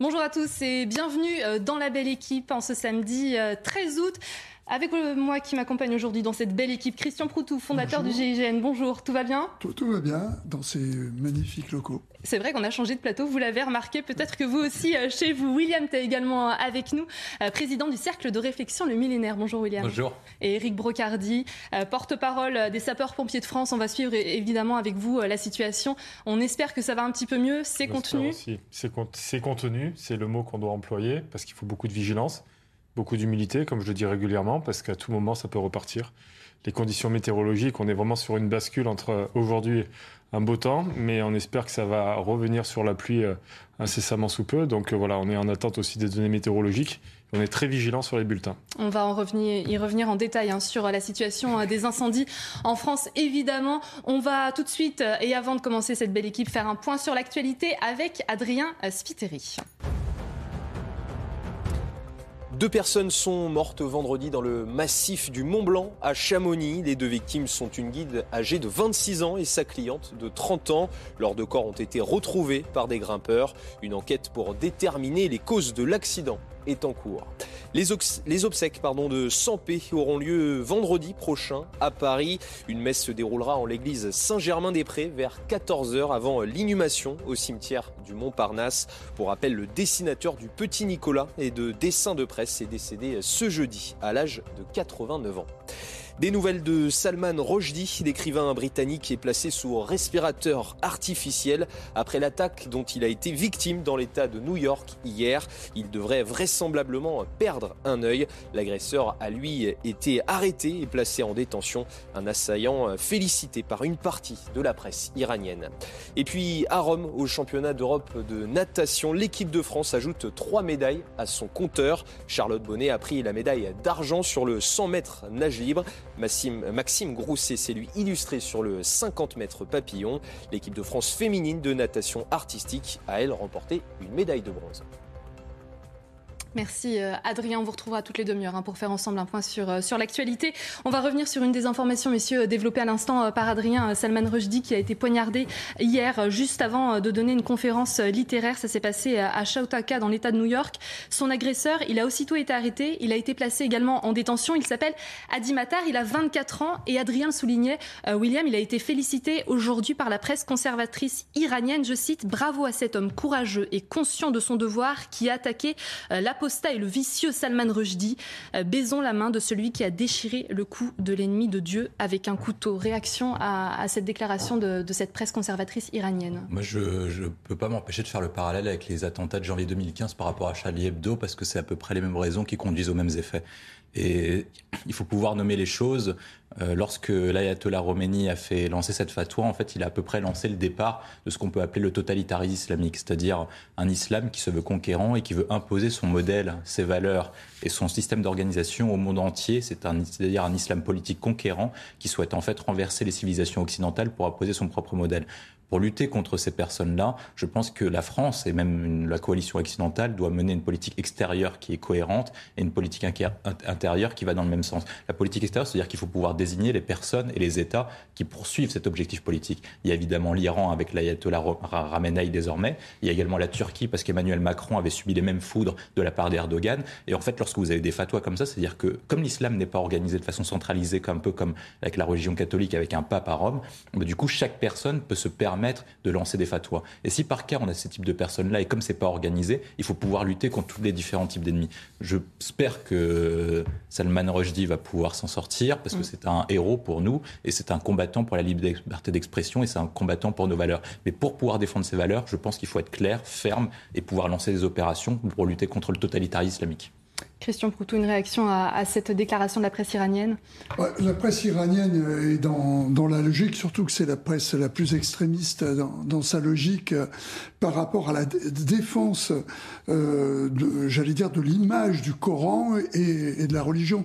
Bonjour à tous et bienvenue euh, dans la belle équipe en ce samedi 13 euh, août. Avec euh, moi qui m'accompagne aujourd'hui dans cette belle équipe, Christian Proutou, fondateur du GIGN. Bonjour, tout va bien? Tout, va bien dans ces magnifiques locaux. C'est vrai qu'on a changé de plateau, vous l'avez remarqué, peut-être que vous aussi chez vous. William, tu es également avec nous, président du Cercle de réflexion Le Millénaire. Bonjour William. Bonjour. Et Eric Brocardi, porte-parole des sapeurs-pompiers de France. On va suivre évidemment avec vous la situation. On espère que ça va un petit peu mieux. C'est contenu? C'est contenu, c'est le mot qu'on doit employer parce qu'il faut beaucoup de vigilance, beaucoup d'humilité, comme je le dis régulièrement, parce qu'à tout moment, ça peut repartir. Les conditions météorologiques, on est vraiment sur une bascule entre aujourd'hui un beau temps, mais on espère que ça va revenir sur la pluie euh, incessamment sous peu. Donc euh, voilà, on est en attente aussi des données météorologiques. On est très vigilant sur les bulletins. On va y revenir en détail hein, sur la situation euh, des incendies en France, évidemment. On va tout de suite, et avant de commencer cette belle équipe, faire un point sur l'actualité avec Adrien Spiteri. Deux personnes sont mortes vendredi dans le massif du Mont Blanc à Chamonix. Les deux victimes sont une guide âgée de 26 ans et sa cliente de 30 ans. Leurs deux corps ont été retrouvés par des grimpeurs. Une enquête pour déterminer les causes de l'accident est en cours. Les, obsèques de Sampé auront lieu vendredi prochain à Paris. Une messe se déroulera en l'église Saint-Germain-des-Prés vers 14h avant l'inhumation au cimetière du Montparnasse. Pour rappel, le dessinateur du Petit Nicolas et de dessin de presse est décédé ce jeudi à l'âge de 89 ans. Des nouvelles de Salman Rushdie, l'écrivain britannique est placé sous respirateur artificiel après l'attaque dont il a été victime dans l'État de New York hier. Il devrait vraisemblablement perdre un œil. L'agresseur a lui été arrêté et placé en détention. Un assaillant félicité par une partie de la presse iranienne. Et puis à Rome, au championnat d'Europe de natation, l'équipe de France ajoute trois médailles à son compteur. Charlotte Bonnet a pris la médaille d'argent sur le 100 mètres nage libre. Maxime, Grousset s'est lui illustré sur le 50 mètres papillon. L'équipe de France féminine de natation artistique a elle remporté une médaille de bronze. Merci euh, Adrien, on vous retrouvera toutes les demi-heures hein, pour faire ensemble un point sur, euh, sur l'actualité. On va revenir sur une des informations, messieurs, développées à l'instant euh, par Adrien Salman Rushdie qui a été poignardé hier, juste avant de donner une conférence littéraire. Ça s'est passé à Chautauqua dans l'État de New York. Son agresseur, il a aussitôt été arrêté. Il a été placé également en détention. Il s'appelle Adi Matar, il a 24 ans et Adrien soulignait, William, il a été félicité aujourd'hui par la presse conservatrice iranienne. Je cite, bravo à cet homme courageux et conscient de son devoir qui a attaqué la l'apostat et le vicieux Salman Rushdie. Euh, baisons la main de celui qui a déchiré le cou de l'ennemi de Dieu avec un couteau. Réaction à, cette déclaration de, cette presse conservatrice iranienne. Moi, je ne peux pas m'empêcher de faire le parallèle avec les attentats de janvier 2015 par rapport à Charlie Hebdo, parce que c'est à peu près les mêmes raisons qui conduisent aux mêmes effets. Et il faut pouvoir nommer les choses. Euh, lorsque l'ayatollah Khomeini a fait lancer cette fatwa, en fait, il a à peu près lancé le départ de ce qu'on peut appeler le totalitarisme islamique, c'est-à-dire un islam qui se veut conquérant et qui veut imposer son modèle, ses valeurs et son système d'organisation au monde entier. C'est-à-dire un islam politique conquérant qui souhaite en fait renverser les civilisations occidentales pour imposer son propre modèle. Pour lutter contre ces personnes-là, je pense que la France et même la coalition occidentale doit mener une politique extérieure qui est cohérente et une politique intérieure qui va dans le même sens. La politique extérieure, c'est-à-dire qu'il faut pouvoir désigner les personnes et les États qui poursuivent cet objectif politique. Il y a évidemment l'Iran avec l'ayatollah Ramenei désormais. Il y a également la Turquie parce qu'Emmanuel Macron avait subi les mêmes foudres de la part d'Erdogan. Et en fait, lorsque vous avez des fatwas comme ça, c'est-à-dire que comme l'islam n'est pas organisé de façon centralisée, un peu comme avec la religion catholique, avec un pape à Rome, bah, du coup, chaque personne peut se permettre de lancer des fatwas. Et si par cas on a ce type de personnes-là, et comme c'est pas organisé, il faut pouvoir lutter contre tous les différents types d'ennemis. J'espère que Salman Rushdie va pouvoir s'en sortir, parce que mm. c'est un héros pour nous, et c'est un combattant pour la liberté d'expression, et c'est un combattant pour nos valeurs. Mais pour pouvoir défendre ces valeurs, je pense qu'il faut être clair, ferme, et pouvoir lancer des opérations pour lutter contre le totalitarisme islamique. Christian Proutou, une réaction à, cette déclaration de la presse iranienne La presse iranienne est dans, la logique, surtout que c'est la presse la plus extrémiste dans, sa logique euh, par rapport à la défense, euh, j'allais dire, de l'image du Coran et, de la religion.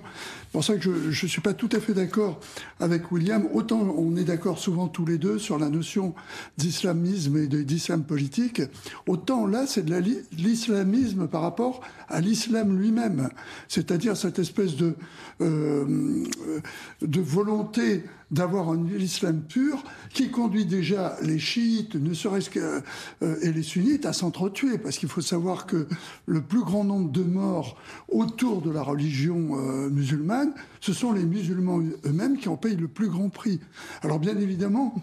Pour ça que je ne suis pas tout à fait d'accord avec William. Autant on est d'accord souvent tous les deux sur la notion d'islamisme et d'islam politique, autant là c'est de l'islamisme par rapport à l'islam lui-même. C'est-à-dire cette espèce de, euh, de volonté d'avoir un islam pur qui conduit déjà les chiites, ne serait-ce que euh, et les sunnites à s'entretuer, parce qu'il faut savoir que le plus grand nombre de morts autour de la religion euh, musulmane, ce sont les musulmans eux-mêmes qui en payent le plus grand prix. Alors bien évidemment,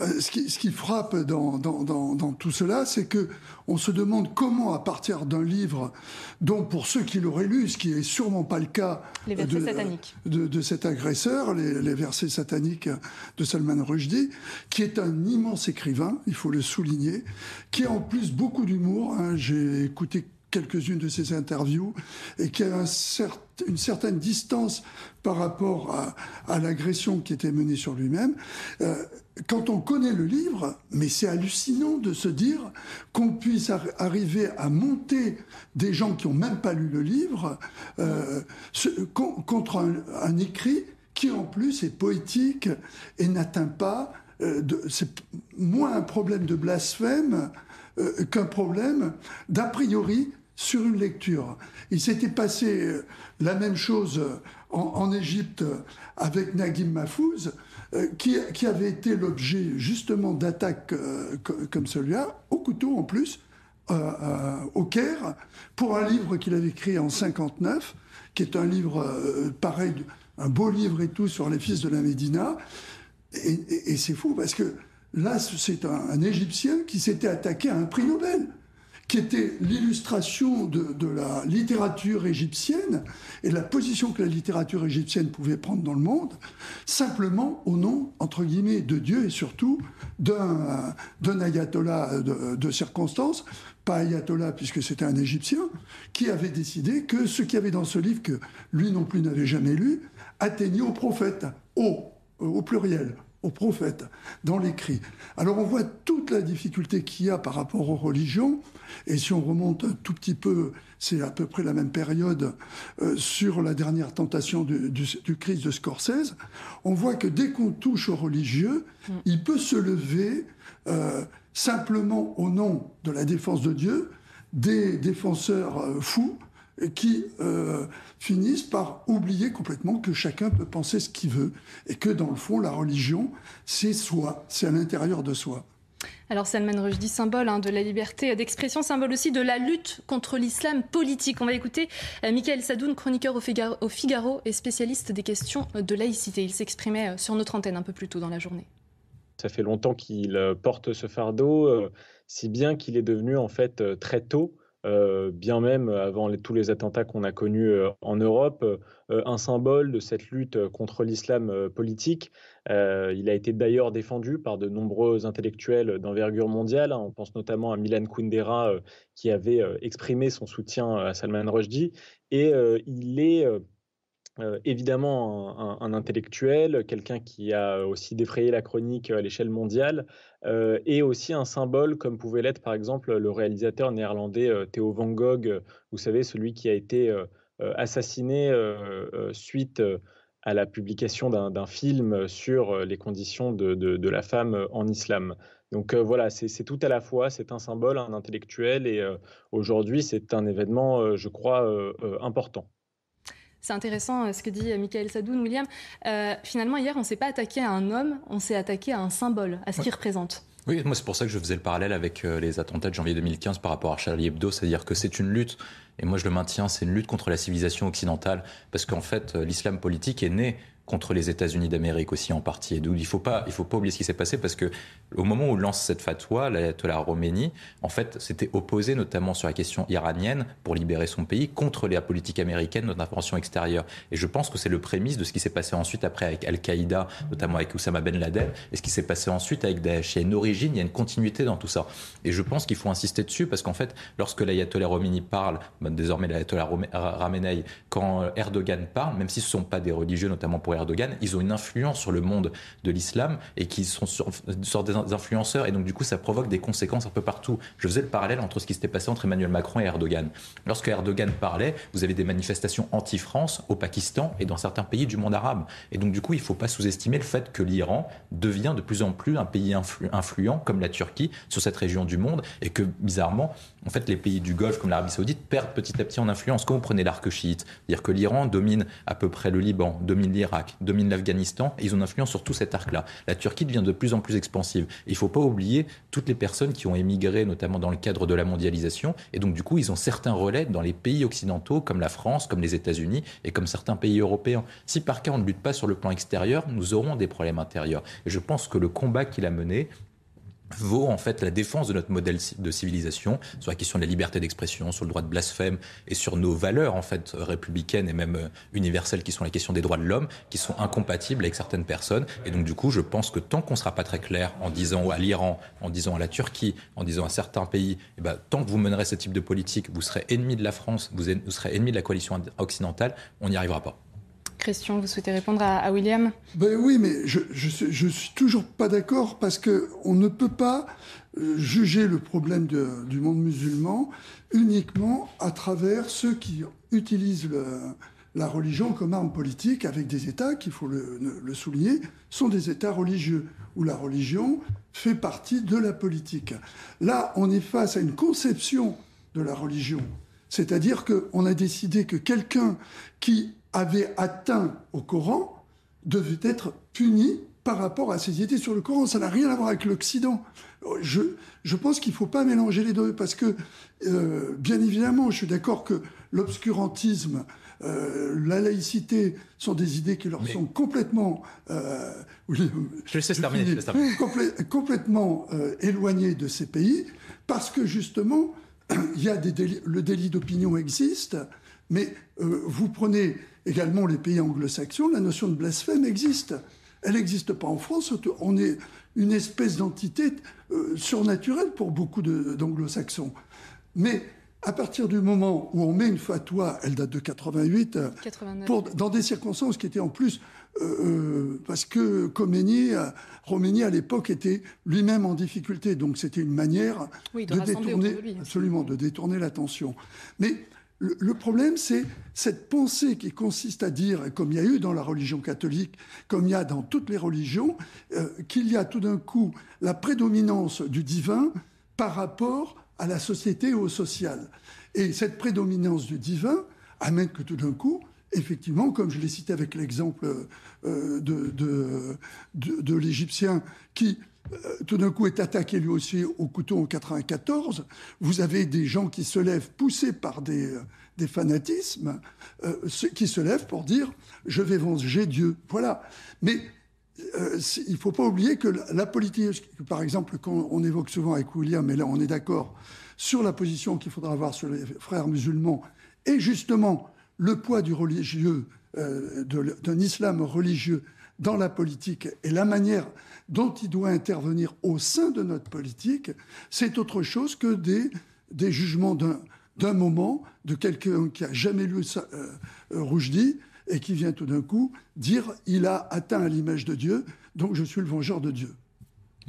euh, ce, qui, frappe dans, tout cela, c'est que on se demande comment, à partir d'un livre dont, pour ceux qui l'auraient lu, ce qui est sûrement pas le cas de, cet agresseur, les, versets sataniques de Salman Rushdie, qui est un immense écrivain, il faut le souligner, qui a en plus beaucoup d'humour. Hein. J'ai écouté quelques-unes de ses interviews et qui a une certaine distance par rapport à, l'agression qui était menée sur lui-même. Euh, quand on connaît le livre, mais c'est hallucinant de se dire qu'on puisse arriver à monter des gens qui n'ont même pas lu le livre euh, contre un, écrit qui en plus est poétique et n'atteint pas, euh, c'est moins un problème de blasphème qu'un problème d'a priori sur une lecture. Il s'était passé euh, la même chose euh, en, Égypte avec Naguim Mahfouz, euh, qui, avait été l'objet justement d'attaques comme celui-là, au couteau en plus, au Caire, pour un livre qu'il avait écrit en 59, qui est un livre pareil, un beau livre et tout sur les fils de la Médina. Et, c'est fou parce que là, c'est un Égyptien qui s'était attaqué à un prix Nobel qui était l'illustration de, la littérature égyptienne et la position que la littérature égyptienne pouvait prendre dans le monde, simplement au nom, entre guillemets, de Dieu et surtout d'un ayatollah de, de circonstance, pas ayatollah puisque c'était un Égyptien, qui avait décidé que ce qu'il y avait dans ce livre, que lui non plus n'avait jamais lu, atteignait au prophète, au, au pluriel, au prophète dans l'écrit. Alors on voit toute la difficulté qu'il y a par rapport aux religions, et si on remonte un tout petit peu, c'est à peu près la même période, euh, sur la dernière tentation du, du, Christ de Scorsese, on voit que dès qu'on touche aux religieux, mm. il peut se lever euh, simplement au nom de la défense de Dieu, des défenseurs euh, fous, qui euh, finissent par oublier complètement que chacun peut penser ce qu'il veut et que dans le fond, la religion, c'est soi, c'est à l'intérieur de soi. Alors Salman Rushdie, symbole hein, de la liberté d'expression, symbole aussi de la lutte contre l'islam politique. On va écouter euh, Michael Sadoun, chroniqueur au Figaro, et spécialiste des questions de laïcité. Il s'exprimait euh, sur notre antenne un peu plus tôt dans la journée. Ça fait longtemps qu'il porte ce fardeau, si bien qu'il est devenu en fait très tôt euh, bien même avant tous les attentats qu'on a connus euh, en Europe, euh, un symbole de cette lutte contre l'islam politique. Il a été d'ailleurs défendu par de nombreux intellectuels d'envergure mondiale. Hein. On pense notamment à Milan Kundera qui avait exprimé son soutien à Salman Rushdie. Et il est euh, évidemment un, intellectuel, quelqu'un qui a aussi défrayé la chronique à l'échelle mondiale, euh, et aussi un symbole comme pouvait l'être par exemple le réalisateur néerlandais euh, Theo Van Gogh, vous savez, celui qui a été assassiné suite la publication d'un film sur les conditions de, la femme en islam. Donc voilà, c'est tout à la fois, c'est un symbole, un intellectuel, et aujourd'hui c'est un événement, je crois, important. C'est intéressant euh, ce que dit euh, Michael Sadoun, William. Euh, finalement, hier, on ne s'est pas attaqué à un homme, on s'est attaqué à un symbole, à ce qu'il représente. Oui, moi c'est pour ça que je faisais le parallèle avec les attentats de janvier 2015 par rapport à Charlie Hebdo, c'est-à-dire que c'est une lutte, et moi je le maintiens, c'est une lutte contre la civilisation occidentale, parce qu'en fait l'islam politique est né contre les États-Unis d'Amérique aussi en partie. Et d'où il il faut pas oublier ce qui s'est passé parce que au moment où lance cette fatwa, l'ayatollah Roménie, en fait, s'était opposé notamment sur la question iranienne pour libérer son pays contre la politique américaine d'intervention extérieure. Et je pense que c'est le prémisse de ce qui s'est passé ensuite après avec Al-Qaïda, notamment avec Oussama Ben Laden, et ce qui s'est passé ensuite avec Daesh. Il y a une origine, il y a une continuité dans tout ça. Et je pense qu'il faut insister dessus parce qu'en fait, lorsque l'ayatollah Roménie parle, ben, désormais l'ayatollah Ramenei, quand Erdogan parle, même si ce ne sont pas des religieux, notamment pour Ils ont une influence sur le monde de l'islam et qui sont sur, sur, des influenceurs et donc du coup ça provoque des conséquences un peu partout. Je faisais le parallèle entre ce qui s'était passé entre Emmanuel Macron et Erdogan. Lorsque Erdogan parlait, vous avez des manifestations anti-France au Pakistan et dans certains pays du monde arabe. Et donc du coup il ne faut pas sous-estimer le fait que l'Iran devient de plus en plus un pays influent comme la Turquie sur cette région du monde et que bizarrement en fait les pays du Golfe comme l'Arabie Saoudite perdent petit à petit en influence. Quand vous prenez l'arc chiite, c'est-à-dire que l'Iran domine à peu près le Liban, domine l'Irak l'Irak, dominent l'Afghanistan, et ils ont une influence sur tout cet arc-là. La Turquie devient de plus en plus expansive. il ne faut pas oublier toutes les personnes qui ont émigré, notamment dans le cadre de la mondialisation, et donc du coup, ils ont certains relais dans les pays occidentaux, comme la France, comme les États-Unis, et comme certains pays européens. Si par cas on ne lutte pas sur le plan extérieur, nous aurons des problèmes intérieurs. Et je pense que le combat qu'il a mené, vaut en fait la défense de notre modèle de civilisation sur la question de la liberté d'expression, sur le droit de blasphème et sur nos valeurs en fait républicaines et même euh, universelles qui sont la question des droits de l'homme, qui sont incompatibles avec certaines personnes. Et donc du coup, je pense que tant qu'on sera pas très clair en disant à l'Iran, en disant à la Turquie, en disant à certains pays, eh ben, tant que vous mènerez ce type de politique, vous serez ennemi de la France, vous, serez ennemi de la coalition occidentale, on n'y arrivera pas. Christian, vous souhaitez répondre à, William? Ben Oui, mais je, je, suis toujours pas d'accord parce qu'on ne peut pas euh, juger le problème du monde musulman uniquement à travers ceux qui utilisent la religion comme arme politique avec des États, qu'il faut le, le, souligner, sont des États religieux, où la religion fait partie de la politique. Là, on est face à une conception de la religion. C'est-à-dire qu'on a décidé que quelqu'un qui avait atteint au Coran devait être puni par rapport à ses idées sur le Coran. Ça n'a rien à voir avec l'Occident. Je, je, pense qu'il ne faut pas mélanger les deux parce que, euh, bien évidemment, je suis d'accord que l'obscurantisme, euh, la laïcité sont des idées qui leur sont complètement, euh, je sais terminer, complètement éloignées de ces pays parce que justement, il y a des le délit d'opinion existe, mais vous prenez également les pays anglo-saxons, la notion de blasphème existe. Elle n'existe pas en France. On est une espèce d'entité euh, surnaturelle pour beaucoup d'anglo-saxons. Mais à partir du moment où on met une fatwa, elle date de 88, euh, pour, dans des circonstances qui étaient en plus, euh, parce que Khomeini, Roménie à l'époque était lui-même en difficulté, donc c'était une manière de, détourner, absolument, de détourner l'attention. Mais le, problème, c'est cette pensée qui consiste à dire, comme il y a eu dans la religion catholique, comme il y a dans toutes les religions, euh, qu'il y a tout d'un coup la prédominance du divin par rapport à la société ou au social. Et cette prédominance du divin amène que tout d'un coup, effectivement, comme je l'ai cité avec l'exemple euh, de, l'Égyptien qui tout d'un coup est attaqué lui aussi au couteau en 94. Vous avez des gens qui se lèvent poussés par des, euh, des fanatismes, euh, qui se lèvent pour dire je vais venger Dieu. Voilà. Mais il ne faut pas oublier que la politique, par exemple, quand on évoque souvent avec William, et là on est d'accord sur la position qu'il faudra avoir sur les frères musulmans, et justement le poids du religieux, d'un islam religieux dans la politique et la manière dont il doit intervenir au sein de notre politique, c'est autre chose que des, des jugements d'un moment, de quelqu'un qui a jamais lu ça, euh, euh et qui vient tout d'un coup dire il a atteint l'image de Dieu, donc je suis le vengeur de Dieu.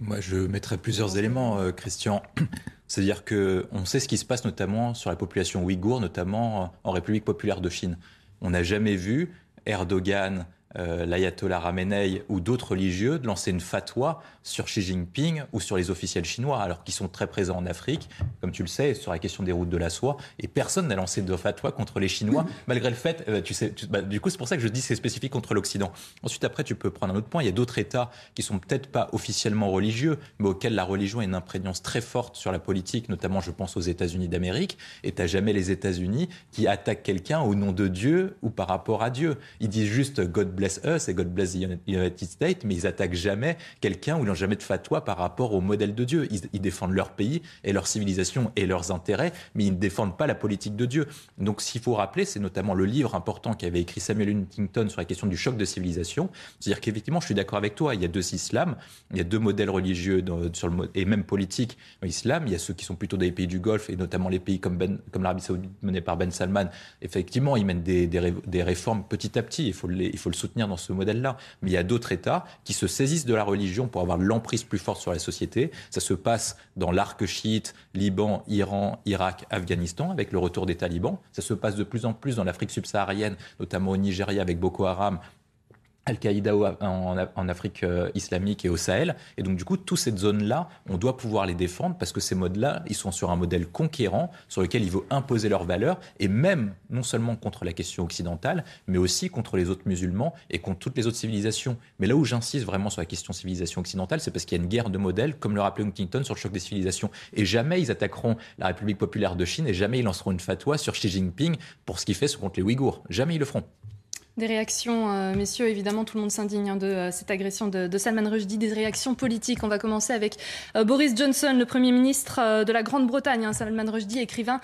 Moi, je mettrais plusieurs éléments, euh, Christian. C'est-à-dire qu'on sait ce qui se passe notamment sur la population ouïghour, notamment en République populaire de Chine. On n'a jamais vu Erdogan euh, l'ayatollah Ramenei ou d'autres religieux de lancer une fatwa sur Xi Jinping ou sur les officiels chinois, alors qu'ils sont très présents en Afrique, comme tu le sais, sur la question des routes de la soie. Et personne n'a lancé de fatwa contre les Chinois, malgré le fait, euh, tu sais, bah, du coup, c'est pour ça que je dis que c'est spécifique contre l'Occident. Ensuite, après, tu peux prendre un autre point. Il y a d'autres États qui sont peut-être pas officiellement religieux, mais auxquels la religion a une imprégnance très forte sur la politique, notamment, je pense aux États-Unis d'Amérique. Et t'as jamais les États-Unis qui attaquent quelqu'un au nom de Dieu ou par rapport à Dieu. Ils disent juste God bless us et God bless the United States, mais ils attaquent jamais quelqu'un ou ils n'ont jamais de fatwa par rapport au modèle de Dieu. Ils, défendent leur pays et leur civilisation et leurs intérêts, mais ils ne défendent pas la politique de Dieu. Donc, s'il faut rappeler, c'est notamment le livre important qu'avait écrit Samuel Huntington sur la question du choc de civilisation. C'est-à-dire qu'effectivement, je suis d'accord avec toi, il y a deux islams, il y a deux modèles religieux sur le, et même politiques en islam. Il y a ceux qui sont plutôt des pays du Golfe et notamment les pays comme, ben, comme l'Arabie Saoudite menée par Ben Salman. Effectivement, ils mènent des, des, réformes petit à petit. Il faut, il faut le soutenir dans ce modèle-là. Mais il y a d'autres États qui se saisissent de la religion pour avoir l'emprise plus forte sur la société. Ça se passe dans l'arc chiite, Liban, Iran, Irak, Afghanistan, avec le retour des talibans. Ça se passe de plus en plus dans l'Afrique subsaharienne, notamment au Nigeria avec Boko Haram, Al-Qaïda en, Afrique euh, islamique et au Sahel. Et donc, du coup, toutes ces zones-là, on doit pouvoir les défendre parce que ces modes-là, ils sont sur un modèle conquérant sur lequel il faut imposer leurs valeurs et même, non seulement contre la question occidentale, mais aussi contre les autres musulmans et contre toutes les autres civilisations. Mais là où j'insiste vraiment sur la question civilisation occidentale, c'est parce qu'il y a une guerre de modèles, comme le rappelait Huntington, sur le choc des civilisations. Et jamais ils attaqueront la République populaire de Chine et jamais ils lanceront une fatwa sur Xi Jinping pour ce qu'il fait contre les Ouïghours. Jamais ils le feront. Des réactions, euh, messieurs, évidemment, tout le monde s'indigne hein, de euh, cette agression de, Salman Rushdie. Des réactions politiques. On va commencer avec euh, Boris Johnson, le Premier ministre de la Grande-Bretagne. Hein, Salman Rushdie, écrivain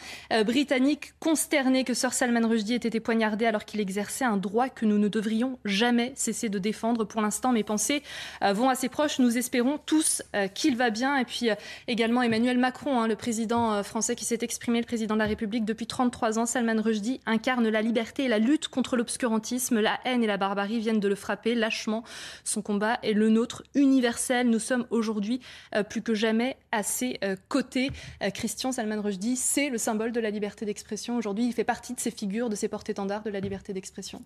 britannique, consterné que Sir Salman Rushdie ait été poignardé alors qu'il exerçait un droit que nous ne devrions jamais cesser de défendre. Pour l'instant, mes pensées vont à ses proches. Nous espérons tous qu'il va bien. Et puis également Emmanuel Macron, hein, le président français qui s'est exprimé, le président de la République depuis 33 ans. Salman Rushdie incarne la liberté et la lutte contre l'obscurantisme la haine et la barbarie viennent de le frapper lâchement. Son combat est le nôtre universel. Nous sommes aujourd'hui euh, plus que jamais à ses euh, côtés. Euh, Christian Salman Rushdie, c'est le symbole de la liberté d'expression. Aujourd'hui, il fait partie de ces figures, de ces porte-étendards de la liberté d'expression.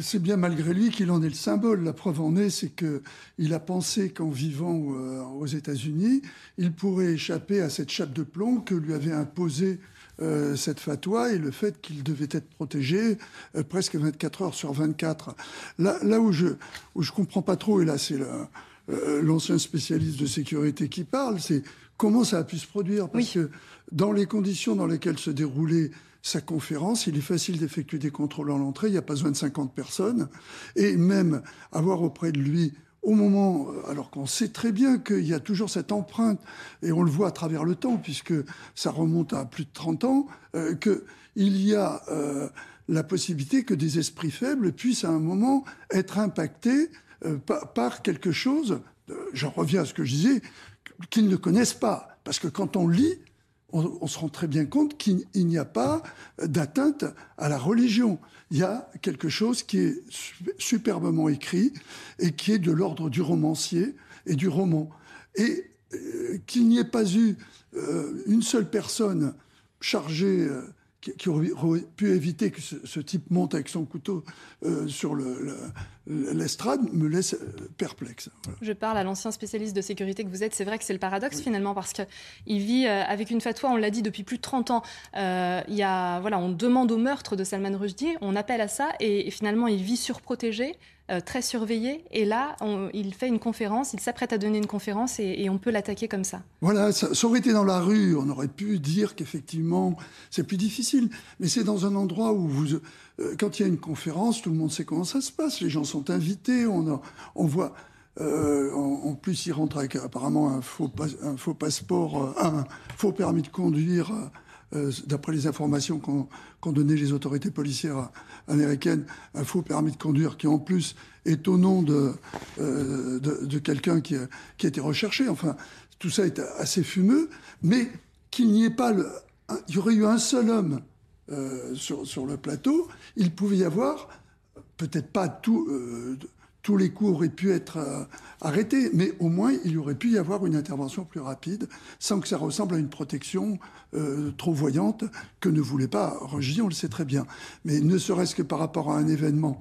C'est bien malgré lui qu'il en est le symbole. La preuve en est, c'est qu'il a pensé qu'en vivant aux États-Unis, il pourrait échapper à cette chape de plomb que lui avait imposée euh, cette fatwa et le fait qu'il devait être protégé euh, presque 24 heures sur 24. Là, là où je où je comprends pas trop, et là c'est euh, l'ancien spécialiste de sécurité qui parle, c'est comment ça a pu se produire. Parce que dans les conditions dans lesquelles se déroulait sa conférence, il est facile d'effectuer des contrôles en l'entrée, il n'y a pas besoin de 50 personnes, et même avoir auprès de lui au moment, euh, alors qu'on sait très bien qu'il y a toujours cette empreinte, et on le voit à travers le temps, puisque ça remonte à plus de 30 ans, euh, qu'il y a euh, la possibilité que des esprits faibles puissent à un moment être impactés par, quelque chose, j'en reviens à ce que je disais, qu'ils ne connaissent pas. Parce que quand on lit, on, se rend très bien compte qu'il n'y a pas d'atteinte à la religion. Il y a quelque chose qui est superbement écrit et qui est de l'ordre du romancier et du roman. Et euh, qu'il n'y ait pas eu euh, une seule personne chargée euh, qui, aurait pu éviter que ce, type monte avec son couteau euh, sur l'estrade me laisse euh, perplexe. Je parle à l'ancien spécialiste de sécurité que vous êtes. C'est vrai que c'est le paradoxe finalement parce qu'il vit euh, avec une fatwa, on l'a dit depuis plus de 30 ans. il y a, voilà, on demande au meurtre de Salman Rushdie, on appelle à ça et finalement il vit surprotégé. Euh, très surveillé. Et là, il fait une conférence, il s'apprête à donner une conférence et, on peut l'attaquer comme ça. Voilà, ça, aurait été dans la rue, on aurait pu dire qu'effectivement, c'est plus difficile. Mais c'est dans un endroit où euh, quand il y a une conférence, tout le monde sait comment ça se passe. Les gens sont invités, on, on voit. Euh, en, plus, il rentre avec apparemment un faux, un faux passeport, un faux permis de conduire euh, d'après les informations qu'ont données les autorités policières américaines, un faux permis de conduire qui en plus est au nom de, euh, quelqu'un qui, a été recherché. Enfin, tout ça est assez fumeux, mais qu'il n'y ait pas. Il y aurait eu un seul homme euh, sur, le plateau, il pouvait y avoir peut-être pas tout, tous les coups auraient pu être euh, arrêtés, mais au moins il y aurait pu y avoir une intervention plus rapide, sans que ça ressemble à une protection euh, trop voyante que ne voulait pas Roger, on le sait très bien. Mais ne serait-ce que par rapport à un événement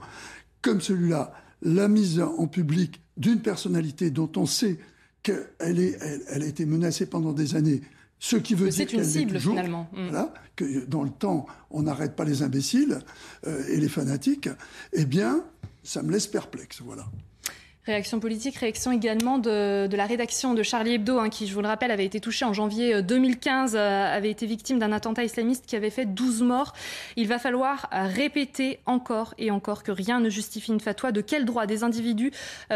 comme celui-là, la mise en public d'une personnalité dont on sait qu'elle elle, a été menacée pendant des années, ce qui veut dire qu'elle est toujours, finalement. Mm. Voilà, que dans le temps, on n'arrête pas les imbéciles euh, et les fanatiques, eh bien, ça me laisse perplexe. Voilà. Réaction politique, réaction également de, la rédaction de Charlie Hebdo, hein, qui, je vous le rappelle, avait été touchée en janvier 2015, euh, euh, avait été victime d'un attentat islamiste qui avait fait 12 morts. Il va falloir euh, répéter encore et encore que rien ne justifie une fatwa. De quel droit des individus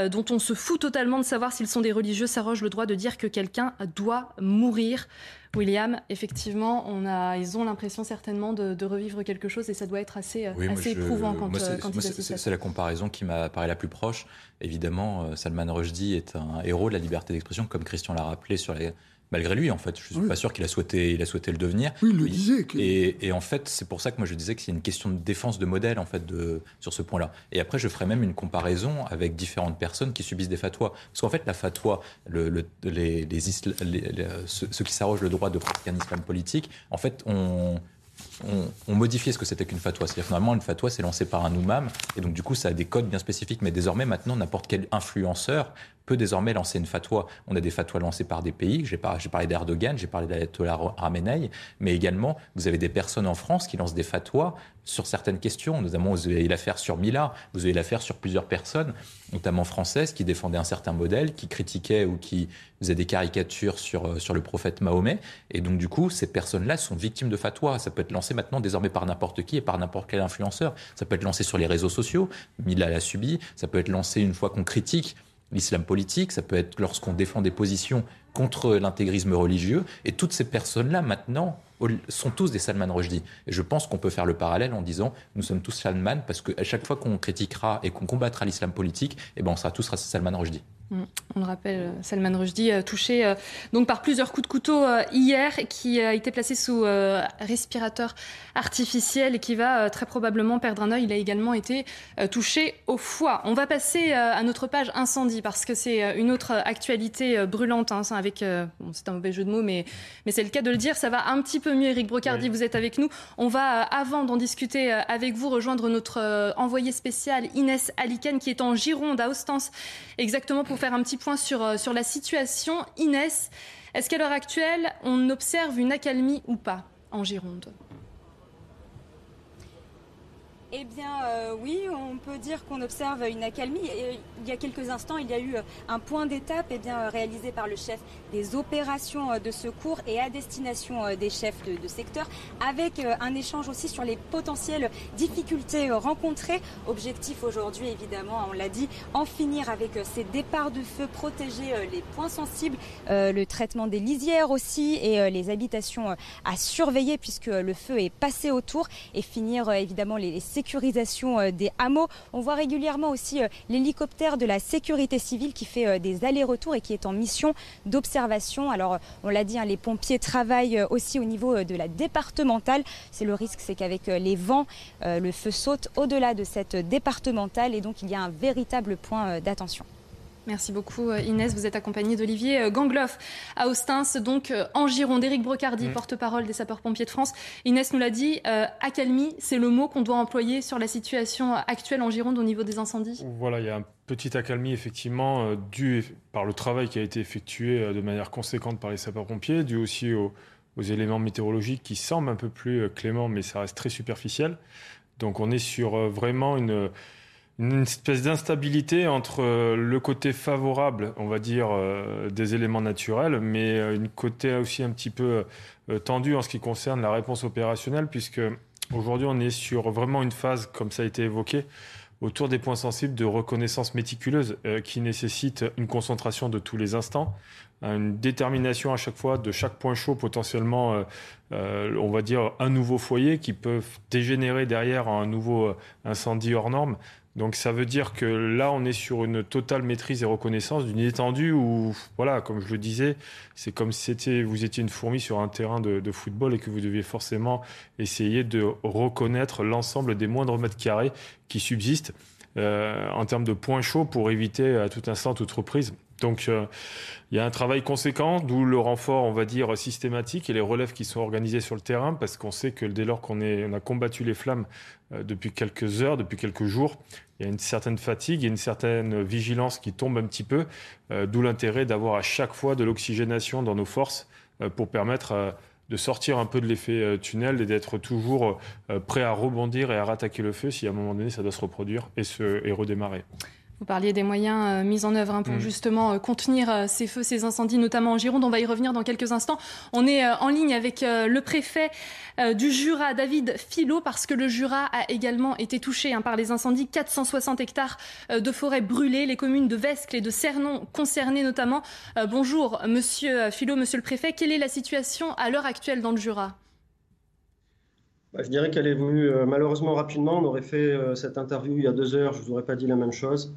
dont on se fout totalement de savoir s'ils sont des religieux s'arrogent le droit de dire que quelqu'un doit mourir? William, effectivement, on a, ils ont l'impression certainement de, revivre quelque chose et ça doit être assez, assez éprouvant quand, euh, quand C'est la comparaison qui m'a paru la plus proche. Évidemment, euh, Salman Rushdie est un héros de la liberté d'expression, comme Christian l'a rappelé sur les malgré lui, en fait. Je ne suis pas sûr qu'il a souhaité, il a souhaité le devenir. Oui, il le disait. Et, en fait, c'est pour ça que moi je disais que c'est une question de défense de modèle, en fait, de, sur ce point-là. Et après, je ferai même une comparaison avec différentes personnes qui subissent des fatwas. Parce qu'en fait, la fatwa, le, les, les, ceux, qui s'arrogent le droit de pratiquer un islam politique, en fait, on on, modifiait ce que c'était qu'une fatwa. C'est-à-dire finalement, une fatwa, c'est lancé par un imam, et donc du coup, ça a des codes bien spécifiques. Mais désormais, maintenant, n'importe quel influenceur peut désormais lancer une fatwa. On a des fatwas lancées par des pays, j'ai parlé d'Erdogan, j'ai parlé d'Ayatollah Ramenei, mais également, vous avez des personnes en France qui lancent des fatwas sur certaines questions. Notamment, vous avez l'affaire sur Mila, vous avez l'affaire sur plusieurs personnes, notamment françaises, qui défendaient un certain modèle, qui critiquaient ou qui faisaient des caricatures sur, euh, sur le prophète Mahomet. Et donc, du coup, ces personnes-là sont victimes de fatwas. Ça peut être lancé maintenant désormais par n'importe qui et par n'importe quel influenceur. Ça peut être lancé sur les réseaux sociaux. Mila l'a subi. Ça peut être lancé une fois qu'on critique l'islam politique, ça peut être lorsqu'on défend des positions contre l'intégrisme religieux. Et toutes ces personnes-là, maintenant, sont tous des Salman Rushdie. Et je pense qu'on peut faire le parallèle en disant nous sommes tous Salman parce qu'à chaque fois qu'on critiquera et qu'on combattra l'islam politique, eh ben on sera tous Salman Rushdie. On le rappelle, euh, Salman Rushdie euh, touché euh, donc par plusieurs coups de couteau hier, qui a été placé sous respirateur artificiel et qui va très probablement perdre un œil. Il a également été touché au foie. On va passer à notre page incendie parce que c'est une autre actualité brûlante. Hein, avec, c'est un mauvais jeu de mots, mais, mais c'est le cas de le dire. Ça va un petit peu mieux. Eric Brocardi, vous êtes avec nous. On va, avant d'en discuter avec vous, rejoindre notre envoyé spécial Inès Aliken qui est en Gironde à Ostens, exactement pour faire un petit point sur, euh, sur la situation. Inès, est-ce qu'à l'heure actuelle, on observe une accalmie ou pas en Gironde? Eh bien, euh, oui, on peut dire qu'on observe une accalmie. il y a quelques instants, il y a eu un point d'étape eh bien, réalisé par le chef des opérations de secours et à destination des chefs de, secteur, avec euh, un échange aussi sur les potentielles difficultés rencontrées. Objectif aujourd'hui, évidemment, on l'a dit, en finir avec ces départs de feu, protéger euh, les points sensibles, le traitement des lisières aussi et les habitations à surveiller puisque le feu est passé autour et finir évidemment les, les sécurisation euh, des hameaux. On voit régulièrement aussi euh, l'hélicoptère de la sécurité civile qui fait euh, des allers-retours et qui est en mission d'observation. Alors, on l'a dit, hein, les pompiers travaillent aussi au niveau de la départementale. C'est le risque, c'est qu'avec les vents, le feu saute au-delà de cette départementale et donc il y a un véritable point d'attention. Merci beaucoup euh, Inès. Vous êtes accompagnée d'Olivier euh, Gangloff à Austins, donc euh, en Gironde. Éric Brocardi, mm. porte-parole des sapeurs-pompiers de France. Inès nous l'a dit, accalmie, c'est le mot qu'on doit employer sur la situation actuelle en Gironde au niveau des incendies Voilà, il y a un petit accalmie effectivement dû par le travail qui a été effectué de manière conséquente par les sapeurs-pompiers, dû aussi aux, aux, éléments météorologiques qui semblent un peu plus cléments, mais ça reste très superficiel. Donc on est sur vraiment une une espèce d'instabilité entre euh, le côté favorable, on va dire, euh, des éléments naturels, mais euh, une côté aussi un petit peu tendu en ce qui concerne la réponse opérationnelle, puisque aujourd'hui on est sur vraiment une phase, comme ça a été évoqué, autour des points sensibles de reconnaissance méticuleuse, qui nécessite une concentration de tous les instants, une détermination à chaque fois de chaque point chaud potentiellement, on va dire, un nouveau foyer qui peut dégénérer derrière un nouveau incendie hors norme. Donc ça veut dire que là, on est sur une totale maîtrise et reconnaissance d'une étendue où, voilà, comme je le disais, c'est comme si c'était, vous étiez une fourmi sur un terrain de, football et que vous deviez forcément essayer de reconnaître l'ensemble des moindres mètres carrés qui subsistent euh, en termes de points chauds pour éviter à tout instant toute reprise. Donc euh, il y a un travail conséquent, d'où le renfort, on va dire, systématique et les relèves qui sont organisés sur le terrain, parce qu'on sait que dès lors qu'on on a combattu les flammes euh, depuis quelques heures, depuis quelques jours, il y a une certaine fatigue et une certaine vigilance qui tombe un petit peu, euh, d'où l'intérêt d'avoir à chaque fois de l'oxygénation dans nos forces pour permettre de sortir un peu de l'effet tunnel et d'être toujours prêt à rebondir et à rattaquer le feu si à un moment donné ça doit se reproduire et, se, et redémarrer. Vous parliez des moyens euh, mis en œuvre hein, pour mm. justement euh, contenir euh, ces feux, ces incendies, notamment en Gironde. On va y revenir dans quelques instants. On est en ligne avec le préfet du Jura, David Philo, parce que le Jura a également été touché hein, par les incendies. 460 hectares de forêt brûlées, les communes de Vescle et de Cernon concernées notamment. bonjour, monsieur Philo, monsieur le préfet. Quelle est la situation à l'heure actuelle dans le Jura? Bah, je dirais qu'elle est venue malheureusement rapidement. On aurait fait cette interview il y a deux heures, je ne vous aurais pas dit la même chose.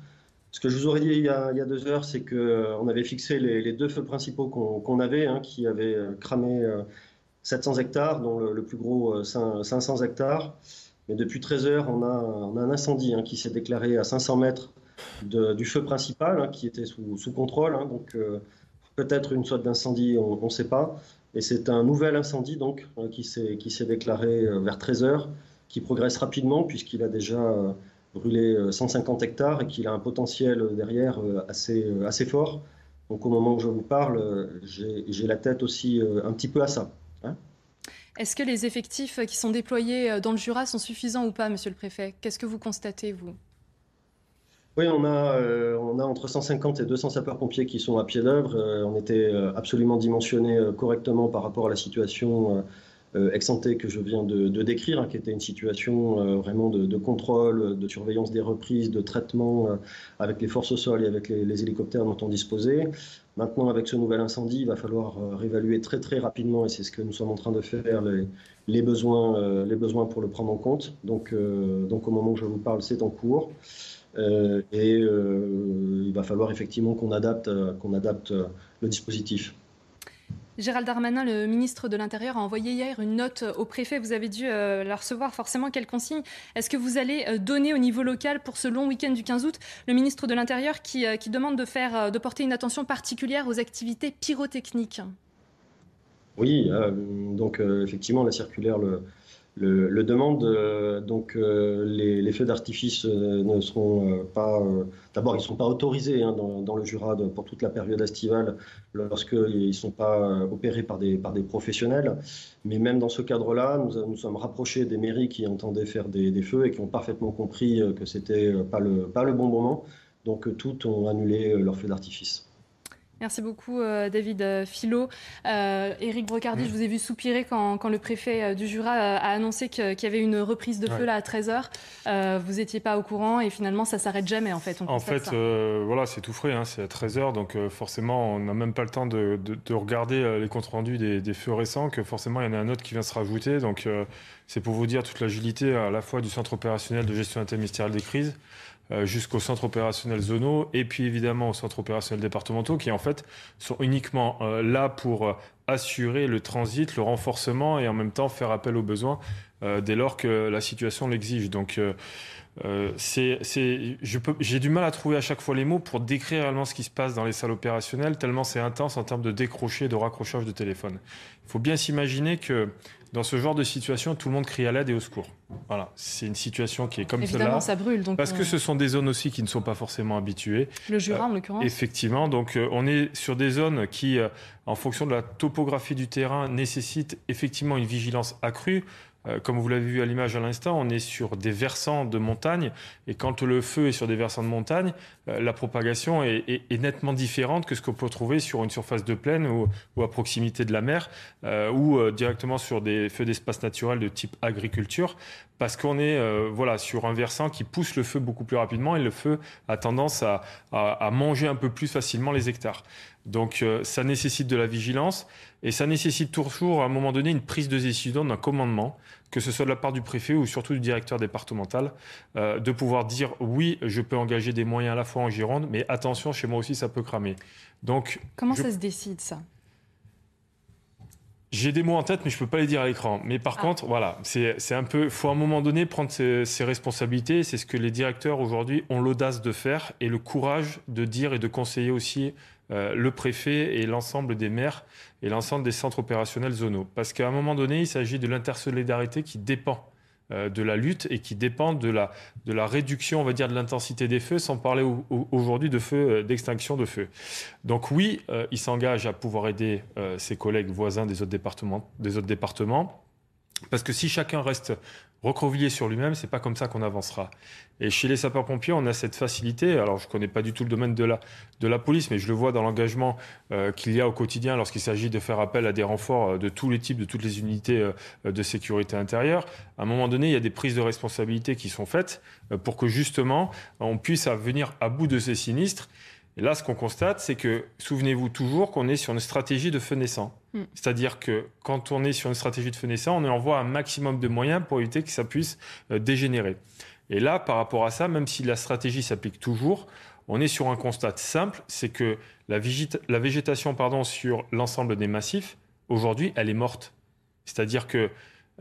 Ce que je vous aurais dit il y a, deux heures, c'est qu'on euh, avait fixé les, deux feux principaux qu'on avait, hein, qui avaient euh, cramé 700 euh, hectares, dont le, plus gros 500 hectares. Mais depuis 13 heures, on a, un incendie hein, qui s'est déclaré à 500 mètres du feu principal, hein, qui était sous, contrôle. donc peut-être une sorte d'incendie, on ne sait pas. Et c'est un nouvel incendie donc qui s'est déclaré vers 13 heures, qui progresse rapidement puisqu'il a déjà brûlé 150 hectares et qu'il a un potentiel derrière assez, assez fort. Donc au moment où je vous parle, j'ai la tête aussi un petit peu à ça. Hein. Est-ce que les effectifs qui sont déployés dans le Jura sont suffisants ou pas, monsieur le préfet? Qu'est-ce que vous constatez, vous? Oui, on a, euh, on a entre 150 et 200 sapeurs-pompiers qui sont à pied d'œuvre. Euh, on était euh, absolument dimensionné correctement par rapport à la situation ex que je viens de, décrire, hein, qui était une situation vraiment de, contrôle, de surveillance des reprises, de traitement avec les forces au sol et avec les, hélicoptères dont on disposait. Maintenant, avec ce nouvel incendie, il va falloir réévaluer très très rapidement, et c'est ce que nous sommes en train de faire, les, besoins, les besoins pour le prendre en compte. Donc, donc au moment où je vous parle, c'est en cours. Euh, et euh, il va falloir effectivement qu'on adapte, euh, qu'on adapte le dispositif. Gérald Darmanin, le ministre de l'Intérieur, a envoyé hier une note au préfet. Vous avez dû la recevoir forcément. Quelle consigne est-ce que vous allez donner au niveau local pour ce long week-end du 15 août? Le ministre de l'Intérieur qui, qui, demande de, faire, de porter une attention particulière aux activités pyrotechniques. Oui, donc effectivement, la circulaire le, demande. Euh, donc euh, les, feux d'artifice euh, ne seront pas. D'abord, ils ne sont pas autorisés hein, dans, le Jura pour toute la période estivale lorsqu'ils ne sont pas opérés par des, par des professionnels. Mais même dans ce cadre-là, nous nous sommes rapprochés des mairies qui entendaient faire des, feux et qui ont parfaitement compris que c'était pas le, pas le bon moment. Donc toutes ont annulé leurs feux d'artifice. Merci beaucoup, euh, David euh, Philo. Euh, Éric Brocardi, mm. je vous ai vu soupirer quand, le préfet du Jura a annoncé qu'il y avait une reprise de feu là à 13h. vous n'étiez pas au courant et finalement, ça s'arrête jamais en fait. en fait, voilà, c'est tout frais, hein, c'est à 13h, donc forcément, on n'a même pas le temps de, regarder les comptes rendus des, des, feux récents, que forcément, il y en a un autre qui vient se rajouter. Donc, c'est pour vous dire toute l'agilité à la fois du centre opérationnel de gestion interministérielle des crises, euh, jusqu'au centre opérationnel zonaux et puis évidemment au centre opérationnel départementaux qui en fait sont uniquement euh, là pour euh, assurer le transit, le renforcement et en même temps faire appel aux besoins dès lors que la situation l'exige. Donc euh, j'ai du mal à trouver à chaque fois les mots pour décrire réellement ce qui se passe dans les salles opérationnelles, tellement c'est intense en termes de décrocher, de raccrochage de téléphone. Il faut bien s'imaginer que dans ce genre de situation, tout le monde crie à l'aide et au secours. Voilà, c'est une situation qui est comme Évidemment, ça brûle. Donc parce que ce sont des zones aussi qui ne sont pas forcément habituées. Le Jura, en l'occurrence. Effectivement, donc euh, on est sur des zones qui, euh, en fonction de la topographie du terrain, nécessitent effectivement une vigilance accrue. Euh, comme vous l'avez vu à l'image à l'instant, on est sur des versants de montagne. Et quand le feu est sur des versants de montagne, euh, la propagation est, nettement différente que ce qu'on peut trouver sur une surface de plaine ou, à proximité de la mer euh, ou directement sur des feux d'espace naturel de type agriculture. Parce qu'on est voilà, sur un versant qui pousse le feu beaucoup plus rapidement et le feu a tendance à, à manger un peu plus facilement les hectares. Donc ça nécessite de la vigilance et ça nécessite toujours à un moment donné une prise de décision d'un commandement que ce soit de la part du préfet ou surtout du directeur départemental, euh, de pouvoir dire oui, je peux engager des moyens à la fois en Gironde, mais attention, chez moi aussi, ça peut cramer. Donc, Comment ça se décide, ça? J'ai des mots en tête, mais je ne peux pas les dire à l'écran. Mais par ah. contre, voilà, c'est un peu. Il faut à un moment donné prendre ses, ses responsabilités. C'est ce que les directeurs aujourd'hui ont l'audace de faire et le courage de dire et de conseiller aussi euh, le préfet et l'ensemble des maires et l'ensemble des centres opérationnels zonaux. Parce qu'à un moment donné, il s'agit de l'intersolidarité qui dépend euh, de la lutte et qui dépend de la, de la réduction, on va dire, de l'intensité des feux, sans parler aujourd'hui de feux, euh, d'extinction de feux. Donc oui, il s'engage à pouvoir aider ses collègues voisins des autres départements, des autres départements. Parce que si chacun reste recroquevillé sur lui-même, c'est pas comme ça qu'on avancera. Et chez les sapeurs-pompiers, on a cette facilité. Alors, je connais pas du tout le domaine de la, de la police, mais je le vois dans l'engagement euh, qu'il y a au quotidien lorsqu'il s'agit de faire appel à des renforts euh, de tous les types, de toutes les unités euh, de sécurité intérieure. À un moment donné, il y a des prises de responsabilité qui sont faites pour que justement, on puisse venir à bout de ces sinistres. Et là, ce qu'on constate, c'est que, souvenez-vous toujours qu'on est sur une stratégie de feu naissant. Hmm. C'est-à-dire que quand on est sur une stratégie de feu naissant, on envoie un maximum de moyens pour éviter que ça puisse dégénérer. Et là, par rapport à ça, même si la stratégie s'applique toujours, on est sur un constat simple, c'est que la, végétation pardon, sur l'ensemble des massifs, aujourd'hui, elle est morte. C'est-à-dire que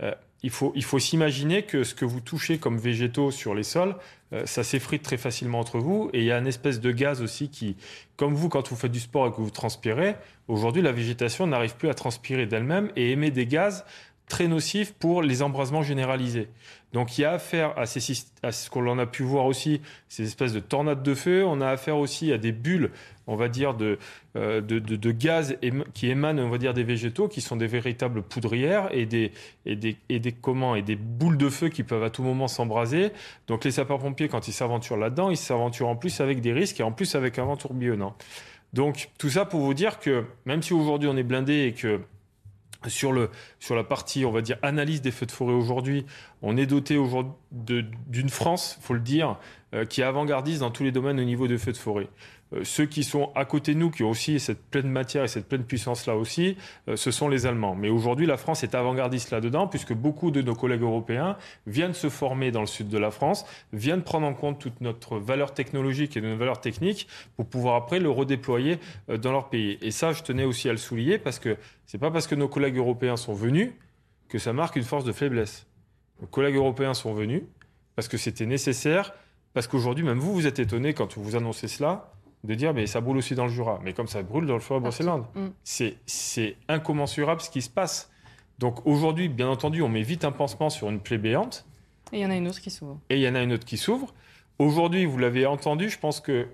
euh, il faut, il faut s'imaginer que ce que vous touchez comme végétaux sur les sols, euh, ça s'effrite très facilement entre vous. Et il y a une espèce de gaz aussi qui, comme vous, quand vous faites du sport et que vous transpirez, aujourd'hui, la végétation n'arrive plus à transpirer d'elle-même et émet des gaz très nocifs pour les embrasements généralisés. Donc il y a affaire à, ces, à ce qu'on a pu voir aussi, ces espèces de tornades de feu. On a affaire aussi à des bulles, on va dire, de, euh, de, de, gaz qui émanent, on va dire, des végétaux, qui sont des véritables poudrières et des, et des, et des, comment, et des boules de feu qui peuvent à tout moment s'embraser. Donc les sapeurs-pompiers, quand ils s'aventurent là-dedans, ils s'aventurent en plus avec des risques et en plus avec un vent tourbillonnant. Donc tout ça pour vous dire que même si aujourd'hui on est blindé et que sur, la partie, on va dire, analyse des feux de forêt aujourd'hui, on est doté aujourd'hui d'une France, faut le dire, euh, qui est avant-gardiste dans tous les domaines au niveau des feux de forêt. Euh, ceux qui sont à côté de nous, qui ont aussi cette pleine matière et cette pleine puissance-là aussi, euh, ce sont les Allemands. Mais aujourd'hui, la France est avant-gardiste là-dedans, puisque beaucoup de nos collègues européens viennent se former dans le sud de la France, viennent prendre en compte toute notre valeur technologique et notre valeur technique pour pouvoir après le redéployer euh, dans leur pays. Et ça, je tenais aussi à le souligner, parce que c'est pas parce que nos collègues européens sont venus que ça marque une force de faiblesse. Nos collègues européens sont venus parce que c'était nécessaire, parce qu'aujourd'hui, même vous, vous êtes étonné quand vous annoncez cela, de dire mais ça brûle aussi dans le Jura. Mais comme ça brûle dans le forêt Brocéliande, mm. c'est incommensurable ce qui se passe. Donc aujourd'hui, bien entendu, on met vite un pansement sur une plaie béante. Et il y en a une autre qui s'ouvre. Et il y en a une autre qui s'ouvre. Aujourd'hui, vous l'avez entendu, je pense que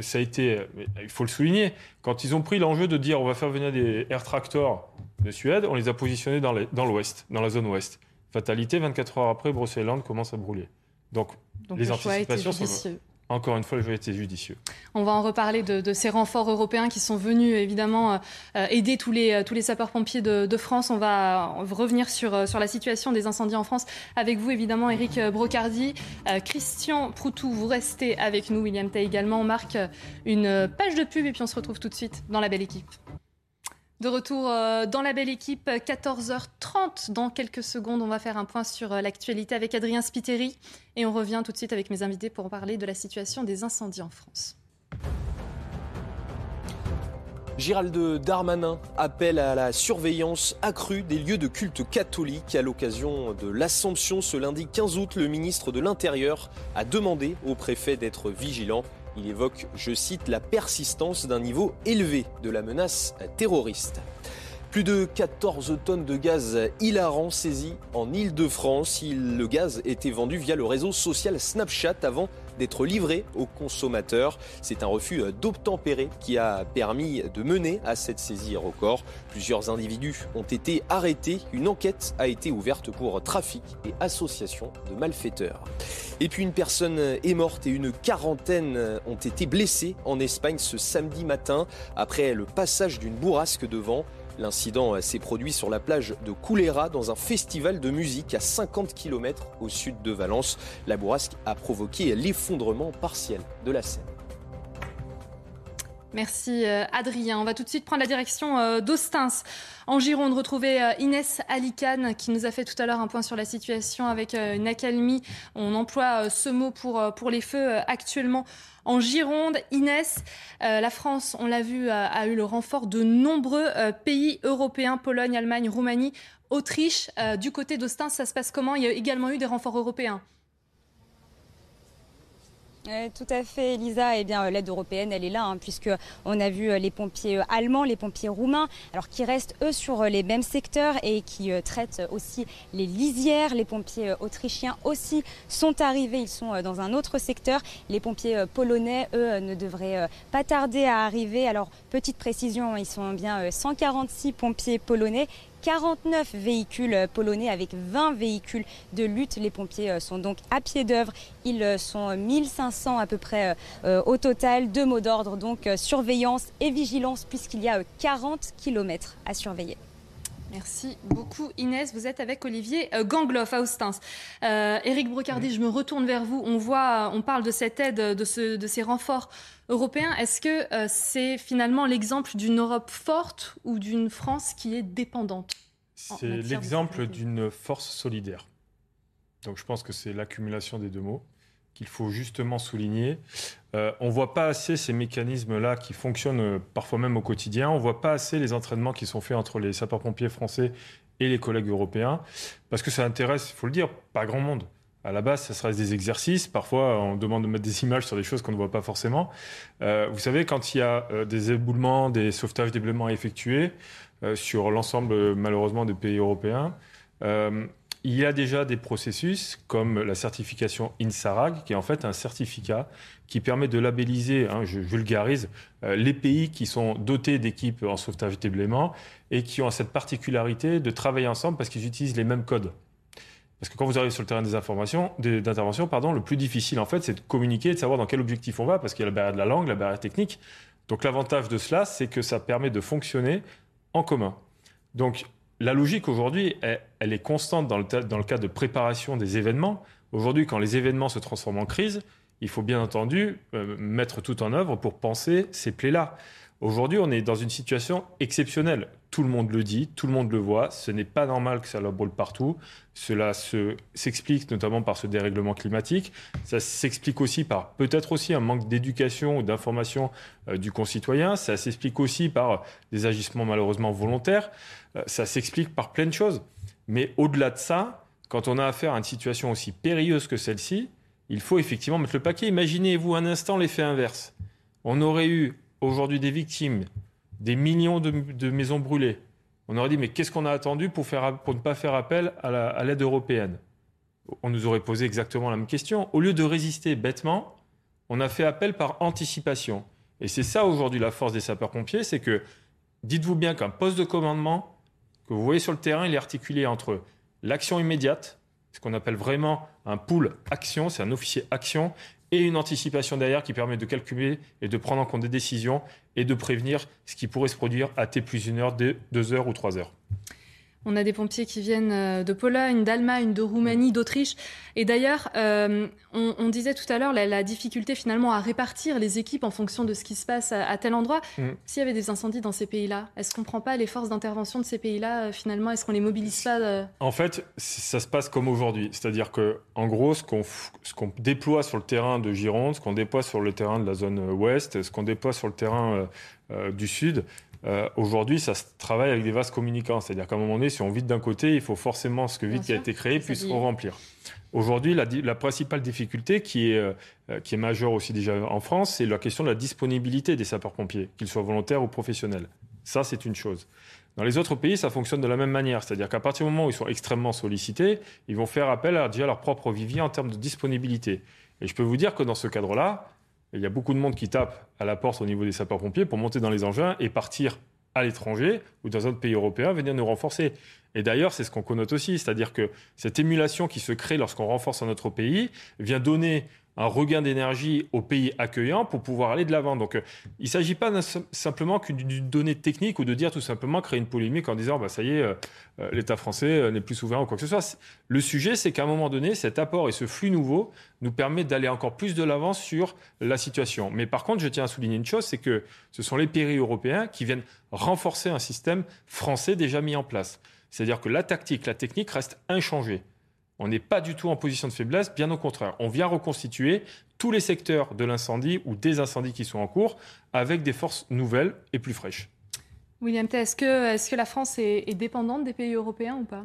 ça a été, il faut le souligner, quand ils ont pris l'enjeu de dire on va faire venir des air tractors de Suède, on les a positionnés dans l'ouest, dans, la zone ouest. Fatalité, 24 heures après, Brocéliande commence à brûler. Donc, les anticipations sont encore une fois, le été judicieux. On va en reparler de, ces renforts européens qui sont venus évidemment euh, aider tous les, euh, tous les sapeurs-pompiers de, France. On va revenir sur, euh, sur la situation des incendies en France avec vous évidemment, Eric Brocardi. Christian Proutou, vous restez avec nous. William Tay également. On marque une page de pub et puis on se retrouve tout de suite dans la belle équipe. De retour euh, dans la belle équipe, 14h30. Dans quelques secondes, on va faire un point sur euh, l'actualité avec Adrien Spiteri. Et on revient tout de suite avec mes invités pour parler de la situation des incendies en France. Gérald Darmanin appelle à la surveillance accrue des lieux de culte catholique. À l'occasion de l'Assomption ce lundi 15 août, le ministre de l'Intérieur a demandé au préfet d'être vigilant. Il évoque, je cite, la persistance d'un niveau élevé de la menace terroriste. Plus de 14 tonnes de gaz hilarant saisies en Ile-de-France. Le gaz était vendu via le réseau social Snapchat avant d'être livré aux consommateurs. C'est un refus d'obtempérer qui a permis de mener à cette saisie record. Plusieurs individus ont été arrêtés. Une enquête a été ouverte pour trafic et association de malfaiteurs. Et puis une personne est morte et une quarantaine ont été blessés en Espagne ce samedi matin après le passage d'une bourrasque de vent. L'incident s'est produit sur la plage de Coulera dans un festival de musique à 50 km au sud de Valence. La bourrasque a provoqué l'effondrement partiel de la Seine. Merci euh, Adrien. On va tout de suite prendre la direction euh, d'Austins. En Gironde, retrouver euh, Inès Alicane qui nous a fait tout à l'heure un point sur la situation avec une accalmie. On emploie ce mot pour les feux actuellement en Gironde. Inès, la France, on l'a vu, a, eu le renfort de nombreux pays européens, Pologne, Allemagne, Roumanie, Autriche. du côté d'Austins, ça se passe comment? Il y a également eu des renforts européens? Tout à fait, Elisa. Eh bien, euh, l'aide européenne, elle est là, hein, puisque on a vu euh, les pompiers euh, allemands, les pompiers roumains, alors qui restent eux sur les mêmes secteurs et qui traitent aussi les lisières. Les pompiers autrichiens aussi sont arrivés. Ils sont dans un autre secteur. Les pompiers polonais, eux, ne devraient pas tarder à arriver. Alors, petite précision, ils sont bien 146 pompiers polonais 49 véhicules polonais avec 20 véhicules de lutte. Les pompiers euh, sont donc à pied d'œuvre. Ils euh, sont 1500 à peu près euh, au total. Deux mots d'ordre, donc surveillance et vigilance, puisqu'il y a 40 km à surveiller. Merci beaucoup Inès. Vous êtes avec Olivier Gangloff à Austins. Euh, Éric Brocardi, je me retourne vers vous. On voit, on parle de cette aide, de, de ces renforts européens. Est-ce que c'est finalement l'exemple d'une Europe forte ou d'une France qui est dépendante C'est l'exemple d'une force solidaire. Donc je pense que c'est l'accumulation des deux mots qu'il faut justement souligner. Euh, on ne voit pas assez ces mécanismes-là qui fonctionnent euh, parfois même au quotidien. On ne voit pas assez les entraînements qui sont faits entre les sapeurs-pompiers français et les collègues européens, parce que ça intéresse, il faut le dire, pas grand monde. À la base, ça reste des exercices. Parfois, on demande de mettre des images sur des choses qu'on ne voit pas forcément. Euh, vous savez, quand il y a des éboulements, des sauvetages d'éboulements à effectuer sur l'ensemble, malheureusement, des pays européens, il y a déjà des processus comme la certification INSARAG, qui est en fait un certificat qui permet de labelliser, hein, je vulgarise, les pays qui sont dotés d'équipes en sauvetage d'éboulements et qui ont cette particularité de travailler ensemble parce qu'ils utilisent les mêmes codes. Parce que quand vous arrivez sur le terrain des informations, d'intervention, pardon, le plus difficile en fait, c'est de communiquer, de savoir dans quel objectif on va, parce qu'il y a la barrière de la langue, la barrière technique. Donc l'avantage de cela, c'est que ça permet de fonctionner en commun. Donc la logique aujourd'hui, elle, est constante dans le, dans cadre de préparation des événements. Aujourd'hui, quand les événements se transforment en crise, il faut bien entendu euh, mettre tout en œuvre pour penser ces plaies-là. Aujourd'hui, on est dans une situation exceptionnelle. Tout le monde le dit, tout le monde le voit. Ce n'est pas normal que ça le brûle partout. Cela s'explique notamment par ce dérèglement climatique. Ça s'explique aussi par peut-être aussi un manque d'éducation ou d'information euh, du concitoyen. Ça s'explique aussi par des agissements malheureusement volontaires. Euh, ça s'explique par plein de choses. Mais au-delà de ça, quand on a affaire à une situation aussi périlleuse que celle-ci, il faut effectivement mettre le paquet. Imaginez-vous un instant l'effet inverse. On aurait eu aujourd'hui des victimes, des millions de, maisons brûlées, on aurait dit mais qu'est-ce qu'on a attendu pour, ne pas faire appel à l'aide européenne? On nous aurait posé exactement la même question. Au lieu de résister bêtement, on a fait appel par anticipation. Et c'est ça aujourd'hui la force des sapeurs-pompiers, c'est que dites-vous bien qu'un poste de commandement que vous voyez sur le terrain, il est articulé entre l'action immédiate, ce qu'on appelle vraiment un pool action, c'est un officier action, et une anticipation derrière qui permet de calculer et de prendre en compte des décisions et de prévenir ce qui pourrait se produire à T plus une heure, deux heures ou trois heures. On a des pompiers qui viennent euh, de Pologne, d'Allemagne, de Roumanie, d'Autriche. Et d'ailleurs, euh, on, disait tout à l'heure la, difficulté finalement à répartir les équipes en fonction de ce qui se passe à, tel endroit. Mm. S'il y avait des incendies dans ces pays-là, est-ce qu'on ne prend pas les forces d'intervention de ces pays-là euh, finalement? Est-ce qu'on les mobilise pas En fait, ça se passe comme aujourd'hui. C'est-à-dire que, en gros, ce qu'on déploie sur le terrain de Gironde, ce qu'on déploie sur le terrain de la zone ouest, ce qu'on déploie sur le terrain du sud, euh, aujourd'hui, ça se travaille avec des vases communicants. C'est-à-dire qu'à un moment donné, si on vide d'un côté, il faut forcément ce que vide qui a été créé puisse se remplir. Aujourd'hui, la, principale difficulté qui est, euh, qui est majeure aussi déjà en France, c'est la question de la disponibilité des sapeurs-pompiers, qu'ils soient volontaires ou professionnels. Ça, c'est une chose. Dans les autres pays, ça fonctionne de la même manière. C'est-à-dire qu'à partir du moment où ils sont extrêmement sollicités, ils vont faire appel à déjà leur propre vivier en termes de disponibilité. Et je peux vous dire que dans ce cadre-là, il y a beaucoup de monde qui tape à la porte au niveau des sapeurs-pompiers pour monter dans les engins et partir à l'étranger ou dans un autre pays européen, venir nous renforcer. Et d'ailleurs, c'est ce qu'on connote aussi, c'est-à-dire que cette émulation qui se crée lorsqu'on renforce un autre pays vient donner un regain d'énergie aux pays accueillants pour pouvoir aller de l'avant. Donc, euh, il ne s'agit pas simplement d'une donnée technique ou de dire tout simplement créer une polémique en disant bah, ça y est, euh, euh, l'État français n'est plus souverain ou quoi que ce soit. Le sujet, c'est qu'à un moment donné, cet apport et ce flux nouveau nous permet d'aller encore plus de l'avant sur la situation. Mais par contre, je tiens à souligner une chose, c'est que ce sont les pays européens qui viennent renforcer un système français déjà mis en place. C'est-à-dire que la tactique, la technique reste inchangée. On n'est pas du tout en position de faiblesse, bien au contraire. On vient reconstituer tous les secteurs de l'incendie ou des incendies qui sont en cours avec des forces nouvelles et plus fraîches. William T, est-ce que, est que, la France est, dépendante des pays européens ou pas?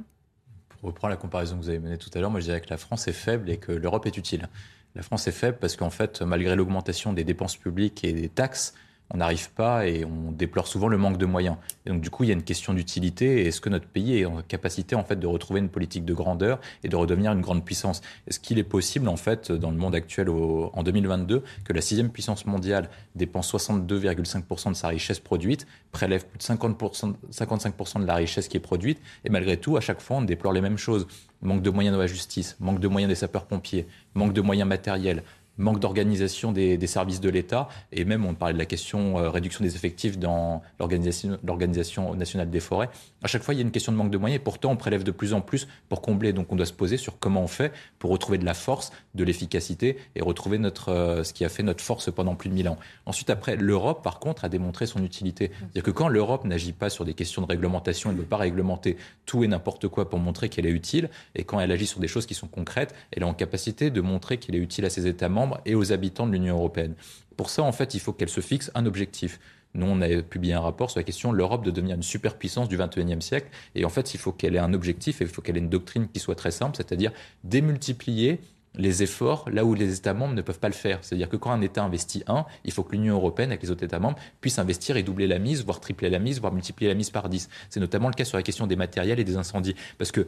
Pour reprendre la comparaison que vous avez menée tout à l'heure, moi je dirais que la France est faible et que l'Europe est utile. La France est faible parce qu'en fait, malgré l'augmentation des dépenses publiques et des taxes, on n'arrive pas et on déplore souvent le manque de moyens. Donc du coup, il y a une question d'utilité. Est-ce que notre pays est en capacité en fait de retrouver une politique de grandeur et de redevenir une grande puissance? Est-ce qu'il est possible en fait dans le monde actuel en 2022 que la sixième puissance mondiale dépense 62,5% de sa richesse produite, prélève plus de 50%, 55% de la richesse qui est produite et malgré tout, à chaque fois, on déplore les mêmes choses? Manque de moyens de la justice, manque de moyens des sapeurs-pompiers, manque de moyens matériels, manque d'organisation des, services de l'État, et même on parlait de la question euh, réduction des effectifs dans l'organisation nationale des forêts. À chaque fois, il y a une question de manque de moyens, et pourtant on prélève de plus en plus pour combler. Donc on doit se poser sur comment on fait pour retrouver de la force, de l'efficacité, et retrouver notre, euh, ce qui a fait notre force pendant plus de mille ans. Ensuite, après, l'Europe, par contre, a démontré son utilité. C'est-à-dire que quand l'Europe n'agit pas sur des questions de réglementation, elle ne veut pas réglementer tout et n'importe quoi pour montrer qu'elle est utile, et quand elle agit sur des choses qui sont concrètes, elle est en capacité de montrer qu'elle est utile à ses États et aux habitants de l'Union européenne. Pour ça, en fait, il faut qu'elle se fixe un objectif Nous, on a publié un rapport sur la question de l'Europe de devenir une superpuissance du 21e siècle. Et en fait, il faut qu'elle ait un objectif et il faut qu'elle ait une doctrine qui soit très simple, c'est-à-dire démultiplier les efforts là où les États membres ne peuvent pas le faire. C'est-à-dire que quand un État investit un, il faut que l'Union européenne, avec les autres États membres, puisse investir et doubler la mise, voire tripler la mise, voire multiplier la mise par 10. C'est notamment le cas sur la question des matériels et des incendies. Parce que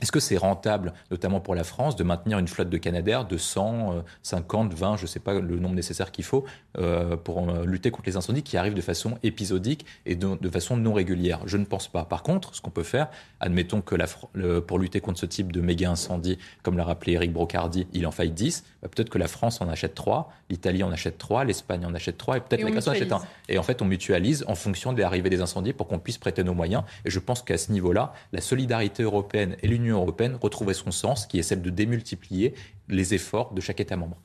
est-ce que c'est rentable, notamment pour la France, de maintenir une flotte de Canadair de 100, 50, 20, je ne sais pas le nombre nécessaire qu'il faut, euh, pour euh, lutter contre les incendies qui arrivent de façon épisodique et de, façon non régulière? Je ne pense pas. Par contre, ce qu'on peut faire, admettons que la, pour lutter contre ce type de méga incendie, comme l'a rappelé Eric Brocardi, il en faille 10, bah, peut-être que la France en achète 3, l'Italie en achète 3, l'Espagne en achète 3 et peut-être la Grèce en achète 1. Et en fait, on mutualise en fonction de l'arrivée des incendies pour qu'on puisse prêter nos moyens. Et je pense qu'à ce niveau-là, la solidarité européenne et l'Union européenne retrouverait son sens, qui est celle de démultiplier les efforts de chaque État membre.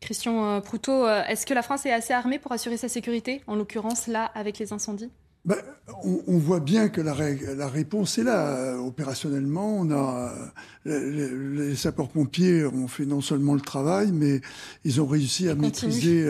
Christian euh, Proutot, euh, est-ce que la France est assez armée pour assurer sa sécurité, en l'occurrence là avec les incendies? Ben, on, voit bien que la, la, réponse est là. Opérationnellement, on a les, sapeurs-pompiers ont fait non seulement le travail, mais ils ont réussi à maîtriser,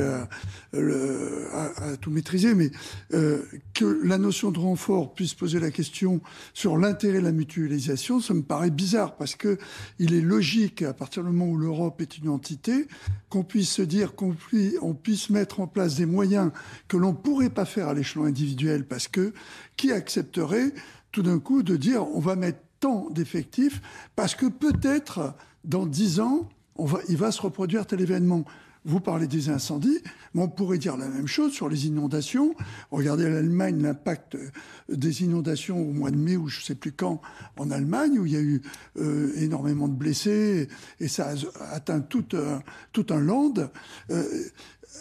euh, à, tout maîtriser. Mais euh, que la notion de renfort puisse poser la question sur l'intérêt de la mutualisation, ça me paraît bizarre parce que il est logique à partir du moment où l'Europe est une entité, qu'on puisse se dire qu'on on puisse mettre en place des moyens que l'on pourrait pas faire à l'échelon individuel parce que qui accepterait tout d'un coup de dire on va mettre tant d'effectifs parce que peut-être dans dix ans, on va, il va se reproduire tel événement. Vous parlez des incendies, mais on pourrait dire la même chose sur les inondations. Regardez l'Allemagne, l'impact des inondations au mois de mai ou je ne sais plus quand en Allemagne, où il y a eu euh, énormément de blessés et ça a atteint tout, un, tout un land. Euh,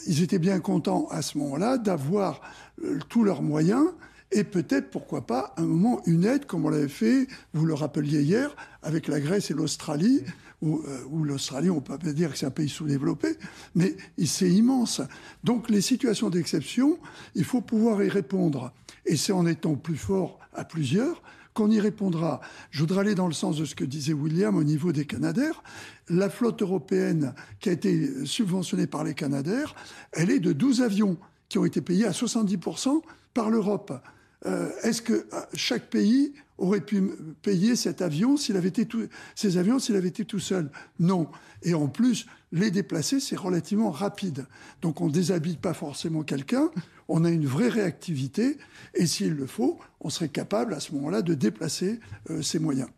ils étaient bien contents à ce moment-là d'avoir euh, tous leurs moyens et peut-être, pourquoi pas, un moment, une aide, comme on l'avait fait, vous le rappeliez hier, avec la Grèce et l'Australie, où, euh, l'Australie, on peut pas dire que c'est un pays sous-développé, mais c'est immense. Donc les situations d'exception, il faut pouvoir y répondre. Et c'est en étant plus fort à plusieurs qu'on y répondra. Je voudrais aller dans le sens de ce que disait William au niveau des Canadaires. La flotte européenne qui a été subventionnée par les Canadaires, elle est de 12 avions qui ont été payés à 70% par l'Europe. Euh, est-ce que euh, chaque pays aurait pu payer cet avion s'il avait été ces avions s'il avait été tout seul? Non. Et en plus, les déplacer, c'est relativement rapide. Donc on ne déshabille pas forcément quelqu'un, on a une vraie réactivité, et s'il le faut, on serait capable à ce moment-là de déplacer euh, ces moyens.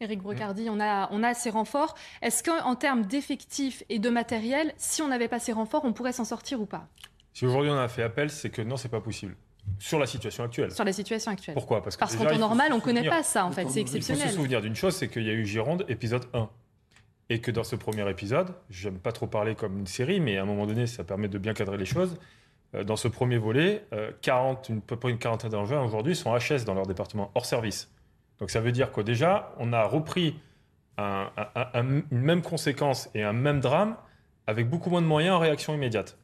Éric Brocardi, on a, on a ces renforts. Est-ce qu'en termes d'effectifs et de matériel, si on n'avait pas ces renforts, on pourrait s'en sortir ou pas? Si aujourd'hui on a fait appel, c'est que non, c'est pas possible. Sur la situation actuelle. Sur la situation actuelle. Pourquoi? Parce qu'en temps normal, on ne connaît pas ça, en fait. C'est exceptionnel. Il faut se souvenir d'une chose, c'est qu'il y a eu Gironde, épisode 1. Et que dans ce premier épisode, j'aime pas trop parler comme une série, mais à un moment donné, ça permet de bien cadrer les choses. Euh, dans ce premier volet, 40, euh, une, peu près une quarantaine d'engins aujourd'hui sont HS dans leur département, hors service. Donc ça veut dire que déjà, on a repris une même conséquence et un même drame avec beaucoup moins de moyens en réaction immédiate.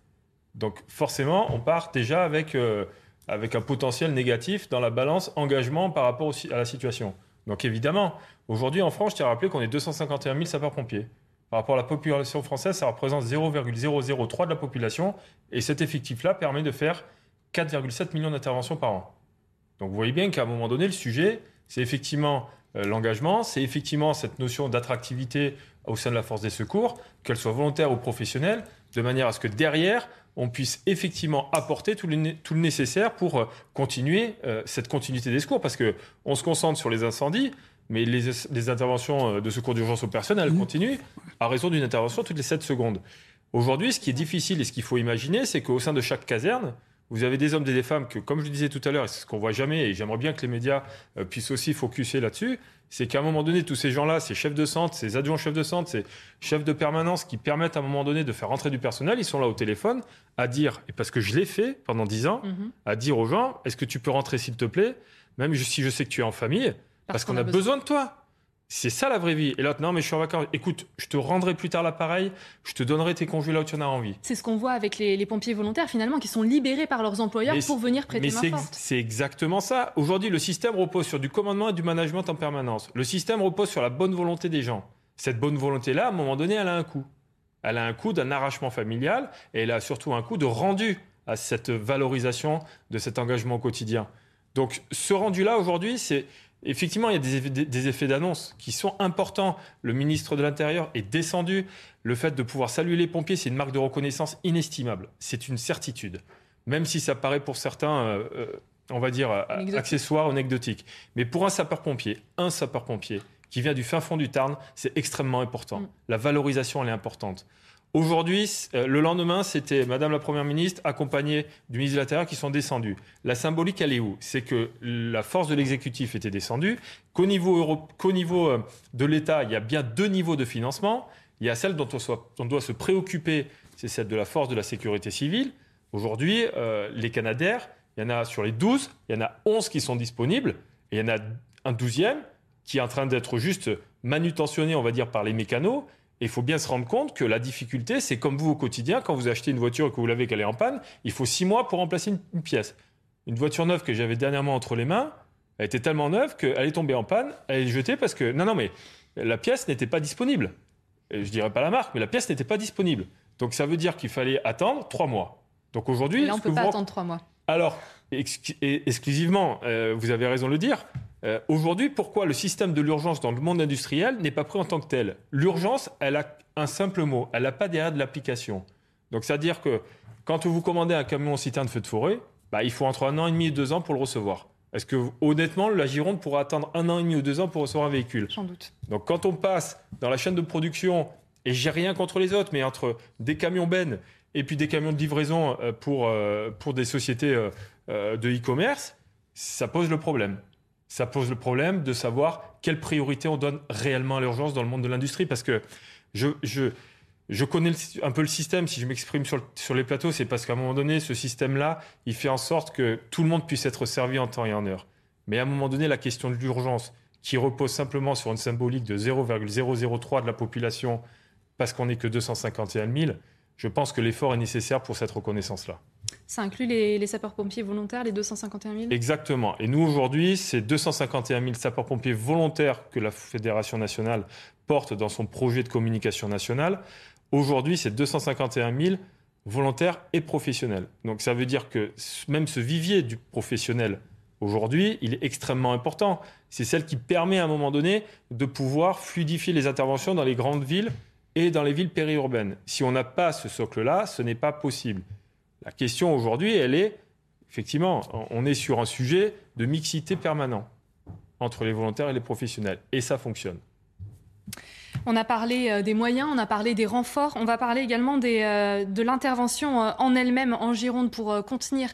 Donc forcément, on part déjà avec... Euh, avec un potentiel négatif dans la balance engagement par rapport à la situation. Donc évidemment, aujourd'hui en France, je tiens à rappeler qu'on est 251 000 sapeurs-pompiers. Par rapport à la population française, ça représente 0,003 de la population. Et cet effectif-là permet de faire 4,7 millions d'interventions par an. Donc vous voyez bien qu'à un moment donné, le sujet, c'est effectivement euh, l'engagement, c'est effectivement cette notion d'attractivité au sein de la force des secours, qu'elle soit volontaire ou professionnelle, de manière à ce que derrière, on puisse effectivement apporter tout le, nécessaire pour euh, continuer euh, cette continuité des secours. Parce qu'on se concentre sur les incendies, mais les, interventions euh, de secours d'urgence elles mmh. continuent à raison d'une intervention toutes les 7 secondes. Aujourd'hui, ce qui est difficile et ce qu'il faut imaginer, c'est qu'au sein de chaque caserne, vous avez des hommes et des femmes que, comme je le disais tout à l'heure, et c'est ce qu'on voit jamais, et j'aimerais bien que les médias puissent aussi focuser là-dessus, c'est qu'à un moment donné, tous ces gens-là, ces chefs de centre, ces adjoints chefs de centre, ces chefs de permanence qui permettent à un moment donné de faire rentrer du personnel, ils sont là au téléphone à dire, et parce que je l'ai fait pendant dix ans, mhm. à dire aux gens, est-ce que tu peux rentrer s'il te plaît, même si je sais que tu es en famille, parce, qu'on a, besoin de toi. C'est ça la vraie vie. Et là, non, mais je suis en vacances. Écoute, je te rendrai plus tard l'appareil, je te donnerai tes congés là où tu en as envie. C'est ce qu'on voit avec les, pompiers volontaires, finalement, qui sont libérés par leurs employeurs pour venir prêter main forte. C'est exactement ça. Aujourd'hui, le système repose sur du commandement et du management en permanence. Le système repose sur la bonne volonté des gens. Cette bonne volonté-là, à un moment donné, elle a un coût. Elle a un coût d'un arrachement familial et elle a surtout un coût de rendu à cette valorisation de cet engagement au quotidien. Donc ce rendu-là aujourd'hui, c'est effectivement, il y a des effets, d'annonce qui sont importants. Le ministre de l'Intérieur est descendu. Le fait de pouvoir saluer les pompiers, c'est une marque de reconnaissance inestimable. C'est une certitude. Même si ça paraît pour certains, euh, euh, on va dire, accessoire ou anecdotique. Mais pour un sapeur-pompier, un sapeur-pompier qui vient du fin fond du Tarn, c'est extrêmement important. Mm. La valorisation, elle est importante. Aujourd'hui, euh, le lendemain, c'était Madame la Première ministre accompagnée du ministre de l'Intérieur qui sont descendus. La symbolique, elle est où? C'est que la force de l'exécutif était descendue, qu'au niveau, euh, de l'État, il y a bien deux niveaux de financement. Il y a celle dont on, doit se préoccuper, c'est celle de la force de la sécurité civile. Aujourd'hui, euh, les Canadaires, il y en a sur les 12, il y en a 11 qui sont disponibles, et il y en a un douzième qui est en train d'être juste manutentionné, on va dire, par les mécanos, et il faut bien se rendre compte que la difficulté, c'est comme vous au quotidien, quand vous achetez une voiture et que vous l'avez qu'elle est en panne, il faut six mois pour remplacer une, pièce. Une voiture neuve que j'avais dernièrement entre les mains, elle était tellement neuve qu'elle est tombée en panne, elle est jetée parce que non, non, mais la pièce n'était pas disponible. Je je dirais pas la marque, mais la pièce n'était pas disponible. Donc ça veut dire qu'il fallait attendre trois mois. Donc aujourd'hui, là on peut pas attendre trois mois. Alors exclusivement, euh, vous avez raison de le dire. Euh, aujourd'hui, pourquoi le système de l'urgence dans le monde industriel n'est pas pris en tant que tel? L'urgence, elle a un simple mot, elle n'a pas derrière de l'application. Donc, c'est-à-dire que quand vous commandez un camion citerne de feu de forêt, bah, il faut entre un an et demi et deux ans pour le recevoir. Est-ce que, honnêtement, la Gironde pourra attendre un an et demi ou deux ans pour recevoir un véhicule? Sans doute. Donc, quand on passe dans la chaîne de production, et j'ai rien contre les autres, mais entre des camions bennes et puis des camions de livraison euh, pour, euh, pour des sociétés de e-commerce, ça pose le problème ça pose le problème de savoir quelle priorité on donne réellement à l'urgence dans le monde de l'industrie. Parce que je, je, je connais un peu le système, si je m'exprime sur, sur, les plateaux, c'est parce qu'à un moment donné, ce système-là, il fait en sorte que tout le monde puisse être servi en temps et en heure. Mais à un moment donné, la question de l'urgence, qui repose simplement sur une symbolique de 0,003 de la population, parce qu'on n'est que 251 000, je pense que l'effort est nécessaire pour cette reconnaissance-là. Ça inclut les, sapeurs-pompiers volontaires, les 251 000 Exactement. Et nous, aujourd'hui, c'est 251 000 sapeurs-pompiers volontaires que la Fédération nationale porte dans son projet de communication nationale. Aujourd'hui, c'est 251 000 volontaires et professionnels. Donc ça veut dire que même ce vivier du professionnel, aujourd'hui, il est extrêmement important. C'est celle qui permet à un moment donné de pouvoir fluidifier les interventions dans les grandes villes et dans les villes périurbaines. Si on n'a pas ce socle-là, ce n'est pas possible. La question aujourd'hui, elle est, effectivement, on est sur un sujet de mixité permanent entre les volontaires et les professionnels. Et ça fonctionne. On a parlé euh, des moyens, on a parlé des renforts, on va parler également euh, de l'intervention euh, en elle-même en Gironde pour contenir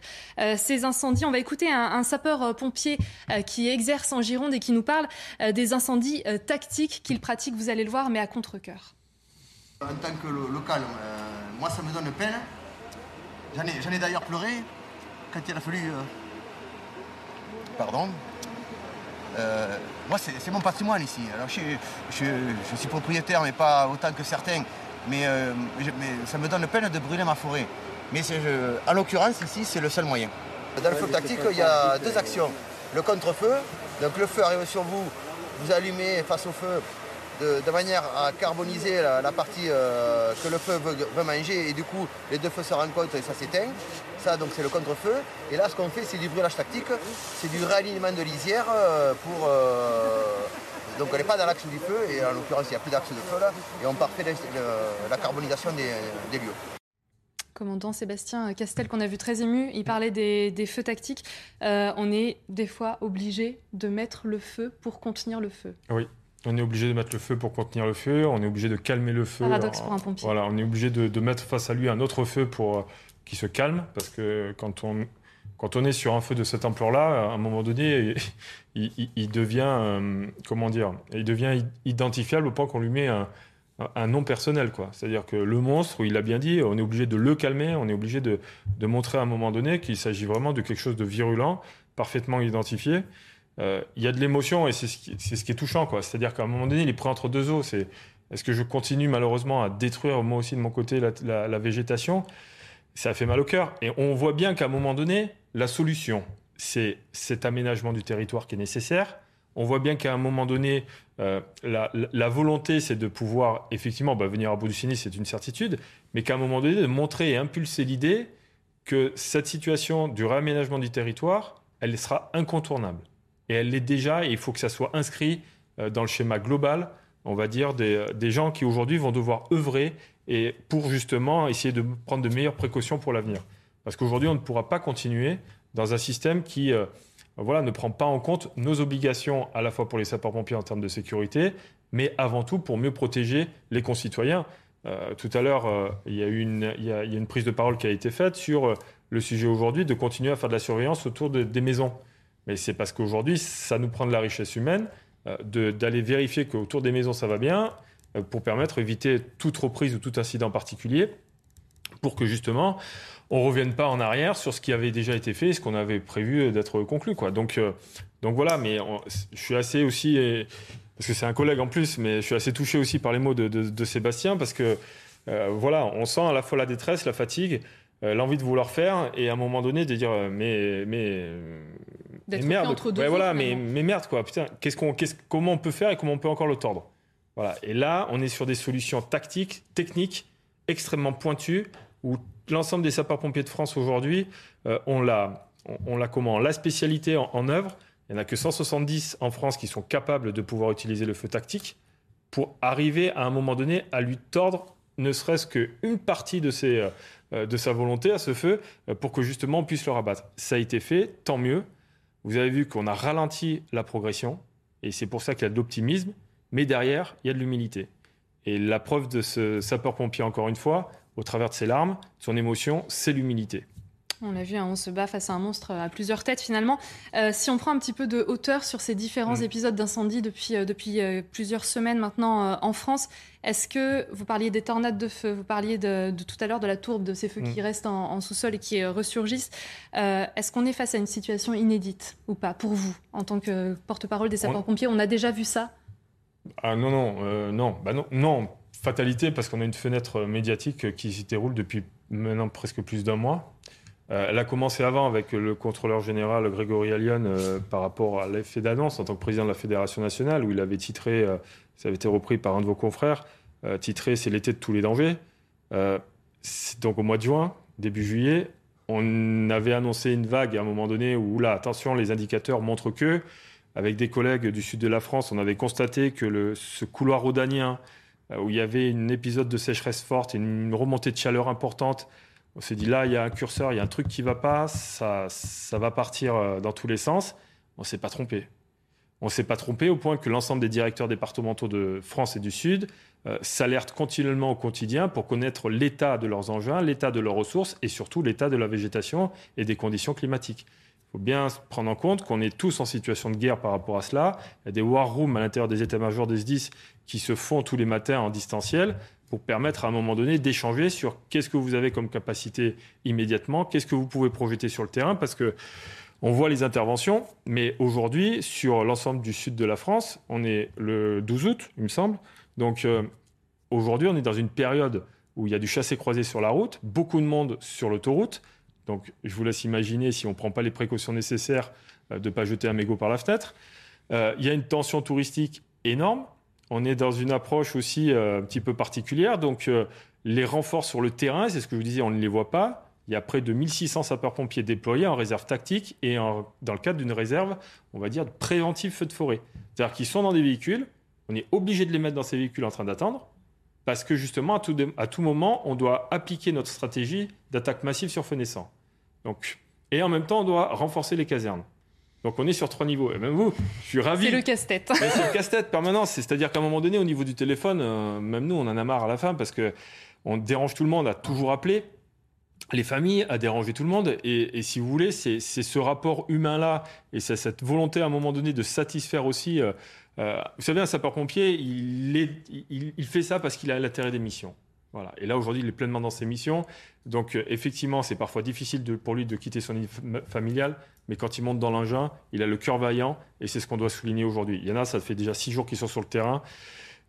ces incendies. On va écouter un, sapeur-pompier qui exerce en Gironde et qui nous parle des incendies tactiques qu'il pratique, vous allez le voir, mais à contre-coeur. En tant que local, moi ça me donne peine J'en ai, d'ailleurs pleuré quand il a fallu. Euh, pardon. Euh, moi, c'est mon patrimoine ici. Alors, je, suis propriétaire, mais pas autant que certains. Euh, mais, ça me donne peine de brûler ma forêt. Mais en l'occurrence, ici, c'est le seul moyen. Dans le feu tactique, il y a deux actions. Le contre-feu, donc le feu arrive sur vous, vous allumez face au feu, de, manière à carboniser la, partie euh, que le feu veut, manger et du coup les deux feux se rencontrent et ça s'éteint. Ça donc c'est le contre-feu. Et là ce qu'on fait c'est du brûlage tactique, c'est du réalignement de lisière euh, pour... Euh, donc on n'est pas dans l'axe du feu et en l'occurrence il n'y a plus d'axe de feu là et on parfait la carbonisation des, lieux. Commandant Sébastien Castel, qu'on a vu très ému, il parlait des, feux tactiques. on est des fois obligé de mettre le feu pour contenir le feu. Oui, on est obligé de mettre le feu pour contenir le feu, on est obligé de calmer le feu. Paradoxe pour un pompier. Voilà, on est obligé de, mettre face à lui un autre feu pour euh, qu'il se calme, parce que quand on, quand on est sur un feu de cette ampleur-là, à un moment donné, il, devient, euh, comment dire, il devient identifiable au point qu'on lui met un, nom personnel, quoi. C'est-à-dire que le monstre, il a bien dit, on est obligé de le calmer, on est obligé de, de montrer à un moment donné qu'il s'agit vraiment de quelque chose de virulent, parfaitement identifié. Euh, il y a de l'émotion et c'est ce, qui est touchant. C'est-à-dire qu'à un moment donné, il est pris entre deux eaux. C'est est-ce que je continue malheureusement à détruire moi aussi de mon côté la, végétation? Ça fait mal au cœur. Et on voit bien qu'à un moment donné, la solution, c'est cet aménagement du territoire qui est nécessaire. On voit bien qu'à un moment donné, euh, la, volonté, c'est de pouvoir effectivement bah, venir à bout du sinistre, c'est une certitude, mais qu'à un moment donné, de montrer et impulser l'idée que cette situation du réaménagement du territoire, elle sera incontournable. Et elle l'est déjà, et il faut que ça soit inscrit euh, dans le schéma global, on va dire, des, des gens qui aujourd'hui vont devoir œuvrer et pour justement essayer de prendre de meilleures précautions pour l'avenir. Parce qu'aujourd'hui, on ne pourra pas continuer dans un système qui euh, voilà, ne prend pas en compte nos obligations à la fois pour les sapeurs-pompiers en termes de sécurité, mais avant tout pour mieux protéger les concitoyens. Euh, tout à l'heure, euh, il, y a une, prise de parole qui a été faite sur le sujet aujourd'hui de continuer à faire de la surveillance autour de, des maisons. Mais c'est parce qu'aujourd'hui, ça nous prend de la richesse humaine d'aller vérifier qu'autour des maisons, ça va bien, pour permettre d'éviter toute reprise ou tout incident particulier, pour que justement on revienne pas en arrière sur ce qui avait déjà été fait, ce qu'on avait prévu d'être conclu. Quoi. Donc, euh, donc voilà, mais je suis assez aussi, parce que c'est un collègue en plus, mais je suis assez touché aussi par les mots de, de, Sébastien, parce que euh, voilà, on sent à la fois la détresse, la fatigue, euh, l'envie de vouloir faire, et à un moment donné de dire mais mais, mais merde, entre deux voilà, mais, mais merde quoi, putain, qu'est-ce qu'on, qu'est-ce, comment on peut faire et comment on peut encore le tordre? Voilà. Et là, on est sur des solutions tactiques, techniques, extrêmement pointues, où l'ensemble des sapeurs-pompiers de France aujourd'hui, euh, on l'a, on, l'a comment? La spécialité en, œuvre. Il n'y en a que 170 en France qui sont capables de pouvoir utiliser le feu tactique pour arriver à un moment donné à lui tordre ne serait-ce qu'une partie de, ses, euh, de sa volonté à ce feu euh, pour que justement on puisse le rabattre. Ça a été fait, tant mieux. Vous avez vu qu'on a ralenti la progression et c'est pour ça qu'il y a de l'optimisme, mais derrière, il y a de l'humilité. Et la preuve de ce sapeur-pompier, encore une fois, au travers de ses larmes, son émotion, c'est l'humilité. On l'a vu, hein, on se bat face à un monstre à plusieurs têtes finalement. Euh, si on prend un petit peu de hauteur sur ces différents mm. épisodes d'incendie depuis, euh, depuis euh, plusieurs semaines maintenant en France, est-ce que vous parliez des tornades de feu, vous parliez de, tout à l'heure de la tourbe, de ces feux qui mm. restent en, sous-sol et qui ressurgissent Est-ce qu'on est face à une situation inédite ou pas pour vous en tant que porte-parole des sapeurs-pompiers? On a déjà vu ça? Ah non, non, non, bah non, non fatalité parce qu'on a une fenêtre médiatique qui s'y déroule depuis maintenant presque plus d'un mois. Euh, elle a commencé avant avec le contrôleur général Grégory Allion euh, par rapport à l'effet d'annonce en tant que président de la Fédération nationale où il avait titré, euh, ça avait été repris par un de vos confrères, titré C'est l'été de tous les dangers. donc au mois de juin, début juillet, on avait annoncé une vague à un moment donné où là, attention, les indicateurs montrent que, avec des collègues du sud de la France, on avait constaté que ce couloir rhodanien où il y avait un épisode de sécheresse forte et une remontée de chaleur importante. On s'est dit là, il y a un curseur, il y a un truc qui va pas, ça, va partir euh, dans tous les sens. On s'est pas trompé. On s'est pas trompé au point que l'ensemble des directeurs départementaux de France et du Sud euh, s'alertent continuellement au quotidien pour connaître l'état de leurs engins, l'état de leurs ressources et surtout l'état de la végétation et des conditions climatiques faut bien prendre en compte qu'on est tous en situation de guerre par rapport à cela. Il y a des war rooms à l'intérieur des états-majors des SDIS qui se font tous les matins en distanciel pour permettre à un moment donné d'échanger sur qu'est-ce que vous avez comme capacité immédiatement, qu'est-ce que vous pouvez projeter sur le terrain, parce que on voit les interventions, mais aujourd'hui, sur l'ensemble du sud de la France, on est le 12 août, il me semble. Donc euh, aujourd'hui, on est dans une période où il y a du chassé-croisé sur la route, beaucoup de monde sur l'autoroute. Donc, je vous laisse imaginer, si on ne prend pas les précautions nécessaires, euh, de ne pas jeter un mégot par la fenêtre. Euh, il y a une tension touristique énorme. On est dans une approche aussi euh, un petit peu particulière. Donc, les renforts sur le terrain, c'est ce que je vous disais, on ne les voit pas. Il y a près de 1600 sapeurs-pompiers déployés en réserve tactique et dans le cadre d'une réserve, on va dire, préventive feu de forêt. C'est-à-dire qu'ils sont dans des véhicules, on est obligé de les mettre dans ces véhicules en train d'attendre parce que justement, à tout, moment, on doit appliquer notre stratégie d'attaque massive sur feu naissant. Donc, et en même temps, on doit renforcer les casernes. Donc on est sur trois niveaux. Et même vous, je suis ravi. C'est le casse-tête. c'est le casse-tête permanent. C'est-à-dire qu'à un moment donné, au niveau du téléphone, euh, même nous, on en a marre à la fin parce que on dérange tout le monde à toujours appeler les familles, à déranger tout le monde. Et, si vous voulez, c'est ce rapport humain-là et c'est cette volonté à un moment donné de satisfaire aussi euh, euh, vous savez, un sapeur-pompier, il, fait ça parce qu'il a l'intérêt des missions. Voilà. Et là, aujourd'hui, il est pleinement dans ses missions. Donc, euh, effectivement, c'est parfois difficile pour lui de quitter son nid familial, mais quand il monte dans l'engin, il a le cœur vaillant, et c'est ce qu'on doit souligner aujourd'hui. Il y en a, ça fait déjà six jours qu'ils sont sur le terrain.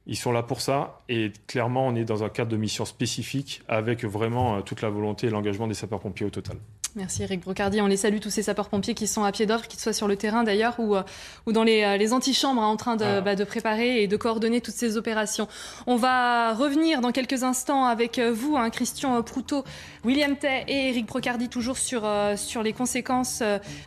Ils sont là pour ça, et clairement, on est dans un cadre de mission spécifique, avec vraiment euh, toute la volonté et l'engagement des sapeurs-pompiers au total. Merci Eric Brocardi. On les salue tous ces sapeurs-pompiers qui sont à pied d'œuvre, qu'ils soient sur le terrain d'ailleurs ou, euh, ou dans les, euh, les antichambres hein, en train de, ah. bah, de, préparer et de coordonner toutes ces opérations. On va revenir dans quelques instants avec euh, vous, hein, Christian Proutot, William Tay et Eric Brocardi, toujours sur, sur les conséquences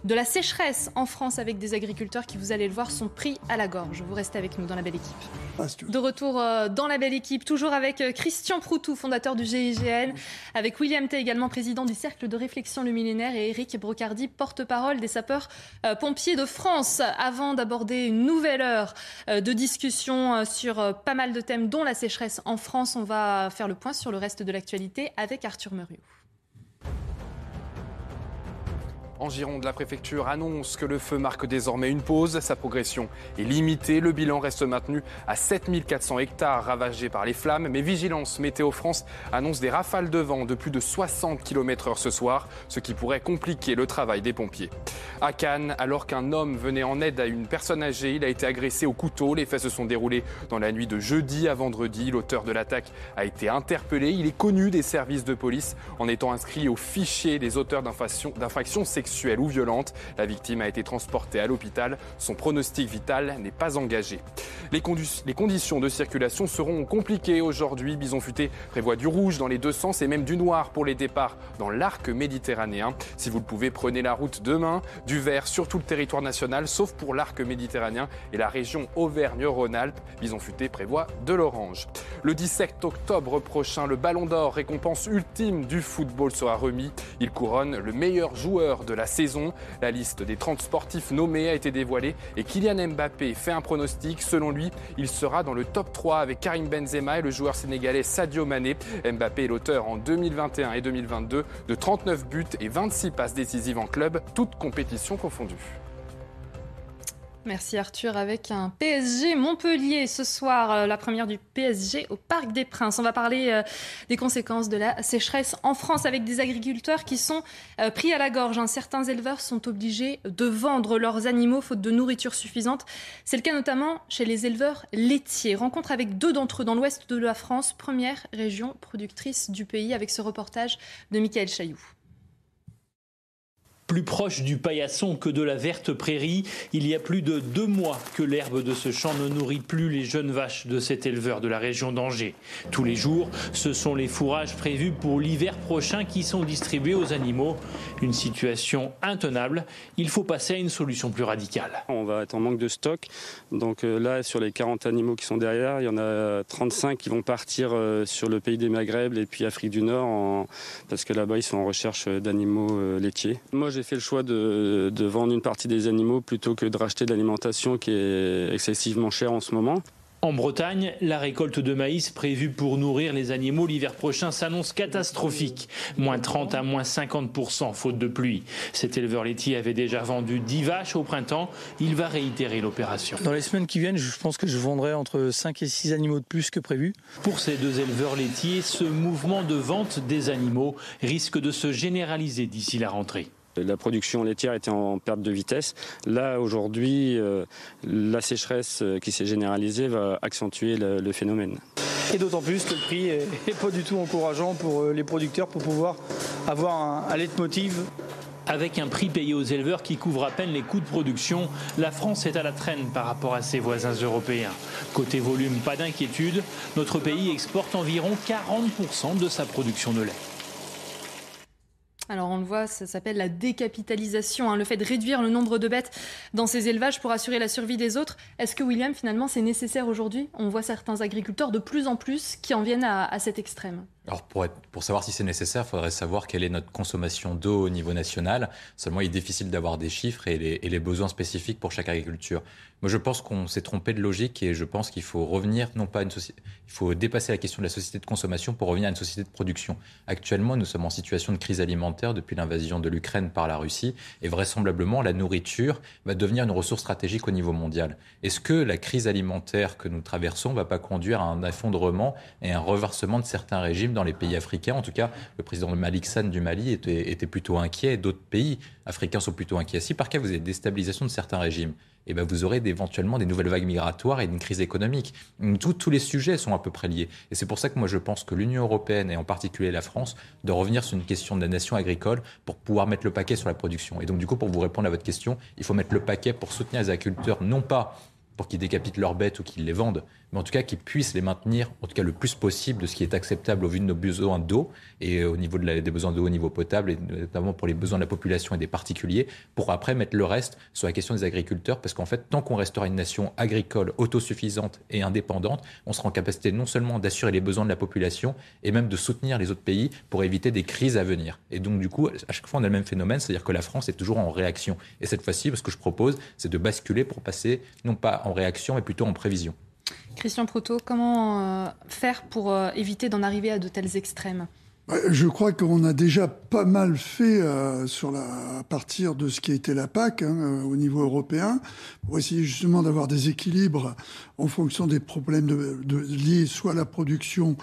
de la sécheresse en France avec des agriculteurs qui, vous allez le voir, sont pris à la gorge. Vous restez avec nous dans la belle équipe. De retour dans la belle équipe, toujours avec Christian Proutot, fondateur du GIGN, avec William Tay également, président du Cercle de réflexion lumineuse et Eric Brocardi, porte-parole des sapeurs-pompiers de France. Avant d'aborder une nouvelle heure euh, de discussion euh, sur euh, pas mal de thèmes, dont la sécheresse en France, on va faire le point sur le reste de l'actualité avec Arthur Muriot. En Gironde, la préfecture annonce que le feu marque désormais une pause. Sa progression est limitée. Le bilan reste maintenu à 7400 hectares ravagés par les flammes. Mais Vigilance Météo France annonce des rafales de vent de plus de 60 km/h ce soir, ce qui pourrait compliquer le travail des pompiers. À Cannes, alors qu'un homme venait en aide à une personne âgée, il a été agressé au couteau. Les faits se sont déroulés dans la nuit de jeudi à vendredi. L'auteur de l'attaque a été interpellé. Il est connu des services de police en étant inscrit au fichier des auteurs d'infractions sexuelles sexuelle ou violente. La victime a été transportée à l'hôpital. Son pronostic vital n'est pas engagé. Les, conditions de circulation seront compliquées aujourd'hui. Bison Futé prévoit du rouge dans les deux sens et même du noir pour les départs dans l'arc méditerranéen. Si vous le pouvez, prenez la route demain. Du vert sur tout le territoire national, sauf pour l'arc méditerranéen et la région Auvergne-Rhône-Alpes. Bison Futé prévoit de l'orange. Le 17 octobre prochain, le Ballon d'Or, récompense ultime du football, sera remis. Il couronne le meilleur joueur de la saison. La liste des 30 sportifs nommés a été dévoilée et Kylian Mbappé fait un pronostic. Selon lui, il sera dans le top 3 avec Karim Benzema et le joueur sénégalais Sadio Mané. Mbappé est l'auteur en 2021 et 2022 de 39 buts et 26 passes décisives en club, toutes compétitions confondues. Merci Arthur. Avec un PSG Montpellier ce soir, euh, la première du PSG au Parc des Princes. On va parler euh, des conséquences de la sécheresse en France avec des agriculteurs qui sont euh, pris à la gorge. Hein. Certains éleveurs sont obligés de vendre leurs animaux faute de nourriture suffisante. C'est le cas notamment chez les éleveurs laitiers. Rencontre avec deux d'entre eux dans l'ouest de la France, première région productrice du pays, avec ce reportage de Michael Chailloux. Plus proche du paillasson que de la verte prairie, il y a plus de deux mois que l'herbe de ce champ ne nourrit plus les jeunes vaches de cet éleveur de la région d'Angers. Tous les jours, ce sont les fourrages prévus pour l'hiver prochain qui sont distribués aux animaux. Une situation intenable. Il faut passer à une solution plus radicale. On va être en manque de stock. Donc euh, là, sur les 40 animaux qui sont derrière, il y en a 35 qui vont partir euh, sur le pays des Maghreb et puis Afrique du Nord parce que là-bas, ils sont en recherche d'animaux euh, laitiers. Moi, j'ai fait le choix de, vendre une partie des animaux plutôt que de racheter de l'alimentation qui est excessivement chère en ce moment. En Bretagne, la récolte de maïs prévue pour nourrir les animaux l'hiver prochain s'annonce catastrophique. Moins 30 à moins 50% faute de pluie. Cet éleveur laitier avait déjà vendu 10 vaches au printemps. Il va réitérer l'opération. Dans les semaines qui viennent, je pense que je vendrai entre 5 et 6 animaux de plus que prévu. Pour ces deux éleveurs laitiers, ce mouvement de vente des animaux risque de se généraliser d'ici la rentrée. La production laitière était en perte de vitesse. Là, aujourd'hui, euh, la sécheresse euh, qui s'est généralisée va accentuer le, phénomène. Et d'autant plus que le prix n'est pas du tout encourageant pour euh, les producteurs pour pouvoir avoir un, un leitmotiv avec un prix payé aux éleveurs qui couvre à peine les coûts de production, la France est à la traîne par rapport à ses voisins européens. Côté volume, pas d'inquiétude, notre pays exporte environ 40% de sa production de lait. Alors on le voit, ça s'appelle la décapitalisation, hein, le fait de réduire le nombre de bêtes dans ces élevages pour assurer la survie des autres. Est-ce que William, finalement, c'est nécessaire aujourd'hui? On voit certains agriculteurs de plus en plus qui en viennent à cet extrême. Alors pour, savoir si c'est nécessaire, il faudrait savoir quelle est notre consommation d'eau au niveau national. Seulement, il est difficile d'avoir des chiffres et les, et les, besoins spécifiques pour chaque agriculture. Moi, je pense qu'on s'est trompé de logique et je pense qu'il faut revenir, non pas une société, il faut dépasser la question de la société de consommation pour revenir à une société de production. Actuellement, nous sommes en situation de crise alimentaire depuis l'invasion de l'Ukraine par la Russie et vraisemblablement, la nourriture va devenir une ressource stratégique au niveau mondial. Est-ce que la crise alimentaire que nous traversons ne va pas conduire à un effondrement et un reversement de certains régimes dans les pays africains. En tout cas, le président Malik Sall du Mali était, plutôt inquiet. D'autres pays africains sont plutôt inquiets. Si par cas vous avez déstabilisation de certains régimes, eh ben vous aurez éventuellement des nouvelles vagues migratoires et une crise économique. tous les sujets sont à peu près liés. Et c'est pour ça que moi je pense que l'Union européenne et en particulier la France doit revenir sur une question de la nation agricole pour pouvoir mettre le paquet sur la production. Et donc du coup, pour vous répondre à votre question, il faut mettre le paquet pour soutenir les agriculteurs, non pas pour qu'ils décapitent leurs bêtes ou qu'ils les vendent, mais en tout cas qu'ils puissent les maintenir, en tout cas le plus possible de ce qui est acceptable au vu de nos besoins d'eau et au niveau de des besoins d'eau au niveau potable, et notamment pour les besoins de la population et des particuliers, pour après mettre le reste sur la question des agriculteurs, parce qu'en fait, tant qu'on restera une nation agricole autosuffisante et indépendante, on sera en capacité non seulement d'assurer les besoins de la population, et même de soutenir les autres pays pour éviter des crises à venir. Et donc du coup, à chaque fois, on a le même phénomène, c'est-à-dire que la France est toujours en réaction. Et cette fois-ci, ce que je propose, c'est de basculer pour passer non pas en réaction, mais plutôt en prévision. Christian Proto, comment euh, faire pour euh, éviter d'en arriver à de tels extrêmes? Je crois qu'on a déjà pas mal fait euh, à partir de ce qui a été la PAC hein, au niveau européen pour essayer justement d'avoir des équilibres en fonction des problèmes liés soit à la production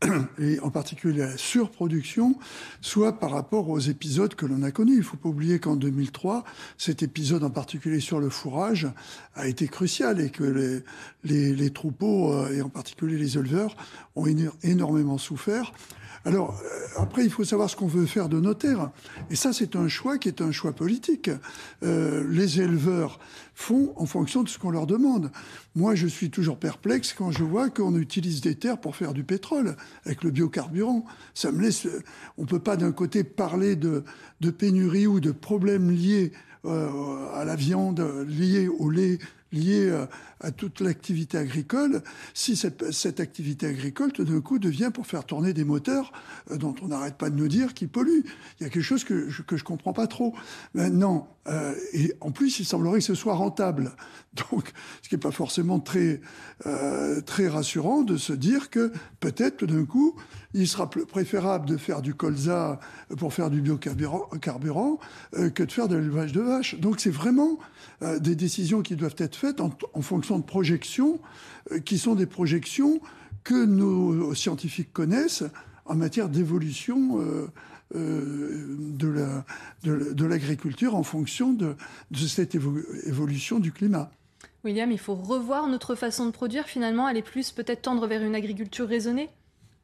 et en particulier la surproduction, soit par rapport aux épisodes que l'on a connus. Il ne faut pas oublier qu'en 2003, cet épisode en particulier sur le fourrage a été crucial et que les, les, les troupeaux, euh, et en particulier les éleveurs, ont énormément souffert. Alors, euh, après, il faut savoir ce qu'on veut faire de nos terres. Et ça, c'est un choix qui est un choix politique. Euh, les éleveurs font en fonction de ce qu'on leur demande. Moi, je suis toujours perplexe quand je vois qu'on utilise des terres pour faire du pétrole avec le biocarburant. Ça me laisse. On peut pas d'un côté parler de, pénurie ou de problèmes liés euh, à la viande, liés au lait, liés euh, à toute l'activité agricole, si cette, activité agricole, tout d'un coup, devient pour faire tourner des moteurs euh, dont on n'arrête pas de nous dire qu'ils polluent. Il y a quelque chose que je, que comprends pas trop. Maintenant, euh, et en plus, il semblerait que ce soit rentable. Donc, ce qui n'est pas forcément très, euh, très rassurant de se dire que peut-être, tout d'un coup, il sera préférable de faire du colza pour faire du biocarburant carburant, que de faire de l'élevage de vaches. Donc, c'est vraiment des décisions qui doivent être faites en fonction de projections, euh, qui sont des projections que nos scientifiques connaissent en matière d'évolution euh, euh, de l'agriculture en fonction de, cette évolution du climat. William, il faut revoir notre façon de produire finalement, aller plus peut-être tendre vers une agriculture raisonnée?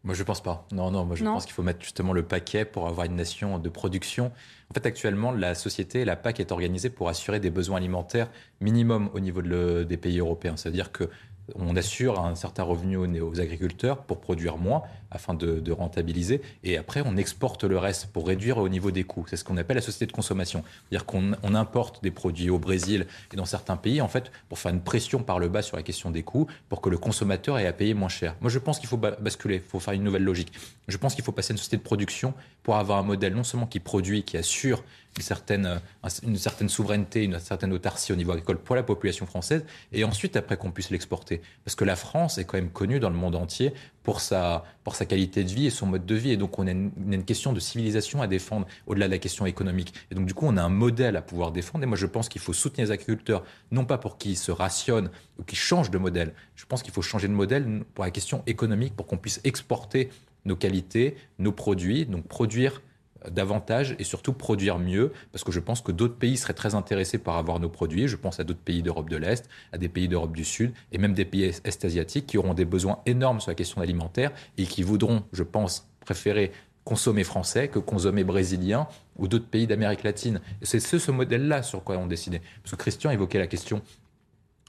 Moi, je pense pas. Non, non, moi, je pense qu'il faut mettre justement le paquet pour avoir une nation de production. En fait, actuellement, la société, la PAC est organisée pour assurer des besoins alimentaires minimum au niveau des pays européens. C'est-à-dire que on assure un certain revenu aux, agriculteurs pour produire moins afin de, rentabiliser et après on exporte le reste pour réduire au niveau des coûts. C'est ce qu'on appelle la société de consommation. C'est-à-dire qu'on importe des produits au Brésil et dans certains pays en fait pour faire une pression par le bas sur la question des coûts pour que le consommateur ait à payer moins cher. Moi je pense qu'il faut basculer, il faut faire une nouvelle logique. Je pense qu'il faut passer à une société de production pour avoir un modèle non seulement qui produit, qui assure une certaine, une certaine souveraineté, une certaine autarcie au niveau agricole pour la population française, et ensuite après qu'on puisse l'exporter. Parce que la France est quand même connue dans le monde entier pour sa qualité de vie et son mode de vie, et donc on a une, une question de civilisation à défendre au-delà de la question économique. Et donc du coup on a un modèle à pouvoir défendre, et moi je pense qu'il faut soutenir les agriculteurs, non pas pour qu'ils se rationnent ou qu'ils changent de modèle, je pense qu'il faut changer de modèle pour la question économique, pour qu'on puisse exporter nos qualités, nos produits, donc produire davantage et surtout produire mieux, parce que je pense que d'autres pays seraient très intéressés par avoir nos produits. Je pense à d'autres pays d'Europe de l'Est, à des pays d'Europe du Sud et même des pays est-asiatiques qui auront des besoins énormes sur la question alimentaire et qui voudront, je pense, préférer consommer français que consommer brésilien ou d'autres pays d'Amérique latine. C'est ce, ce modèle-là sur quoi on décidait. Parce que Christian évoquait la question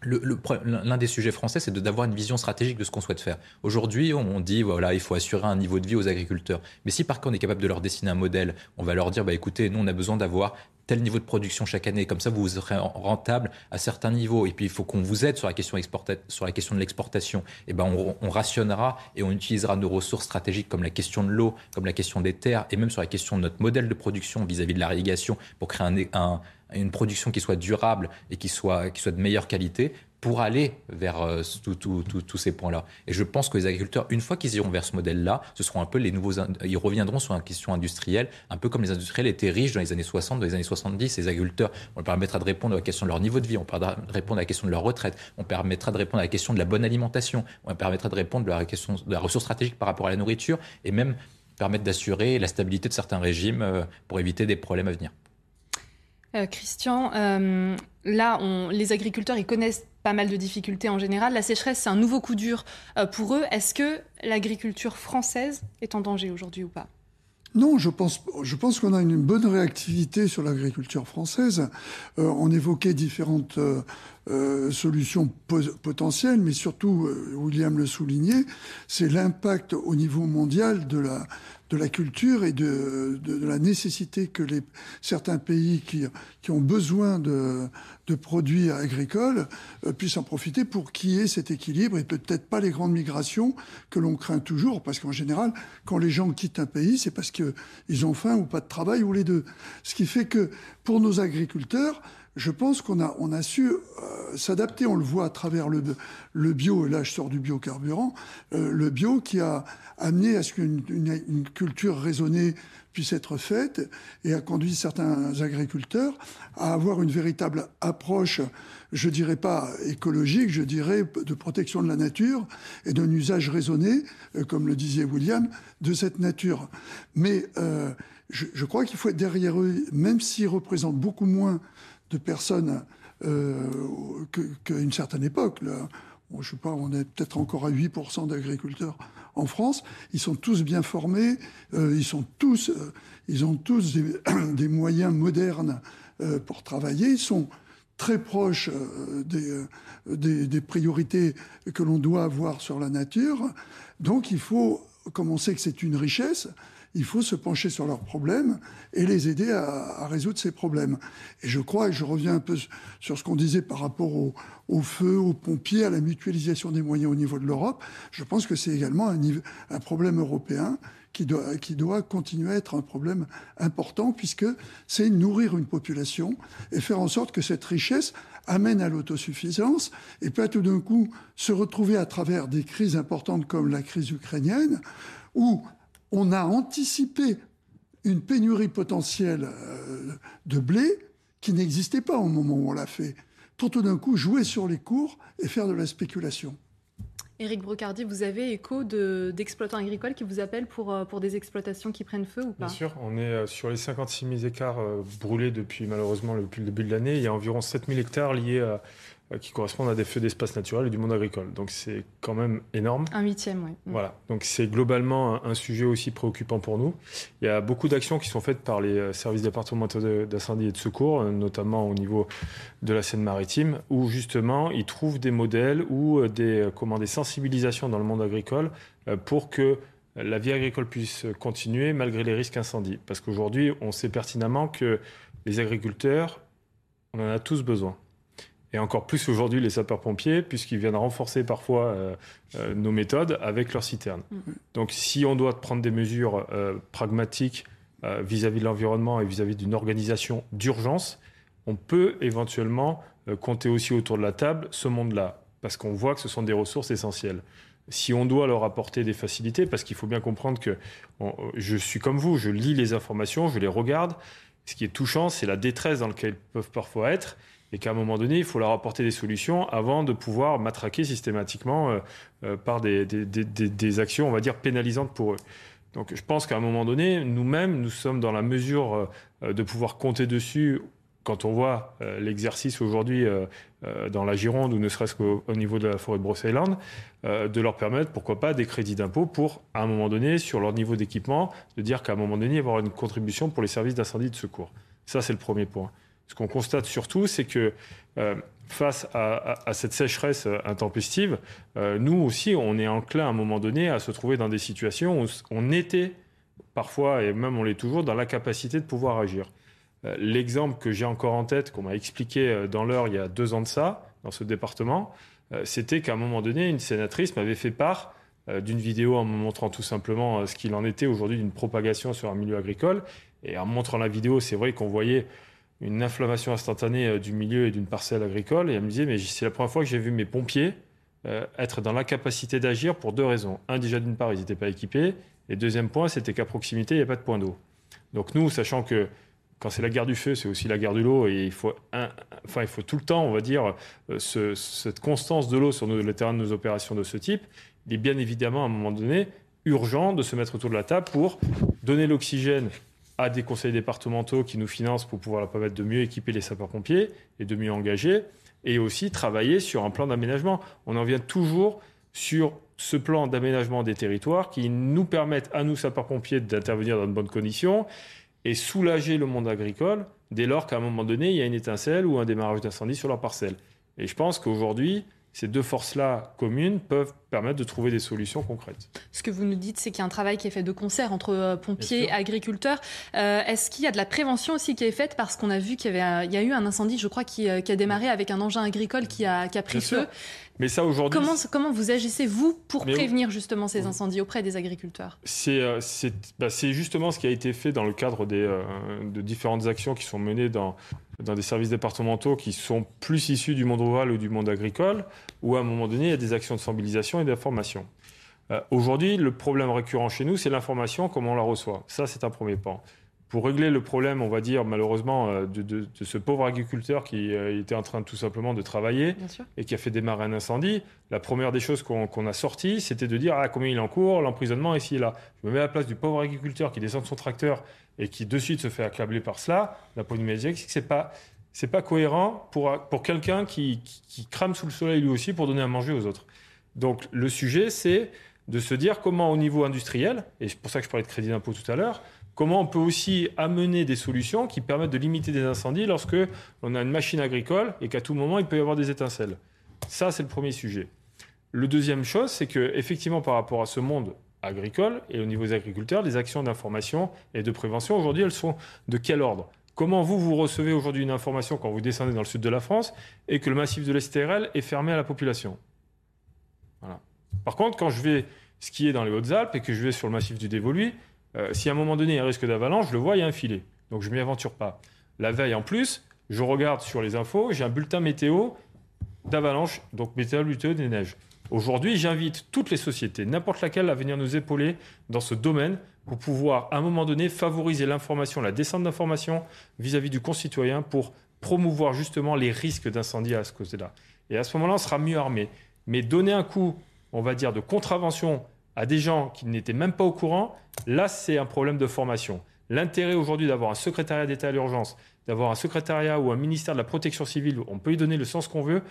l'un des sujets français, c'est d'avoir une vision stratégique de ce qu'on souhaite faire. Aujourd'hui, on dit, voilà, il faut assurer un niveau de vie aux agriculteurs. Mais si par contre on est capable de leur dessiner un modèle, on va leur dire, bah, écoutez, nous, on a besoin d'avoir tel niveau de production chaque année, comme ça vous serez rentable à certains niveaux. Et puis il faut qu'on vous aide sur la question, sur la question de l'exportation. Et ben on, on, rationnera et on utilisera nos ressources stratégiques comme la question de l'eau, comme la question des terres, et même sur la question de notre modèle de production vis-à-vis -vis de l'irrigation pour créer un, une production qui soit durable et qui soit, qui soit de meilleure qualité pour aller vers euh, tous ces points-là. Et je pense que les agriculteurs, une fois qu'ils iront vers ce modèle-là, ce seront un peu les nouveaux, ils reviendront sur une question industrielle, un peu comme les industriels étaient riches dans les années 60, dans les années 70. Les agriculteurs, on leur permettra de répondre à la question de leur niveau de vie, on permettra de répondre à la question de leur retraite, on permettra de répondre à la question de la bonne alimentation, on permettra de répondre à la question de la ressource stratégique par rapport à la nourriture, et même permettre d'assurer la stabilité de certains régimes euh, pour éviter des problèmes à venir. Euh, Christian, euh, là, les agriculteurs, ils connaissent pas mal de difficultés en général. La sécheresse, c'est un nouveau coup dur pour eux. Est-ce que l'agriculture française est en danger aujourd'hui ou pas? Non, je pense, je pense qu'on a une bonne réactivité sur l'agriculture française. on évoquait différentes solutions potentielles, mais surtout, William le soulignait, c'est l'impact au niveau mondial de la, de la culture et de, la nécessité que certains pays qui, qui ont besoin de, de produits agricoles euh, puissent en profiter pour qu'il y ait cet équilibre et peut-être pas les grandes migrations que l'on craint toujours, parce qu'en général, quand les gens quittent un pays, c'est parce qu'ils ont faim ou pas de travail ou les deux. Ce qui fait que pour nos agriculteurs, je pense qu'on a, on a su euh, s'adapter. On le voit à travers le, le bio, et là je sors du biocarburant, euh, le bio qui a amené à ce qu'une une, culture raisonnée puisse être faite et a conduit certains agriculteurs à avoir une véritable approche, je dirais pas écologique, je dirais de protection de la nature et d'un usage raisonné, euh, comme le disait William, de cette nature. Mais je, je crois qu'il faut être derrière eux, même s'ils représentent beaucoup moins de personnes euh, qu'à une certaine époque. Là. je sais pas, on est peut-être encore à 8% d'agriculteurs en France. Ils sont tous bien formés, euh, ils, sont tous, euh, ils ont tous des, moyens modernes pour travailler. Ils sont très proches des, des, des, priorités que l'on doit avoir sur la nature. Donc il faut, comme on sait que c'est une richesse, il faut se pencher sur leurs problèmes et les aider à, résoudre ces problèmes. Et je crois, et je reviens un peu sur ce qu'on disait par rapport au, feu, aux pompiers, à la mutualisation des moyens au niveau de l'Europe, je pense que c'est également un, un, problème européen qui doit, qui doit continuer à être un problème important, puisque c'est nourrir une population et faire en sorte que cette richesse amène à l'autosuffisance et pas tout d'un coup se retrouver à travers des crises importantes comme la crise ukrainienne, où on a anticipé une pénurie potentielle euh, de blé qui n'existait pas au moment où on l'a fait. Pour tout d'un coup jouer sur les cours et faire de la spéculation. Éric Brocardi, vous avez écho d'exploitants agricoles qui vous appellent pour, euh, pour des exploitations qui prennent feu ou pas? Bien sûr, on est euh, sur les 56 000 hectares brûlés depuis malheureusement depuis le début de l'année. Il y a environ 7 000 hectares liés à, qui correspondent à des feux d'espace naturel et du monde agricole. Donc c'est quand même énorme. Un huitième, oui. Mm. Voilà. Donc c'est globalement un, sujet aussi préoccupant pour nous. Il y a beaucoup d'actions qui sont faites par les euh, services départementaux d'incendie et de secours, euh, notamment au niveau de la Seine-Maritime, où justement ils trouvent des modèles ou des, comment, des sensibilisations dans le monde agricole pour que la vie agricole puisse continuer malgré les risques incendies. Parce qu'aujourd'hui, on sait pertinemment que les agriculteurs, on en a tous besoin et encore plus aujourd'hui les sapeurs-pompiers, puisqu'ils viennent renforcer parfois euh, euh, nos méthodes avec leurs citernes. Mm. Donc si on doit prendre des mesures euh, pragmatiques vis-à-vis de l'environnement et vis-à-vis d'une organisation d'urgence, on peut éventuellement compter aussi autour de la table ce monde-là, parce qu'on voit que ce sont des ressources essentielles. Si on doit leur apporter des facilités, parce qu'il faut bien comprendre que je suis comme vous, je lis les informations, je les regarde, ce qui est touchant, c'est la détresse dans laquelle ils peuvent parfois être et qu'à un moment donné, il faut leur apporter des solutions avant de pouvoir matraquer systématiquement euh, euh, par des, des, actions, on va dire, pénalisantes pour eux. Donc je pense qu'à un moment donné, nous-mêmes, nous sommes dans la mesure euh, de pouvoir compter dessus quand on voit l'exercice aujourd'hui dans la Gironde ou ne serait-ce qu'au niveau de la forêt de Brocéliande, de leur permettre, pourquoi pas, des crédits d'impôt pour, à un moment donné, sur leur niveau d'équipement, de dire qu'à un moment donné, il y avoir une contribution pour les services d'incendie de secours. Ça, c'est le premier point. Ce qu'on constate surtout, c'est que euh, face à, cette sécheresse euh, intempestive, euh, nous aussi, on est enclin à un moment donné à se trouver dans des situations où on était parfois, et même on l'est toujours, dans la capacité de pouvoir agir. L'exemple que j'ai encore en tête, qu'on m'a expliqué dans l'heure il y a deux ans de ça, dans ce département, c'était qu'à un moment donné, une sénatrice m'avait fait part d'une vidéo en me montrant tout simplement ce qu'il en était aujourd'hui d'une propagation sur un milieu agricole. Et en montrant la vidéo, c'est vrai qu'on voyait une inflammation instantanée du milieu et d'une parcelle agricole. Et elle me disait, mais c'est la première fois que j'ai vu mes pompiers être dans l'incapacité d'agir pour deux raisons. Un, déjà d'une part, ils n'étaient pas équipés. Et deuxième point, c'était qu'à proximité, il n'y a pas de point d'eau. Donc nous, sachant que quand c'est la guerre du feu, c'est aussi la guerre de l'eau, et il faut, enfin, il faut tout le temps, on va dire, euh, cette constance de l'eau sur le terrain de nos opérations de ce type. Il est bien évidemment, à un moment donné, urgent de se mettre autour de la table pour donner l'oxygène à des conseils départementaux qui nous financent pour pouvoir leur permettre de mieux équiper les sapeurs-pompiers et de mieux engager, et aussi travailler sur un plan d'aménagement. On en vient toujours sur ce plan d'aménagement des territoires qui nous permettent à nous, sapeurs-pompiers, d'intervenir dans de bonnes conditions et soulager le monde agricole dès lors qu'à un moment donné, il y a une étincelle ou un démarrage d'incendie sur leur parcelle. Et je pense qu'aujourd'hui, ces deux forces-là communes peuvent permettre de trouver des solutions concrètes. Ce que vous nous dites, c'est qu'il y a un travail qui est fait de concert entre euh, pompiers et agriculteurs. Euh, est-ce qu'il y a de la prévention aussi qui est faite? Parce qu'on a vu qu'il y, il y a eu un incendie, je crois, qui, euh, qui a démarré avec un engin agricole qui a, qui a pris feu. Mais ça aujourd'hui. Comment, comment vous agissez, vous, pour prévenir justement ces incendies auprès des agriculteurs? C'est bah, justement ce qui a été fait dans le cadre des, de différentes actions qui sont menées dans, dans des services départementaux qui sont plus issus du monde rural ou du monde agricole, où à un moment donné, il y a des actions de sensibilisation et d'information. Euh, aujourd'hui, le problème récurrent chez nous, c'est l'information, comment on la reçoit. Ça, c'est un premier point. Pour régler le problème, on va dire, malheureusement, euh, de, ce pauvre agriculteur qui euh, était en train tout simplement de travailler et qui a fait démarrer un incendie, la première des choses qu'on a sorties, c'était de dire ah, combien il en court, l'emprisonnement ici et là. Je me mets à la place du pauvre agriculteur qui descend de son tracteur et qui de suite se fait accabler par cela, d'un point de vue médiatique, c'est pas c'est pas cohérent pour, pour quelqu'un qui, qui, crame sous le soleil lui aussi pour donner à manger aux autres. Donc le sujet, c'est de se dire comment au niveau industriel, et c'est pour ça que je parlais de crédit d'impôt tout à l'heure, comment on peut aussi amener des solutions qui permettent de limiter des incendies lorsque on a une machine agricole et qu'à tout moment il peut y avoir des étincelles. Ça, c'est le premier sujet. Le deuxième chose, c'est que effectivement par rapport à ce monde agricole et au niveau des agriculteurs, les actions d'information et de prévention, aujourd'hui, elles sont de quel ordre? Comment vous, vous recevez aujourd'hui une information quand vous descendez dans le sud de la France et que le massif de l'STRL est fermé à la population? Par contre, quand je vais skier dans les Hautes-Alpes et que je vais sur le massif du Dévoluy, euh, si à un moment donné il y a un risque d'avalanche, je le vois, il y a un filet. Donc je ne m'y aventure pas. La veille en plus, je regarde sur les infos, j'ai un bulletin météo d'avalanche, donc météo météo des neiges. Aujourd'hui, j'invite toutes les sociétés, n'importe laquelle, à venir nous épauler dans ce domaine pour pouvoir, à un moment donné, favoriser l'information, la descente d'information vis-à-vis du concitoyen pour promouvoir justement les risques d'incendie à ce côté-là. Et à ce moment-là, on sera mieux armé. Mais donner un coup, on va dire, de contravention à des gens qui n'étaient même pas au courant, là, c'est un problème de formation. L'intérêt aujourd'hui d'avoir un secrétariat d'État à l'urgence, d'avoir un secrétariat ou un ministère de la protection civile, on peut y donner le sens qu'on veut,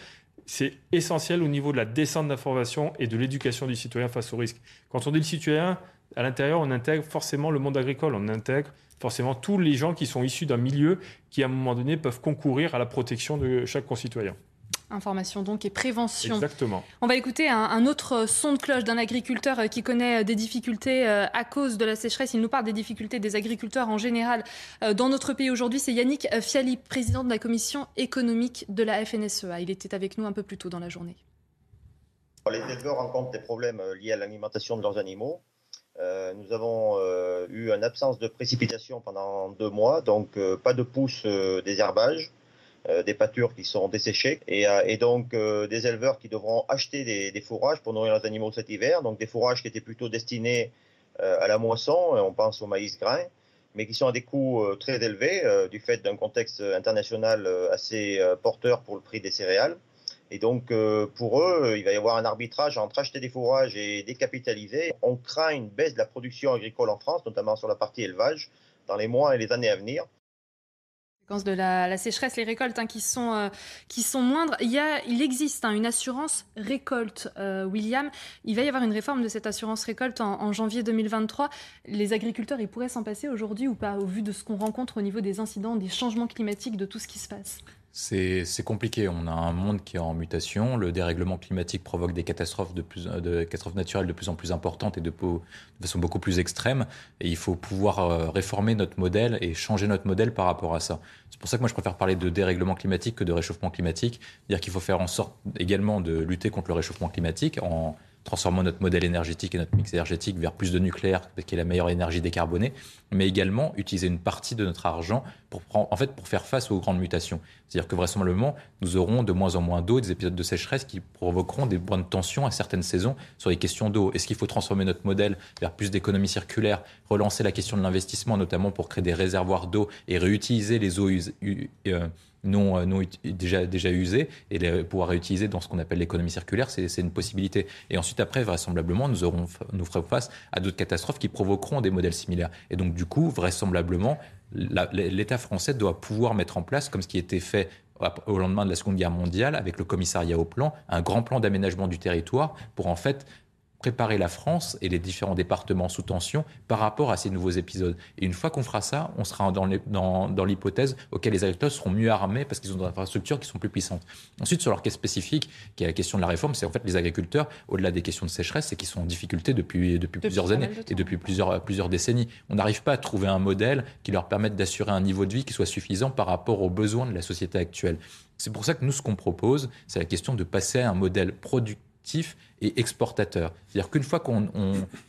c'est essentiel au niveau de la descente d'information et de l'éducation du citoyen face au risque. Quand on dit le citoyen, à l'intérieur, on intègre forcément le monde agricole, on intègre forcément tous les gens qui sont issus d'un milieu qui, à un moment donné, peuvent concourir à la protection de chaque concitoyen. Information donc et prévention. Exactement. On va écouter un, autre son de cloche d'un agriculteur euh, qui connaît euh, des difficultés euh, à cause de la sécheresse. Il nous parle des difficultés des agriculteurs en général dans notre pays aujourd'hui. C'est Yannick Fiali, président de la commission économique de la FNSEA. Il était avec nous un peu plus tôt dans la journée. Les éleveurs rencontrent des problèmes liés à l'alimentation de leurs animaux. nous avons eu une absence de précipitation pendant deux mois, donc pas de pousse des herbages. Euh, des pâtures qui sont desséchées et, euh, et donc euh, des éleveurs qui devront acheter des, des, fourrages pour nourrir leurs animaux cet hiver, donc des fourrages qui étaient plutôt destinés à la moisson, on pense au maïs grain, mais qui sont à des coûts très élevés du fait d'un contexte international assez porteur pour le prix des céréales. Et donc, pour eux, il va y avoir un arbitrage entre acheter des fourrages et décapitaliser. On craint une baisse de la production agricole en France, notamment sur la partie élevage, dans les mois et les années à venir de la, sécheresse, les récoltes hein, qui, sont, euh, qui sont moindres. Il, y a, il existe hein, une assurance récolte, euh, William. Il va y avoir une réforme de cette assurance récolte en, janvier 2023. Les agriculteurs, ils pourraient s'en passer aujourd'hui ou pas, au vu de ce qu'on rencontre au niveau des incidents, des changements climatiques, de tout ce qui se passe? C'est compliqué. On a un monde qui est en mutation. Le dérèglement climatique provoque des catastrophes, de plus, de, catastrophes naturelles de plus en plus importantes et de, de, façon beaucoup plus extrême. Et il faut pouvoir euh, réformer notre modèle et changer notre modèle par rapport à ça. C'est pour ça que moi je préfère parler de dérèglement climatique que de réchauffement climatique. C'est-à-dire qu'il faut faire en sorte également de lutter contre le réchauffement climatique en transformant notre modèle énergétique et notre mix énergétique vers plus de nucléaire, qui est la meilleure énergie décarbonée, mais également utiliser une partie de notre argent pour, en fait, pour faire face aux grandes mutations. C'est-à-dire que vraisemblablement, nous aurons de moins en moins d'eau, des épisodes de sécheresse qui provoqueront des points de tension à certaines saisons sur les questions d'eau. Est-ce qu'il faut transformer notre modèle vers plus d'économie circulaire, relancer la question de l'investissement, notamment pour créer des réservoirs d'eau et réutiliser les eaux euh, non, euh, déjà, déjà usées et les pouvoir réutiliser dans ce qu'on appelle l'économie circulaire, c'est une possibilité. Et ensuite, après, vraisemblablement, nous, aurons, nous ferons face à d'autres catastrophes qui provoqueront des modèles similaires. Et donc, du coup, vraisemblablement, l'État français doit pouvoir mettre en place, comme ce qui était fait au lendemain de la Seconde Guerre mondiale, avec le commissariat au plan, un grand plan d'aménagement du territoire pour en fait préparer la France et les différents départements sous tension par rapport à ces nouveaux épisodes. Et une fois qu'on fera ça, on sera dans, dans, l'hypothèse auquel les agriculteurs seront mieux armés parce qu'ils ont des infrastructures qui sont plus puissantes. Ensuite, sur leur cas spécifique, qui est la question de la réforme, c'est en fait les agriculteurs, au-delà des questions de sécheresse, c'est qu'ils sont en difficulté depuis, depuis, plusieurs années et depuis plusieurs, plusieurs décennies. On n'arrive pas à trouver un modèle qui leur permette d'assurer un niveau de vie qui soit suffisant par rapport aux besoins de la société actuelle. C'est pour ça que nous, ce qu'on propose, c'est la question de passer à un modèle productif et exportateur. C'est-à-dire qu'une fois qu'il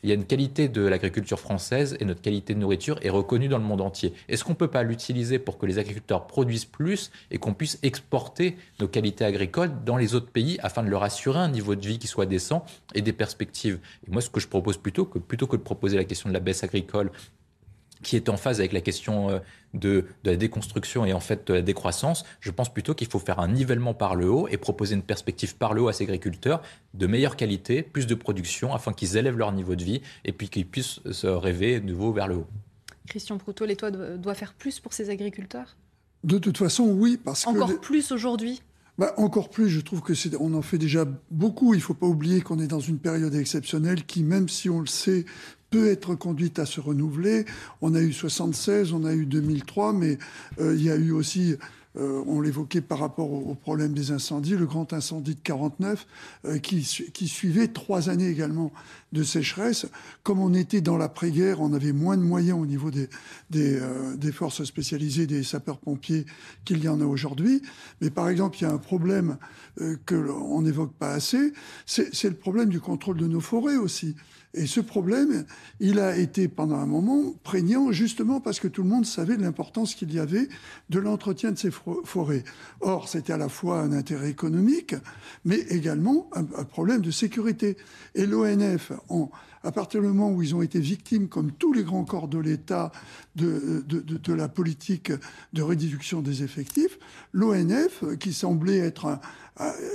y a une qualité de l'agriculture française et notre qualité de nourriture est reconnue dans le monde entier, est-ce qu'on ne peut pas l'utiliser pour que les agriculteurs produisent plus et qu'on puisse exporter nos qualités agricoles dans les autres pays afin de leur assurer un niveau de vie qui soit décent et des perspectives? Et moi, ce que je propose plutôt que, plutôt que de proposer la question de la baisse agricole qui est en phase avec la question euh, de, la déconstruction et en fait de la décroissance, je pense plutôt qu'il faut faire un nivellement par le haut et proposer une perspective par le haut à ces agriculteurs de meilleure qualité, plus de production, afin qu'ils élèvent leur niveau de vie et puis qu'ils puissent se rêver de nouveau vers le haut. Christian Proutot, l'État doit faire plus pour ces agriculteurs? De toute façon, oui, parce Encore que... Encore plus aujourd'hui? Bah, encore plus, je trouve que c'est, on en fait déjà beaucoup. Il ne faut pas oublier qu'on est dans une période exceptionnelle qui, même si on le sait, peut être conduite à se renouveler. On a eu 76, on a eu 2003, mais euh, il y a eu aussi euh, on l'évoquait par rapport au, problème des incendies, le grand incendie de 49, euh, qui, suivait trois années également de sécheresse. Comme on était dans l'après-guerre, on avait moins de moyens au niveau des, des forces spécialisées, des sapeurs-pompiers, qu'il y en a aujourd'hui. Mais par exemple, il y a un problème qu'on n'évoque pas assez, c'est le problème du contrôle de nos forêts aussi. Et ce problème, il a été pendant un moment prégnant justement parce que tout le monde savait de l'importance qu'il y avait de l'entretien de ces forêts. Or, c'était à la fois un intérêt économique, mais également un, problème de sécurité. Et l'ONF, à partir du moment où ils ont été victimes, comme tous les grands corps de l'État, de, de, la politique de réduction des effectifs, l'ONF, qui semblait être un,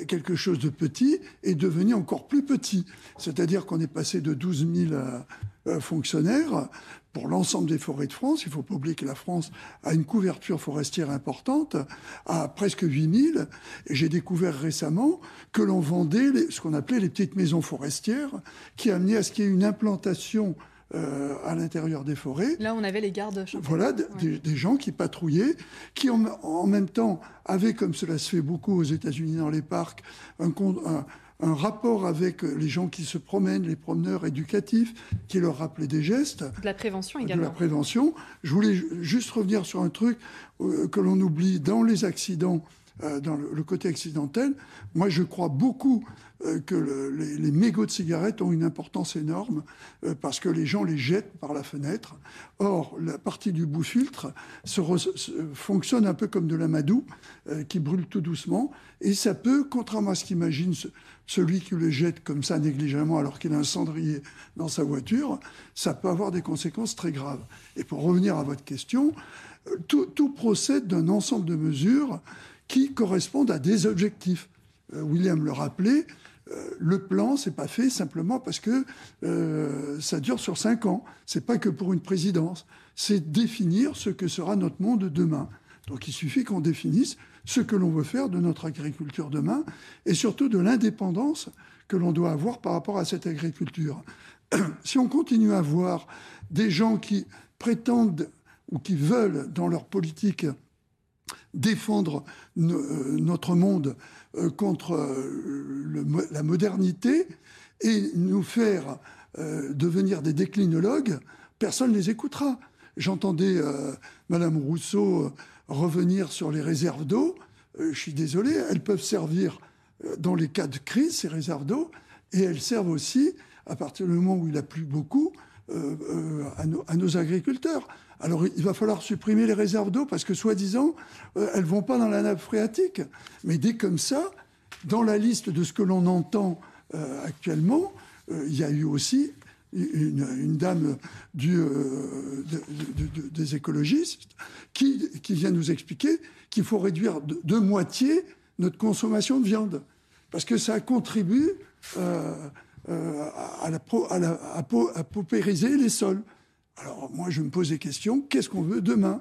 quelque chose de petit est devenu encore plus petit. C'est-à-dire qu'on est passé de 12 000 euh, euh, fonctionnaires pour l'ensemble des forêts de France. Il ne faut pas oublier que la France a une couverture forestière importante, à presque 8 000. Et j'ai découvert récemment que l'on vendait ce qu'on appelait les petites maisons forestières, qui amenaient à ce qu'il y ait une implantation euh, à l'intérieur des forêts. Là, on avait les gardes. Voilà, des, gens qui patrouillaient, qui en, même temps avaient, comme cela se fait beaucoup aux États-Unis dans les parcs, un, un, rapport avec les gens qui se promènent, les promeneurs éducatifs, qui leur rappelaient des gestes. De la prévention également. De la prévention. Je voulais juste revenir sur un truc euh, que l'on oublie dans les accidents dans le, côté accidentel. Moi, je crois beaucoup euh, que les, mégots de cigarettes ont une importance énorme euh, parce que les gens les jettent par la fenêtre. Or, la partie du bout filtre fonctionne un peu comme de l'amadou qui brûle tout doucement et ça peut, contrairement à ce qu'imagine celui qui le jette comme ça négligemment alors qu'il a un cendrier dans sa voiture, ça peut avoir des conséquences très graves. Et pour revenir à votre question, tout procède d'un ensemble de mesures qui correspondent à des objectifs. Euh, William le rappelait, euh, le plan, c'est pas fait simplement parce que euh, ça dure sur cinq ans. C'est pas que pour une présidence. C'est définir ce que sera notre monde demain. Donc il suffit qu'on définisse ce que l'on veut faire de notre agriculture demain et surtout de l'indépendance que l'on doit avoir par rapport à cette agriculture. si on continue à voir des gens qui prétendent ou qui veulent dans leur politique défendre euh, notre monde euh, contre euh, la modernité et nous faire devenir des déclinologues, personne ne les écoutera. J'entendais Madame Rousseau revenir sur les réserves d'eau. je suis désolé, elles peuvent servir dans les cas de crise, ces réserves d'eau, et elles servent aussi, à partir du moment où il a plu beaucoup, à, à, nos, agriculteurs. Alors il va falloir supprimer les réserves d'eau parce que soi-disant, elles vont pas dans la nappe phréatique. Mais dit comme ça, dans la liste de ce que l'on entend actuellement, il y a eu aussi une, dame euh, des écologistes qui, vient nous expliquer qu'il faut réduire de, moitié notre consommation de viande. Parce que ça contribue euh, euh, à, la, paupériser les sols. Alors moi, je me pose des questions. Qu'est-ce qu'on veut demain?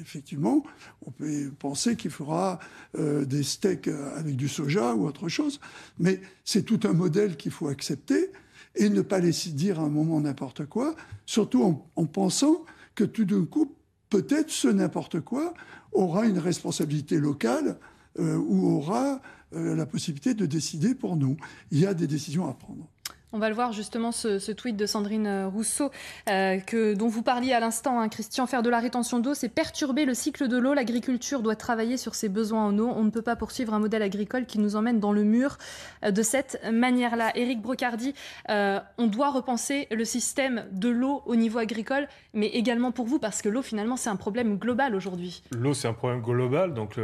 Effectivement, on peut penser qu'il fera des steaks avec du soja ou autre chose, mais c'est tout un modèle qu'il faut accepter et ne pas laisser dire à un moment n'importe quoi, surtout en, pensant que tout d'un coup, peut-être ce n'importe quoi aura une responsabilité locale euh, ou aura euh, la possibilité de décider pour nous. Il y a des décisions à prendre. On va le voir justement, ce, tweet de Sandrine euh, Rousseau, euh, que, dont vous parliez à l'instant, hein, Christian. Faire de la rétention d'eau, c'est perturber le cycle de l'eau. L'agriculture doit travailler sur ses besoins en eau. On ne peut pas poursuivre un modèle agricole qui nous emmène dans le mur euh, de cette manière-là. Éric Brocardi, on doit repenser le système de l'eau au niveau agricole, mais également pour vous, parce que l'eau, finalement, c'est un problème global aujourd'hui. L'eau, c'est un problème global. Donc,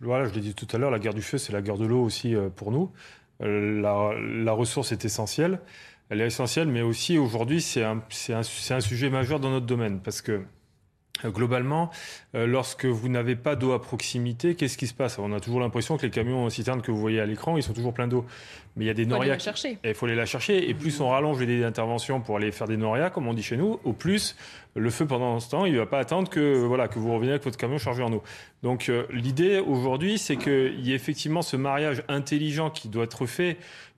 voilà, je l'ai dit tout à l'heure, la guerre du feu, c'est la guerre de l'eau aussi pour nous. Euh, la, ressource est essentielle. Elle est essentielle, mais aussi aujourd'hui, c'est un, un, sujet majeur dans notre domaine parce que Globalement, euh, lorsque vous n'avez pas d'eau à proximité, qu'est-ce qui se passe? On a toujours l'impression que les camions citernes que vous voyez à l'écran, ils sont toujours pleins d'eau. Mais il y a des norias. Il faut aller la chercher. Et plus on rallonge les interventions pour aller faire des norias, comme on dit chez nous, au plus le feu pendant ce temps, il ne va pas attendre que, voilà, que vous reveniez avec votre camion chargé en eau. Donc euh, l'idée aujourd'hui, c'est qu'il y ait effectivement ce mariage intelligent qui doit être fait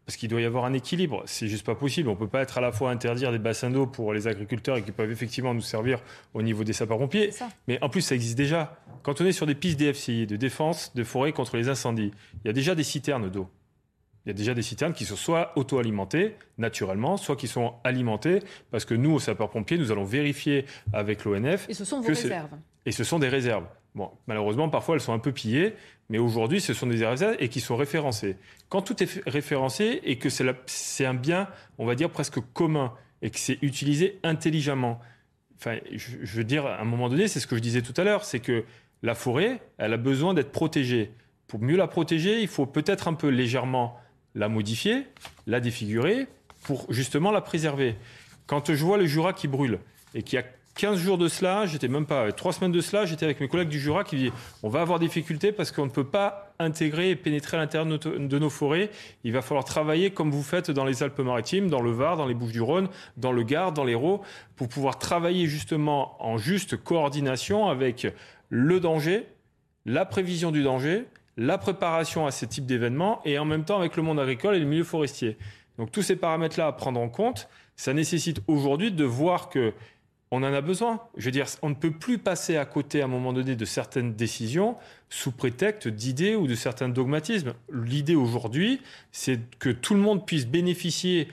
parce qu'il doit y avoir un équilibre. C'est juste pas possible. On peut pas être à la fois interdire des bassins d'eau pour les agriculteurs et qui peuvent effectivement nous servir au niveau des sapeurs-pompiers. Mais en plus, ça existe déjà. Quand on est sur des pistes DFCI, de défense de forêt contre les incendies, il y a déjà des citernes d'eau. Il y a déjà des citernes qui sont soit auto-alimentées naturellement, soit qui sont alimentées parce que nous, aux sapeurs-pompiers, nous allons vérifier avec l'ONF. Et ce sont vos réserves. Et ce sont des réserves. Malheureusement, parfois, elles sont un peu pillées, mais aujourd'hui, ce sont des réserves et qui sont référencées. Quand tout est référencé et que c'est un bien, on va dire, presque commun et que c'est utilisé intelligemment, enfin, je, veux dire, à un moment donné, c'est ce que je disais tout à l'heure, c'est que la forêt, elle a besoin d'être protégée. Pour mieux la protéger, il faut peut-être un peu légèrement la modifier, la défigurer, pour justement la préserver. Quand je vois le Jura qui brûle et qui a 15 jours de cela, j'étais même pas, 3 semaines de cela, j'étais avec mes collègues du Jura qui disaient on va avoir des difficultés parce qu'on ne peut pas intégrer et pénétrer à l'intérieur de, nos forêts. Il va falloir travailler comme vous faites dans les Alpes-Maritimes, dans le Var, dans les Bouches-du-Rhône, dans le Gard, dans l'Hérault, pour pouvoir travailler justement en juste coordination avec le danger, la prévision du danger, la préparation à ce type d'événements et en même temps avec le monde agricole et le milieu forestier. Donc tous ces paramètres-là à prendre en compte, ça nécessite aujourd'hui de voir que on en a besoin. Je veux dire, on ne peut plus passer à côté à un moment donné de certaines décisions sous prétexte d'idées ou de certains dogmatismes. L'idée aujourd'hui, c'est que tout le monde puisse bénéficier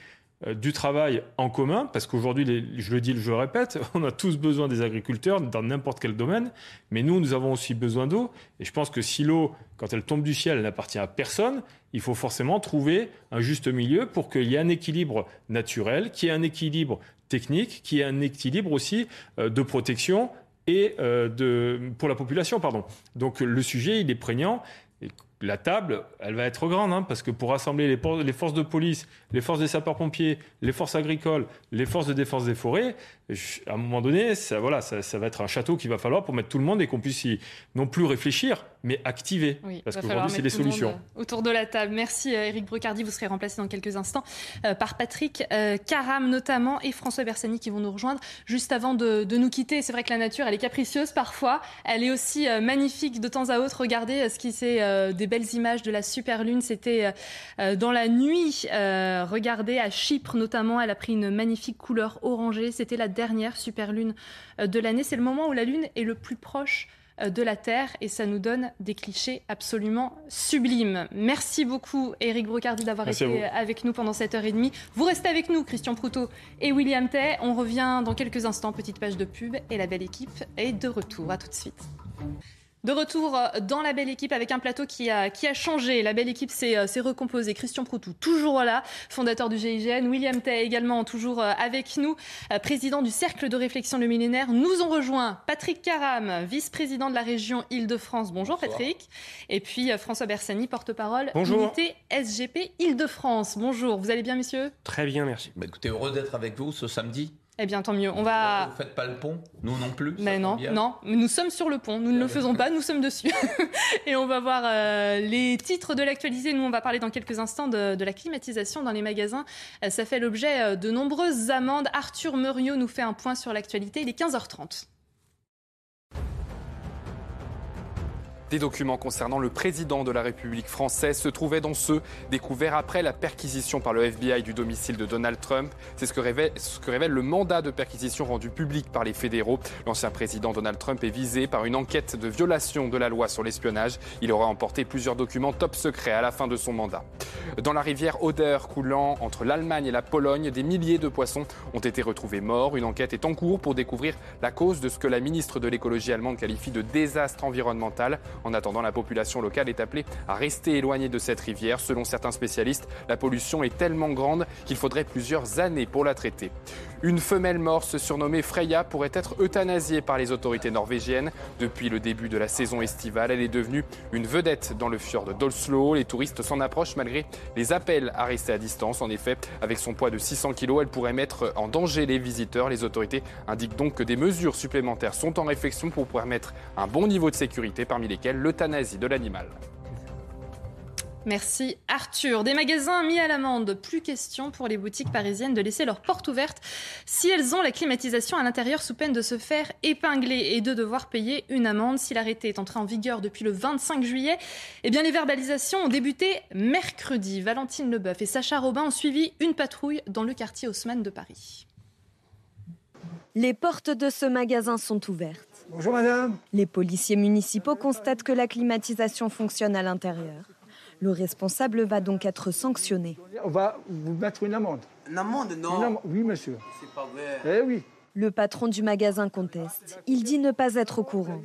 euh, du travail en commun, parce qu'aujourd'hui, je le dis, je le répète, on a tous besoin des agriculteurs dans n'importe quel domaine, mais nous, nous avons aussi besoin d'eau. Et je pense que si l'eau, quand elle tombe du ciel, elle n'appartient à personne, il faut forcément trouver un juste milieu pour qu'il y ait un équilibre naturel, qu'il y ait un équilibre technique, qui est un équilibre aussi euh, de protection et euh, de, pour la population. Pardon. Donc le sujet, il est prégnant. Et la table, elle va être grande, hein, parce que pour rassembler les, forces de police, les forces des sapeurs-pompiers, les forces agricoles, les forces de défense des forêts, à un moment donné, ça, voilà, ça, va être un château qu'il va falloir pour mettre tout le monde et qu'on puisse non plus réfléchir, mais activer. parce qu'aujourd'hui, c'est des solutions. Autour de la table. Merci, Eric euh, Brocardi. Vous serez remplacé dans quelques instants euh, par Patrick euh, Caram, notamment, et François Bersani qui vont nous rejoindre juste avant de, de nous quitter. C'est vrai que la nature, elle est capricieuse parfois. Elle est aussi magnifique de temps à autre. Regardez ce qui c'est des belles images de la super lune. C'était dans la nuit. regardez à Chypre, notamment. Elle a pris une magnifique couleur orangée. C'était la dernière super lune euh, de l'année. C'est le moment où la lune est le plus proche euh, de la Terre et ça nous donne des clichés absolument sublimes. Merci beaucoup Eric Brocardi d'avoir été avec nous pendant cette heure et demie. Vous restez avec nous Christian Proutot et William Tay. On revient dans quelques instants, petite page de pub et la belle équipe est de retour. À tout de suite. De retour euh, dans la belle équipe avec un plateau qui a, qui a changé. La belle équipe s'est euh, recomposée. Christian Proutou, toujours là, fondateur du GIGN. William Tay également toujours euh, avec nous, président du Cercle de réflexion Le Millénaire. Nous ont rejoint Patrick Caram, vice-président de la région Île-de-France. Bonjour Patrick. Et puis François Bersani, porte-parole unité SGP Île-de-France. Bonjour, vous allez bien messieurs? Très bien, merci. Bah, écoutez, heureux d'être avec vous ce samedi. Eh bien, tant mieux. On va. Vous faites pas le pont Nous non plus Mais non, non. Nous sommes sur le pont. Nous ne le faisons pas. Nous sommes dessus. Et on va voir euh, les titres de l'actualité. Nous, on va parler dans quelques instants de, la climatisation dans les magasins. Euh, ça fait l'objet euh, de nombreuses amendes. Arthur Muriot nous fait un point sur l'actualité. Il est 15h30. Des documents concernant le président de la République française se trouvaient dans ceux découverts après la perquisition par le FBI du domicile de Donald Trump. C'est ce, que révèle, le mandat de perquisition rendu public par les fédéraux. L'ancien président Donald Trump est visé par une enquête de violation de la loi sur l'espionnage. Il aura emporté plusieurs documents top secrets à la fin de son mandat. Dans la rivière Oder coulant entre l'Allemagne et la Pologne, des milliers de poissons ont été retrouvés morts. Une enquête est en cours pour découvrir la cause de ce que la ministre de l'écologie allemande qualifie de désastre environnemental. En attendant, la population locale est appelée à rester éloignée de cette rivière. Selon certains spécialistes, la pollution est tellement grande qu'il faudrait plusieurs années pour la traiter. Une femelle morse surnommée Freya pourrait être euthanasiée par les autorités norvégiennes. Depuis le début de la saison estivale, elle est devenue une vedette dans le fjord d'Oslo. Les touristes s'en approchent malgré les appels à rester à distance. En effet, avec son poids de 600 kg, elle pourrait mettre en danger les visiteurs. Les autorités indiquent donc que des mesures supplémentaires sont en réflexion pour permettre un bon niveau de sécurité, parmi l'euthanasie de l'animal. Merci Arthur. Des magasins mis à l'amende. Plus question pour les boutiques parisiennes de laisser leurs portes ouvertes si elles ont la climatisation à l'intérieur sous peine de se faire épingler et de devoir payer une amende. Si l'arrêté est entré en vigueur depuis le 25 juillet, eh bien les verbalisations ont débuté mercredi. Valentine Leboeuf et Sacha Robin ont suivi une patrouille dans le quartier Haussmann de Paris. Les portes de ce magasin sont ouvertes. Bonjour madame. Les policiers municipaux constatent que la climatisation fonctionne à l'intérieur. Le responsable va donc être sanctionné. On va vous mettre une amende. Une amende, non Oui, monsieur. C'est pas vrai. Eh oui. Le patron du magasin conteste. Il dit ne pas être au courant.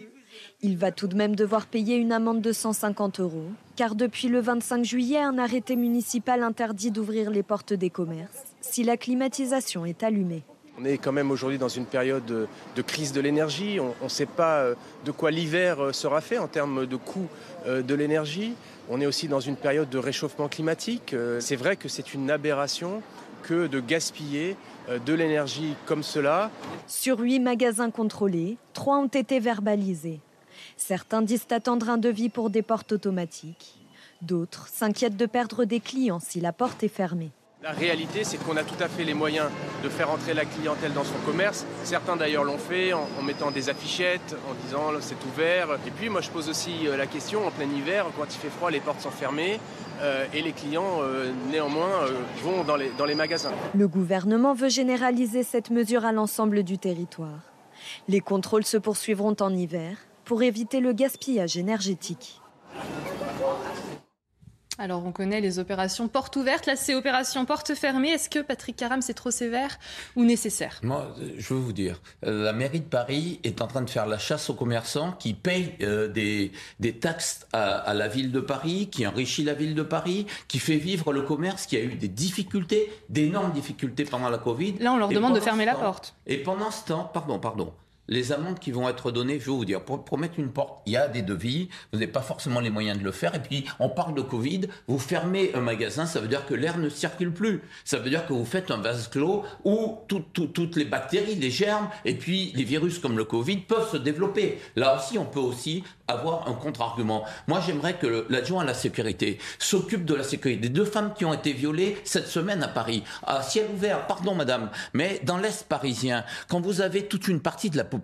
Il va tout de même devoir payer une amende de 150 euros, car depuis le 25 juillet, un arrêté municipal interdit d'ouvrir les portes des commerces si la climatisation est allumée. On est quand même aujourd'hui dans une période de, crise de l'énergie. On ne sait pas euh, de quoi l'hiver euh, sera fait en termes de coût euh, de l'énergie. On est aussi dans une période de réchauffement climatique. C'est vrai que c'est une aberration que de gaspiller de l'énergie comme cela. Sur huit magasins contrôlés, trois ont été verbalisés. Certains disent attendre un devis pour des portes automatiques. D'autres s'inquiètent de perdre des clients si la porte est fermée. La réalité, c'est qu'on a tout à fait les moyens de faire entrer la clientèle dans son commerce. Certains d'ailleurs l'ont fait en, mettant des affichettes, en disant c'est ouvert. Et puis moi je pose aussi euh, la question, en plein hiver, quand il fait froid, les portes sont fermées. Euh, et les clients, euh, néanmoins, vont dans les, dans les magasins. Le gouvernement veut généraliser cette mesure à l'ensemble du territoire. Les contrôles se poursuivront en hiver pour éviter le gaspillage énergétique. Alors, on connaît les opérations porte ouverte. Là, c'est opération porte fermée. Est-ce que Patrick Caram, c'est trop sévère ou nécessaire? Moi, je veux vous dire, euh, la mairie de Paris est en train de faire la chasse aux commerçants qui payent euh, des, des taxes à, la ville de Paris, qui enrichit la ville de Paris, qui fait vivre le commerce, qui a eu des difficultés, d'énormes difficultés pendant la Covid. Là, on leur demande de fermer la porte. Et pendant ce temps, pardon, pardon, les amendes qui vont être données, je vais vous dire, pour, mettre une porte, il y a des devis, vous n'avez pas forcément les moyens de le faire. Et puis, on parle de Covid, vous fermez un magasin, ça veut dire que l'air ne circule plus. Ça veut dire que vous faites un vase clos où toutes les bactéries, les germes et puis les virus comme le Covid peuvent se développer. Là aussi, on peut aussi avoir un contre-argument. Moi, j'aimerais que l'adjoint à la sécurité s'occupe de la sécurité des deux femmes qui ont été violées cette semaine à Paris, à ciel ouvert, pardon madame, mais dans l'Est parisien, quand vous avez toute une partie de la population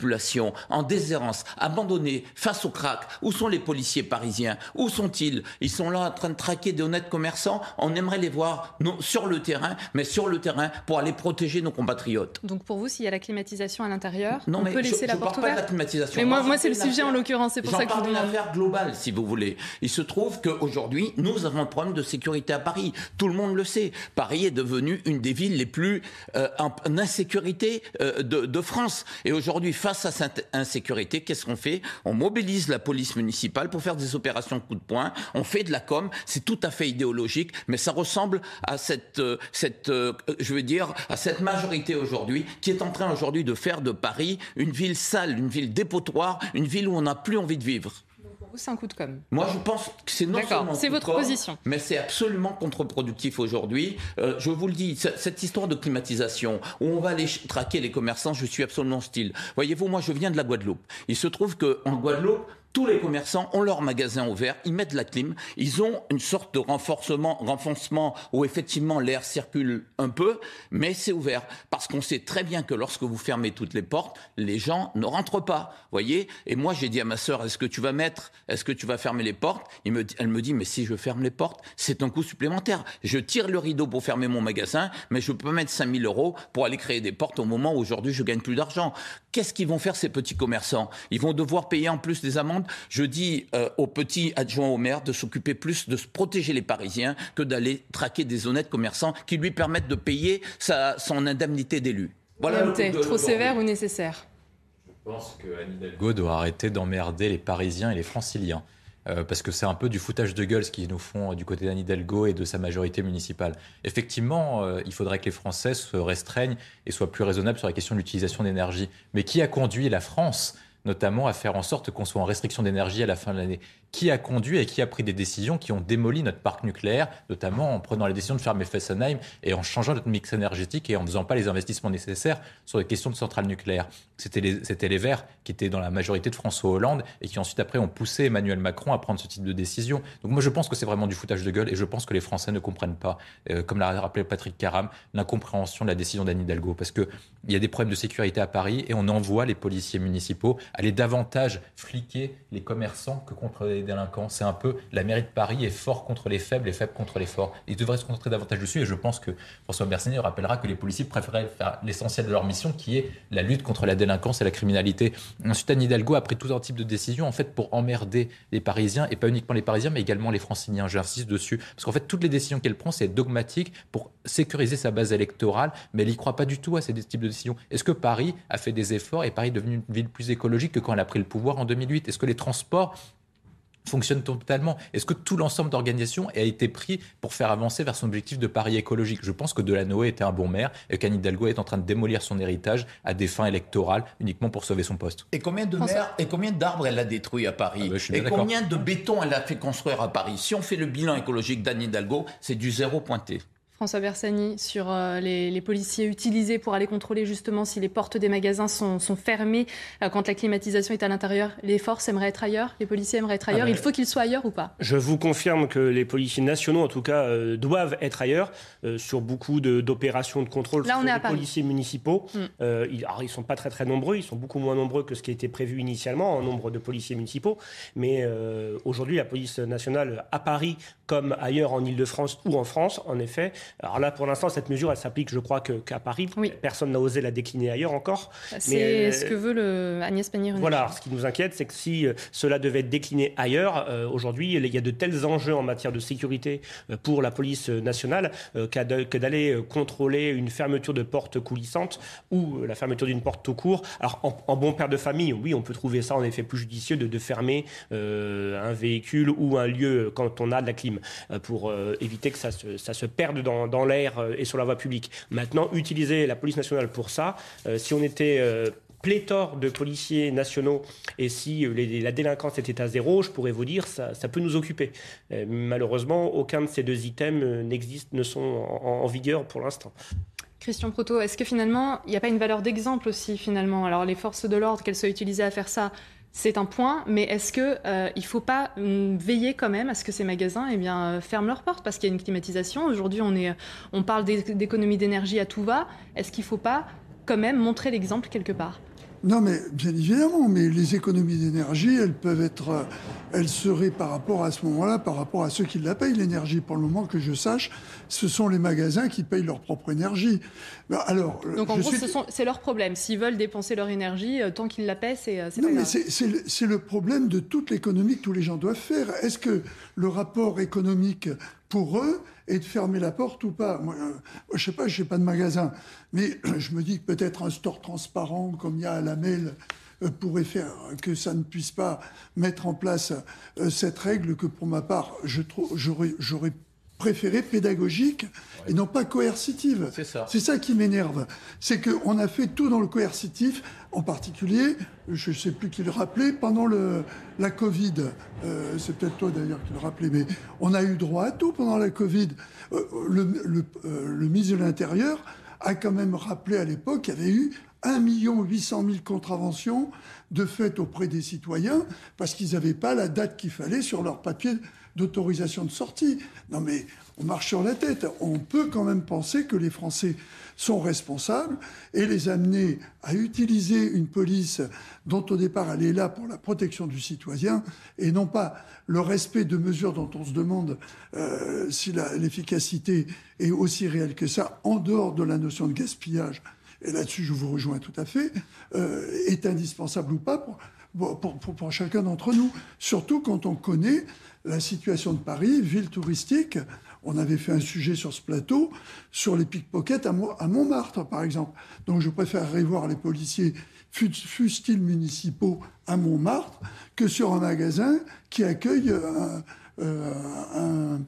en déshérence, abandonnée face au crack, où sont les policiers parisiens? Où sont-ils? Ils sont là en train de traquer des honnêtes commerçants? On aimerait les voir non, sur le terrain, mais sur le terrain pour aller protéger nos compatriotes. Donc pour vous, s'il y a la climatisation à l'intérieur, on peut laisser la porte ouverte. Mais moi, moi c'est le sujet en l'occurrence, c'est pour ça que une affaire globale, si vous voulez. Il se trouve qu'aujourd'hui, nous avons un problème de sécurité à Paris. Tout le monde le sait. Paris est devenu une des villes les plus euh, en, insécurité euh, de, de, France. Et aujourd'hui, face à cette insécurité, qu'est-ce qu'on fait? On mobilise la police municipale pour faire des opérations coup de poing. On fait de la com. C'est tout à fait idéologique, mais ça ressemble à cette, euh, cette, euh, je veux dire, à cette majorité aujourd'hui qui est en train aujourd'hui de faire de Paris une ville sale, une ville dépotoir, une ville où on n'a plus envie de vivre. C'est un coup de com? Moi, je pense que c'est non seulement c'est votre com', position. mais c'est absolument contre-productif aujourd'hui. Euh, je vous le dis, cette histoire de climatisation, où on va aller traquer les commerçants, je suis absolument hostile. Voyez-vous, moi, je viens de la Guadeloupe. Il se trouve qu'en Guadeloupe, tous les commerçants ont leur magasin ouvert, ils mettent la clim, ils ont une sorte de renforcement, renfoncement où effectivement l'air circule un peu, mais c'est ouvert. Parce qu'on sait très bien que lorsque vous fermez toutes les portes, les gens ne rentrent pas. Voyez Et moi, j'ai dit à ma sœur, est-ce que tu vas mettre, est-ce que tu vas fermer les portes? Elle me dit, mais si je ferme les portes, c'est un coût supplémentaire. Je tire le rideau pour fermer mon magasin, mais je peux mettre 5000 euros pour aller créer des portes au moment où aujourd'hui je gagne plus d'argent. Qu'est-ce qu'ils vont faire ces petits commerçants? Ils vont devoir payer en plus des amendes? Je dis euh, aux petits adjoints au maire de s'occuper plus de se protéger les Parisiens que d'aller traquer des honnêtes commerçants qui lui permettent de payer sa, son indemnité d'élu. Voilà trop sévère ou nécessaire? Je pense que Anne Hidalgo doit arrêter d'emmerder les Parisiens et les Franciliens. Euh, parce que c'est un peu du foutage de gueule ce qu'ils nous font euh, du côté d'Anne Hidalgo et de sa majorité municipale. Effectivement, euh, il faudrait que les Français se restreignent et soient plus raisonnables sur la question de l'utilisation d'énergie. Mais qui a conduit la France notamment à faire en sorte qu'on soit en restriction d'énergie à la fin de l'année Qui a conduit et qui a pris des décisions qui ont démoli notre parc nucléaire, notamment en prenant la décision de fermer Fessenheim et en changeant notre mix énergétique et en faisant pas les investissements nécessaires sur les questions de centrales nucléaires C'était les, c'était les Verts qui étaient dans la majorité de François Hollande et qui ensuite après ont poussé Emmanuel Macron à prendre ce type de décision. Donc moi je pense que c'est vraiment du foutage de gueule et je pense que les Français ne comprennent pas, euh, comme l'a rappelé Patrick Caram, l'incompréhension de la décision d'Anne Hidalgo. Parce qu'il y a des problèmes de sécurité à Paris et on envoie les policiers municipaux aller davantage fliquer les commerçants que contre les délinquants. C'est un peu la mairie de Paris est fort contre les faibles et faible contre les forts. Ils devraient se concentrer davantage dessus et je pense que François Bersani rappellera que les policiers préféraient faire l'essentiel de leur mission qui est la lutte contre la délinquance et la criminalité. Ensuite, Anne Hidalgo a pris tout un type de décisions en fait pour emmerder les Parisiens et pas uniquement les Parisiens mais également les Franciliens. J'insiste dessus parce qu'en fait toutes les décisions qu'elle prend c'est dogmatique pour sécuriser sa base électorale mais elle y croit pas du tout à ces types de décisions. Est-ce que Paris a fait des efforts et Paris est devenu une ville plus écologique que quand elle a pris le pouvoir en 2008 Est-ce que les transports fonctionnent totalement. Est-ce que tout l'ensemble d'organisations a été pris pour faire avancer vers son objectif de Paris écologique? Je pense que Delanoë était un bon maire et qu'Anne Hidalgo est en train de démolir son héritage à des fins électorales uniquement pour sauver son poste. Et combien de mers et combien d'arbres elle a détruit à Paris? Ah bah, suis Et combien de béton elle a fait construire à Paris? Si on fait le bilan écologique d'Anne Hidalgo, c'est du zéro pointé. François Bersani, sur euh, les, les policiers utilisés pour aller contrôler justement si les portes des magasins sont, sont fermées euh, quand la climatisation est à l'intérieur. Les forces aimeraient être ailleurs, les policiers aimeraient être ailleurs? Ah ben- Il faut qu'ils soient ailleurs ou pas? Je vous confirme que les policiers nationaux, en tout cas, euh, doivent être ailleurs euh, sur beaucoup d'opérations de, contrôle. Là, on est à les Paris. policiers municipaux. Mm. Euh, ils, alors, ils sont pas très très nombreux. Ils sont beaucoup moins nombreux que ce qui été prévu initialement en nombre de policiers municipaux. Mais aujourd'hui, la police nationale à Paris, comme ailleurs en Ile-de-France ou en France, en effet. Alors là, pour l'instant, cette mesure, elle s'applique, je crois, qu'à Paris. Personne n'a osé la décliner ailleurs encore. C'est Mais, euh, ce que veut le Agnès Pannier-Runacher. voilà, ce qui nous inquiète, c'est que si euh, cela devait être décliné ailleurs, euh, aujourd'hui, il y a de tels enjeux en matière de sécurité pour la police nationale euh, que d'aller contrôler une fermeture de porte coulissante ou la fermeture d'une porte tout court. Alors, en, en bon père de famille, oui, on peut trouver ça en effet plus judicieux de, de fermer un véhicule ou un lieu quand on a de la clim pour éviter que ça se, ça se perde dans, dans l'air euh, et sur la voie publique. Maintenant, utiliser la police nationale pour ça, euh, si on était euh, pléthore de policiers nationaux et si la délinquance était à zéro, je pourrais vous dire ça, ça peut nous occuper. Malheureusement, aucun de ces deux items n'existe, ne sont en, en vigueur pour l'instant. Christian Proto, est-ce que finalement, il n'y a pas une valeur d'exemple aussi finalement? Alors les forces de l'ordre, qu'elles soient utilisées à faire ça, c'est un point, mais est-ce que euh, il faut pas hum, veiller quand même à ce que ces magasins eh bien, euh, ferment leurs portes? Parce qu'il y a une climatisation. Aujourd'hui, on, est, on parle d'é- d'économie d'énergie à tout va. Est-ce qu'il ne faut pas quand même montrer l'exemple quelque part? Non, mais bien évidemment, mais les économies d'énergie, elles peuvent être, euh, elles seraient par rapport à ce moment-là, par rapport à ceux qui la payent l'énergie. Pour le moment que je sache, ce sont les magasins qui payent leur propre énergie. Ben, alors, euh, Donc en gros, suis- c'est leur problème. S'ils veulent dépenser leur énergie, euh, tant qu'ils la paient, c'est c'est Non, pas mais le, c'est le problème de toute l'économie que tous les gens doivent faire. Est-ce que le rapport économique pour eux et de fermer la porte ou pas. Moi, euh, je sais pas, je n'ai pas de magasin, mais je me dis que peut-être un store transparent comme il y a à la mail euh, pourrait faire que ça ne puisse pas mettre en place euh, cette règle que pour ma part, j'aurais, j'aurais préféré pédagogique et non pas coercitive. C'est ça. C'est ça qui m'énerve. C'est qu'on a fait tout dans le coercitif, en particulier, je ne sais plus qui le rappelait, pendant le, la Covid. Euh, c'est peut-être toi d'ailleurs qui le rappelais, mais on a eu droit à tout pendant la Covid. Euh, le, le, euh, le ministre de l'Intérieur a quand même rappelé à l'époque qu'il y avait eu 1 800 000 contraventions de fait auprès des citoyens parce qu'ils n'avaient pas la date qu'il fallait sur leur papier d'autorisation de sortie. Non mais on marche sur la tête. On peut quand même penser que les Français sont responsables et les amener à utiliser une police dont au départ elle est là pour la protection du citoyen et non pas le respect de mesures dont on se demande euh, si l'efficacité est aussi réelle que ça en dehors de la notion de gaspillage et là-dessus je vous rejoins tout à fait, euh, est indispensable ou pas pour- pour- pour chacun d'entre nous. Surtout quand on connaît la situation de Paris, ville touristique. On avait fait un sujet sur ce plateau sur les pickpockets à, Mo- à Montmartre, par exemple. Donc je préférerais voir les policiers, fussent-ils municipaux, à Montmartre, que sur un magasin qui accueille euh, un-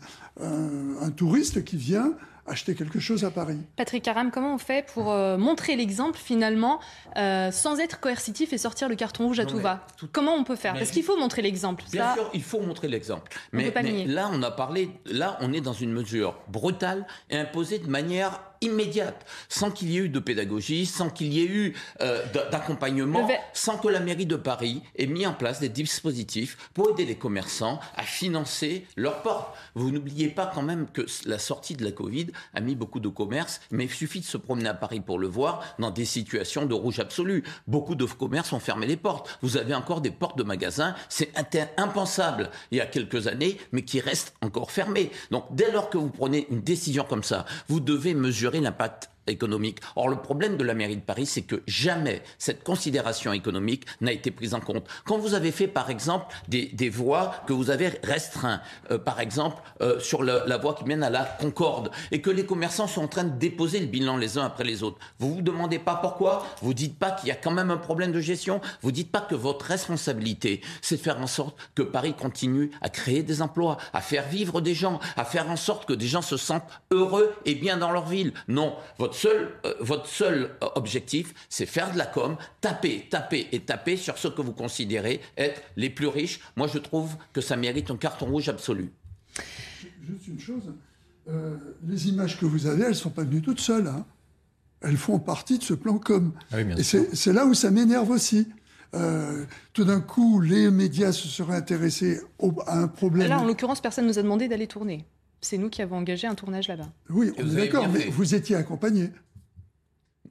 un touriste qui vient acheter quelque chose à Paris. Patrick Caram, comment on fait pour euh, montrer l'exemple finalement euh, sans être coercitif et sortir le carton rouge à Non, tout va? Comment on peut faire? Mais- Parce qu'il faut montrer l'exemple. Bien Ça, sûr, il faut montrer l'exemple. On Mais, peut pas le mais nier. là, on a parlé, là, on est dans une mesure brutale et imposée de manière immédiate, sans qu'il y ait eu de pédagogie, sans qu'il y ait eu euh, d'accompagnement, sans que la mairie de Paris ait mis en place des dispositifs pour aider les commerçants à financer leurs portes. Vous n'oubliez pas quand même que la sortie de la Covid a mis beaucoup de commerces, mais il suffit de se promener à Paris pour le voir, dans des situations de rouge absolu. Beaucoup de commerces ont fermé les portes. Vous avez encore des portes de magasins, c'est impensable il y a quelques années, mais qui restent encore fermées. Donc dès lors que vous prenez une décision comme ça, vous devez mesurer l'impact économique. Or, le problème de la mairie de Paris, c'est que jamais cette considération économique n'a été prise en compte. Quand vous avez fait, par exemple, des, des voies que vous avez restreintes, euh, par exemple, euh, sur le- la voie qui mène à la Concorde, et que les commerçants sont en train de déposer le bilan les uns après les autres, vous vous demandez pas pourquoi? Vous dites pas qu'il y a quand même un problème de gestion? Vous dites pas que votre responsabilité, c'est de faire en sorte que Paris continue à créer des emplois, à faire vivre des gens, à faire en sorte que des gens se sentent heureux et bien dans leur ville? Non, votre seul, euh, votre seul euh, objectif, c'est faire de la com, taper, taper et taper sur ceux que vous considérez être les plus riches. Moi, je trouve que ça mérite un carton rouge absolu. Juste une chose, euh, les images que vous avez, elles ne sont pas venues toutes seules. hein. Elles font partie de ce plan com. Ah Et c'est là où ça m'énerve aussi. Euh, tout d'un coup, les médias se seraient intéressés au- à un problème. là, en l'occurrence, personne nous a demandé d'aller tourner. C'est nous qui avons engagé un tournage là-bas. oui, on vous est d'accord, mais vous étiez accompagné.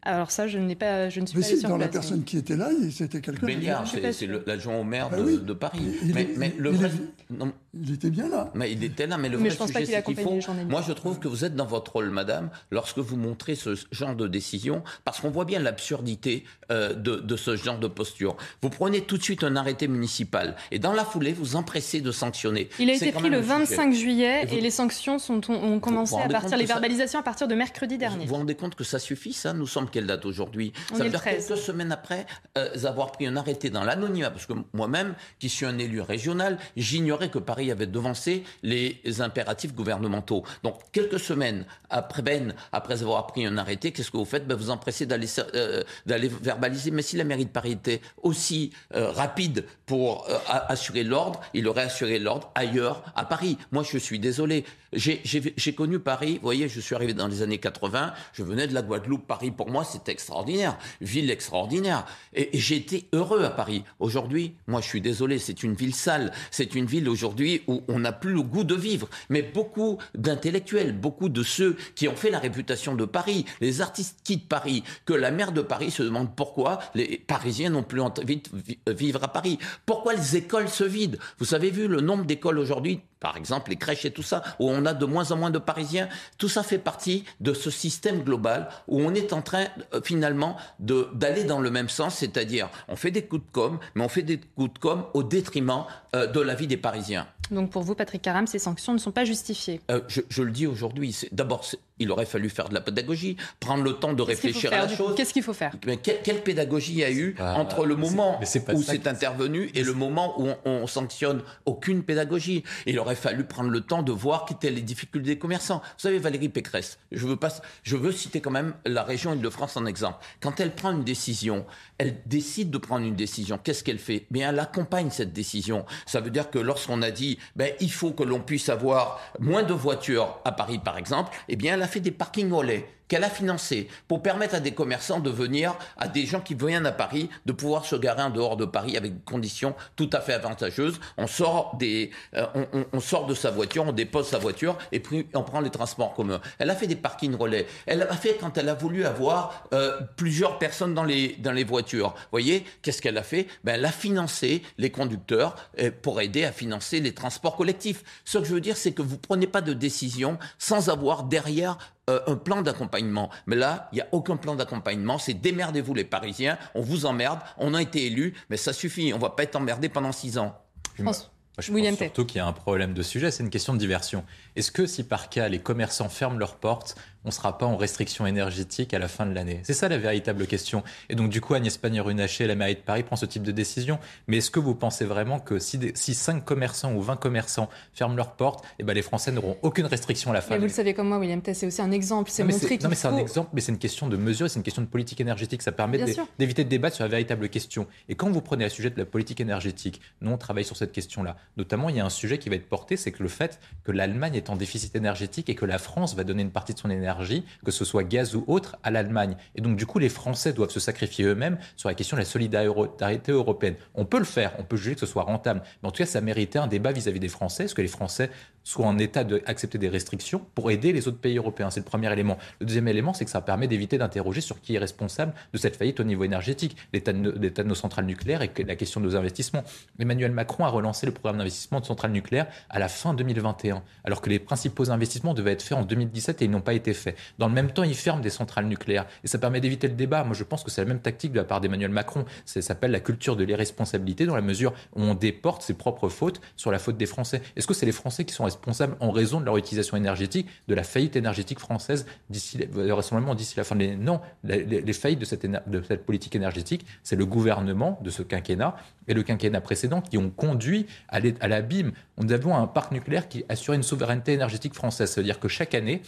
Alors ça, je n'ai pas, je ne suis Mais pas si, sur dans la personne qui était là, c'était quelqu'un. Béliard, c'est l'adjoint au maire Bah de, oui. de Paris. Il mais, le il vrai, est- non, Il était bien là. Mais il était là, mais le Mais vrai je pense pas sujet, c'est qu'il accompagné faut. Moi, je trouve que vous êtes dans votre rôle, madame, lorsque vous montrez ce genre de décision, parce qu'on voit bien l'absurdité euh, de, de ce genre de posture. Vous prenez tout de suite un arrêté municipal, et dans la foulée, vous empressez de sanctionner. Il a été pris le un sujet. 25 juillet Et vous- et les sanctions sont, ont, ont commencé à partir, les verbalisations à partir de mercredi dernier. Vous vous rendez compte que ça suffit, ça? Nous sommes quelle date aujourd'hui? Ça veut dire 13. quelques semaines après euh, avoir pris un arrêté dans l'anonymat, parce que moi-même, qui suis un élu régional, j'ignorais que Paris avait devancé les impératifs gouvernementaux. Donc, quelques semaines après Ben, après avoir pris un arrêté, qu'est-ce que vous faites? Ben, Vous empressez d'aller euh, d'aller verbaliser. Mais si la mairie de Paris était aussi euh, rapide pour assurer l'ordre, il aurait assuré l'ordre ailleurs, à Paris. Moi, je suis désolé. J'ai connu Paris, vous voyez, je suis arrivé dans les années 80, je venais de la Guadeloupe. Paris, pour moi, c'était extraordinaire. Ville extraordinaire. Et, j'ai été heureux à Paris. Aujourd'hui, moi, je suis désolé, c'est une ville sale. C'est une ville aujourd'hui où on n'a plus le goût de vivre. Mais beaucoup d'intellectuels, beaucoup de ceux qui ont fait la réputation de Paris, les artistes quittent Paris, que la maire de Paris se demande pourquoi les Parisiens n'ont plus envie de vi- vivre à Paris. Pourquoi les écoles se vident? Vous avez vu le nombre d'écoles aujourd'hui? Par exemple, les crèches et tout ça, où on a de moins en moins de Parisiens, tout ça fait partie de ce système global où on est en train euh, finalement d'aller dans le même sens, c'est-à-dire on fait des coups de com, mais on fait des coups de com au détriment euh, de la vie des Parisiens. Donc pour vous, Patrick Caram, ces sanctions ne sont pas justifiées? Euh, je, je, le dis aujourd'hui. D'abord, il aurait fallu faire de la pédagogie, prendre le temps de réfléchir à la chose. Qu'est-ce qu'il faut faire? Mais quelle, quelle, pédagogie il y a eu entre le moment où c'est intervenu et le moment où on, on, sanctionne Aucune pédagogie? Il aurait fallu prendre le temps de voir quelles étaient les difficultés des commerçants. Vous savez, Valérie Pécresse, je veux, pas, je veux citer quand même la région Île-de-France en exemple. Quand elle prend une décision, elle décide de prendre une décision. Qu'est-ce qu'elle fait? Bien, elle accompagne cette décision. Ça veut dire que lorsqu'on a dit, ben, il faut que l'on puisse avoir moins de voitures à Paris, par exemple, eh bien, elle a fait des parkings au lait qu'elle a financé pour permettre à des commerçants de venir, à des gens qui viennent à Paris, de pouvoir se garer en dehors de Paris avec des conditions tout à fait avantageuses. On sort, des, euh, on, on, sort de sa voiture, on dépose sa voiture et puis on prend les transports communs. Elle a fait des parkings relais. Elle a fait quand elle a voulu avoir euh, plusieurs personnes dans les, dans les voitures. Vous voyez, qu'est-ce qu'elle a fait? Ben, Elle a financé les conducteurs euh, pour aider à financer les transports collectifs. Ce que je veux dire, c'est que vous prenez pas de décision sans avoir derrière euh, un plan d'accompagnement. Mais là, il n'y a aucun plan d'accompagnement. C'est démerdez-vous les Parisiens, on vous emmerde, on a été élus, mais ça suffit, on va pas être emmerdé pendant six ans. France. Je William pense surtout qu'il y a un problème de sujet, c'est une question de diversion. Est-ce que si par cas les commerçants ferment leurs portes, on ne sera pas en restriction énergétique à la fin de l'année C'est ça la véritable question. Et donc du coup, Agnès Pannier-Runacher, la mairie de Paris, prend ce type de décision. Mais est-ce que vous pensez vraiment que si, des, si 5 commerçants ou 20 commerçants ferment leurs portes, eh ben les Français n'auront aucune restriction à la fin mais Vous le savez comme moi, William c'est aussi un exemple. C'est montrer Non mais c'est un exemple, mais c'est une question de mesure, c'est une question de politique énergétique. Ça permet d'éviter de débattre sur la véritable question. Et quand vous prenez le sujet de la politique énergétique, nous on travaille sur cette question-là. Notamment, il y a un sujet qui va être porté, c'est que le fait que l'Allemagne est en déficit énergétique et que la France va donner une partie de son énergie, que ce soit gaz ou autre, à l'Allemagne. Et donc, du coup, les Français doivent se sacrifier eux-mêmes sur la question de la solidarité européenne. On peut le faire, on peut juger que ce soit rentable, mais en tout cas, ça méritait un débat vis-à-vis des Français. Est-ce que les Français soient en état d'accepter des restrictions pour aider les autres pays européens C'est le premier élément. Le deuxième élément, c'est que ça permet d'éviter d'interroger sur qui est responsable de cette faillite au niveau énergétique, l'état de, nos centrales nucléaires et la question de nos investissements. Emmanuel Macron a relancé le programme d'investissement de centrales nucléaires à la fin 2021, alors que les principaux investissements devaient être faits en 2017 et ils n'ont pas été faits. Dans le même temps, il ferme des centrales nucléaires et ça permet d'éviter le débat. Moi, je pense que c'est la même tactique de la part d'Emmanuel Macron. Ça s'appelle la culture de l'irresponsabilité dans la mesure où on déporte ses propres fautes sur la faute des Français. Est-ce que c'est les Français qui sont responsables en raison de leur utilisation énergétique, de la faillite énergétique française d'ici, vraisemblablement d'ici la fin de Non, les, faillites de cette, de cette politique énergétique, c'est le gouvernement de ce quinquennat et le quinquennat précédent qui ont conduit à l'abîme. Nous avons un parc nucléaire qui assure une souveraineté énergétique française. Ça veut dire que chaque année,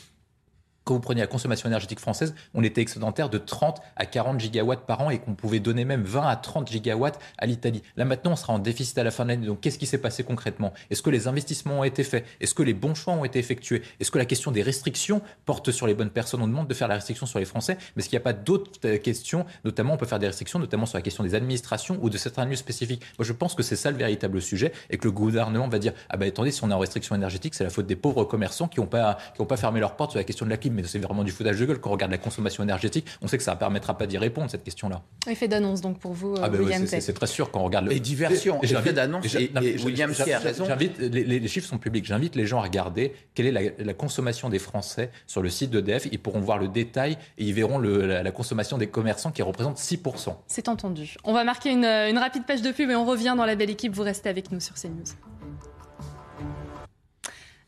quand vous prenez la consommation énergétique française, on était excédentaire de 30 à 40 gigawatts par an et qu'on pouvait donner même 20 à 30 gigawatts à l'Italie. Là maintenant, on sera en déficit à la fin de l'année. Donc qu'est-ce qui s'est passé concrètement? Est-ce que les investissements ont été faits? Est-ce que les bons choix ont été effectués? Est-ce que la question des restrictions porte sur les bonnes personnes? On demande de faire la restriction sur les Français, mais est-ce qu'il n'y a pas d'autres euh, questions? Notamment, on peut faire des restrictions, notamment sur la question des administrations ou de certains lieux spécifiques. Moi, je pense que c'est ça le véritable sujet et que le gouvernement va dire ah ben attendez, si on est en restriction énergétique, c'est la faute des pauvres commerçants qui n'ont pas pas fermé leurs portes sur la question de la clim mais c'est vraiment du foutage de gueule. Quand on regarde la consommation énergétique, on sait que ça ne permettra pas d'y répondre, cette question-là. Effet d'annonce, donc, pour vous, ah ben William oui, C'est très sûr quand on regarde... Le... Et diversion, effet d'annonce, et, et, et, William raison. J'invite, les, les, chiffres sont publics, j'invite les gens à regarder quelle est la, la, consommation des Français sur le site d'EDF. Ils pourront voir le détail et ils verront le, la, la, consommation des commerçants qui représente 6%. C'est entendu. On va marquer une, une rapide page de pub et on revient dans la belle équipe. Vous restez avec nous sur CNews.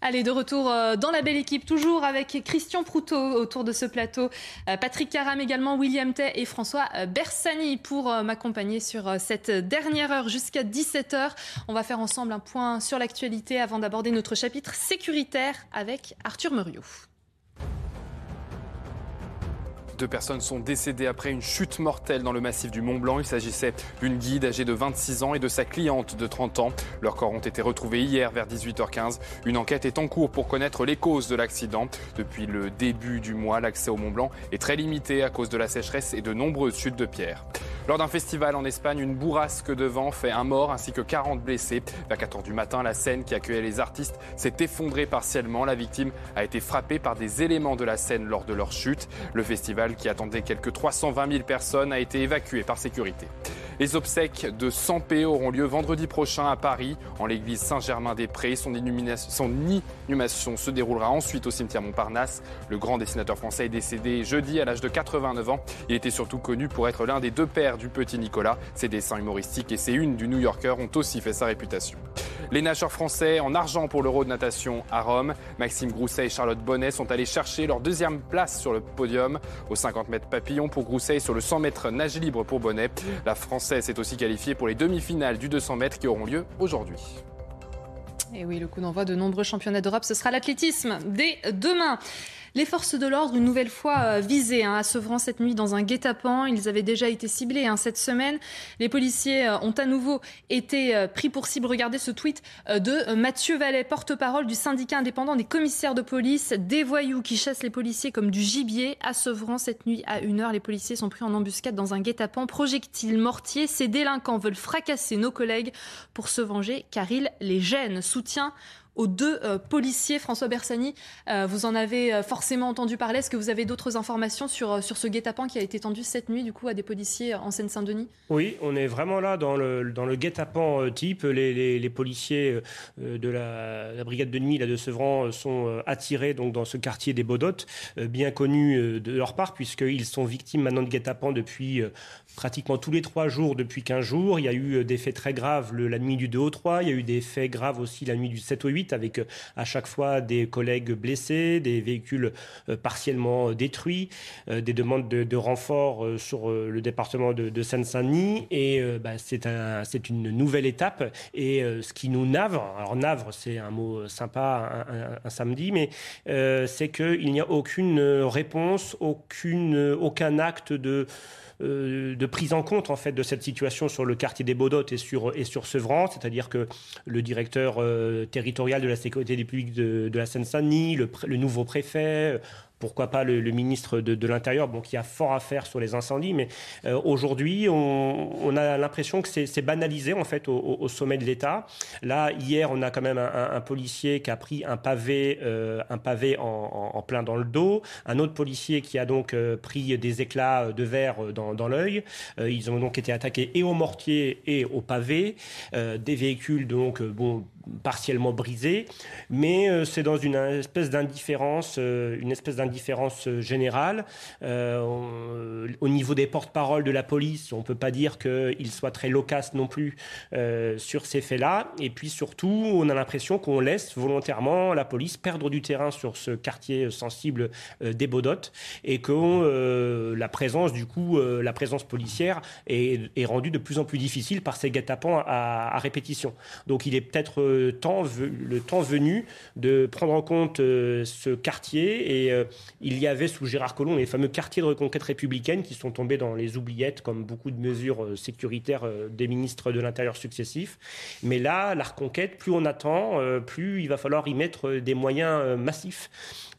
Allez, de retour euh, dans la belle équipe, toujours avec Christian Proutot autour de ce plateau, euh, Patrick Caram également, William Tay et François euh, Bersani pour m'accompagner sur cette dernière heure jusqu'à 17h. On va faire ensemble un point sur l'actualité avant d'aborder notre chapitre sécuritaire avec Arthur Muriot. Deux personnes sont décédées après une chute mortelle dans le massif du Mont Blanc. Il s'agissait d'une guide âgée de 26 ans et de sa cliente de 30 ans. Leurs corps ont été retrouvés hier vers 18h15. Une enquête est en cours pour connaître les causes de l'accident. Depuis le début du mois, l'accès au Mont Blanc est très limité à cause de la sécheresse et de nombreuses chutes de pierres. Lors d'un festival en Espagne, une bourrasque de vent fait un mort ainsi que 40 blessés. Vers 4h du matin, la scène qui accueillait les artistes s'est effondrée partiellement. La victime a été frappée par des éléments de la scène lors de leur chute. Le festival qui attendait quelques 320 000 personnes a été évacué par sécurité. Les obsèques de 100 P auront lieu vendredi prochain à Paris, en l'église Saint-Germain-des-Prés. Son, son, inhumation se déroulera ensuite au cimetière Montparnasse. Le grand dessinateur français est décédé jeudi à l'âge de 89 ans. Il était surtout connu pour être l'un des deux pères du petit Nicolas. Ses dessins humoristiques et ses unes du New Yorker ont aussi fait sa réputation. Les nageurs français en argent pour l'Euro de natation à Rome. Maxime Grousset et Charlotte Bonnet sont allés chercher leur deuxième place sur le podium. 50 mètres papillon pour Grousset et sur le 100 mètres nage libre pour Bonnet. La Française s'est aussi qualifiée pour les demi-finales du 200 mètres qui auront lieu aujourd'hui. Et oui, le coup d'envoi de nombreux championnats d'Europe, ce sera l'athlétisme dès demain. Les forces de l'ordre, une nouvelle fois euh, visées hein, à Sevran cette nuit dans un guet-apens. Ils avaient déjà été ciblés hein, cette semaine. Les policiers euh, ont à nouveau été euh, pris pour cible. Regardez ce tweet de Mathieu Vallet, porte-parole du syndicat indépendant des commissaires de police. Des voyous qui chassent les policiers comme du gibier. À Sevran cette nuit à 1h, les policiers sont pris en embuscade dans un guet-apens. Projectiles mortiers, ces délinquants veulent fracasser nos collègues pour se venger car ils les gênent. Soutien aux deux euh, policiers. François Bersani, euh, vous en avez euh, forcément entendu parler. Est-ce que vous avez d'autres informations sur, ce guet-apens qui a été tendu cette nuit du coup à des policiers en Seine-Saint-Denis? Oui, on est vraiment là dans le, guet-apens type. Les, policiers de la, brigade de nuit là, de Sevran sont attirés dans ce quartier des Baudottes, bien connu de leur part, puisqu'ils sont victimes maintenant de guet-apens depuis pratiquement tous les trois jours depuis 15 jours. Il y a eu des faits très graves la nuit du 2 au 3, il y a eu des faits graves aussi la nuit du 7 au 8 avec euh, à chaque fois des collègues blessés, des véhicules euh, partiellement détruits, euh, des demandes de, renfort sur le département de, Seine-Saint-Denis. Et bah, c'est un, une nouvelle étape. Et ce qui nous navre, alors navre, c'est un mot sympa un, samedi, mais c'est qu'il n'y a aucune réponse, aucune, aucun acte de euh, de prise en compte en fait de cette situation sur le quartier des Baudottes et sur et Sevran, c'est-à-dire que le directeur euh, territorial de la sécurité des publics de, la Seine-Saint-Denis, le, nouveau préfet, pourquoi pas le, ministre de, l'Intérieur, bon, qui a fort à faire sur les incendies, mais euh, aujourd'hui, on, a l'impression que c'est banalisé en fait au, sommet de l'État. Là, hier, on a quand même un, policier qui a pris un pavé, euh, en, plein dans le dos, un autre policier qui a donc euh, pris des éclats de verre dans, dans l'œil. ils ont donc été attaqués et au mortier et au pavé, des véhicules donc bon partiellement brisés, mais c'est dans une espèce d'indifférence, une espèce d'indifférence différence euh, générale. Euh, au niveau des porte-paroles de la police, on ne peut pas dire qu'ils soient très loquaces non plus euh, sur ces faits-là. Et puis surtout, on a l'impression qu'on laisse volontairement la police perdre du terrain sur ce quartier sensible des Baudottes et que la présence, du coup, la présence policière est, rendue de plus en plus difficile par ces guet-apens à, répétition. Donc il est peut-être temps, le temps venu de prendre en compte ce quartier et il y avait sous Gérard Collomb les fameux quartiers de reconquête républicaine qui sont tombés dans les oubliettes, comme beaucoup de mesures euh, sécuritaires euh, des ministres de l'Intérieur successifs. Mais là, la reconquête, plus on attend, euh, plus il va falloir y mettre des moyens massifs.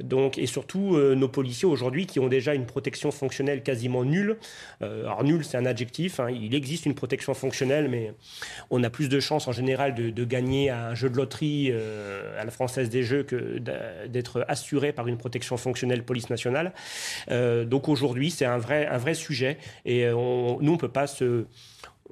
Donc, et surtout, nos policiers aujourd'hui qui ont déjà une protection fonctionnelle quasiment nulle. alors, nul, c'est un adjectif. Hein. il existe une protection fonctionnelle, mais on a plus de chances en général de, gagner à un jeu de loterie à la française des jeux que d'être assuré par une protection fonctionnelle police nationale. Euh, donc aujourd'hui, c'est un vrai, un vrai sujet et euh, nous, on ne peut pas se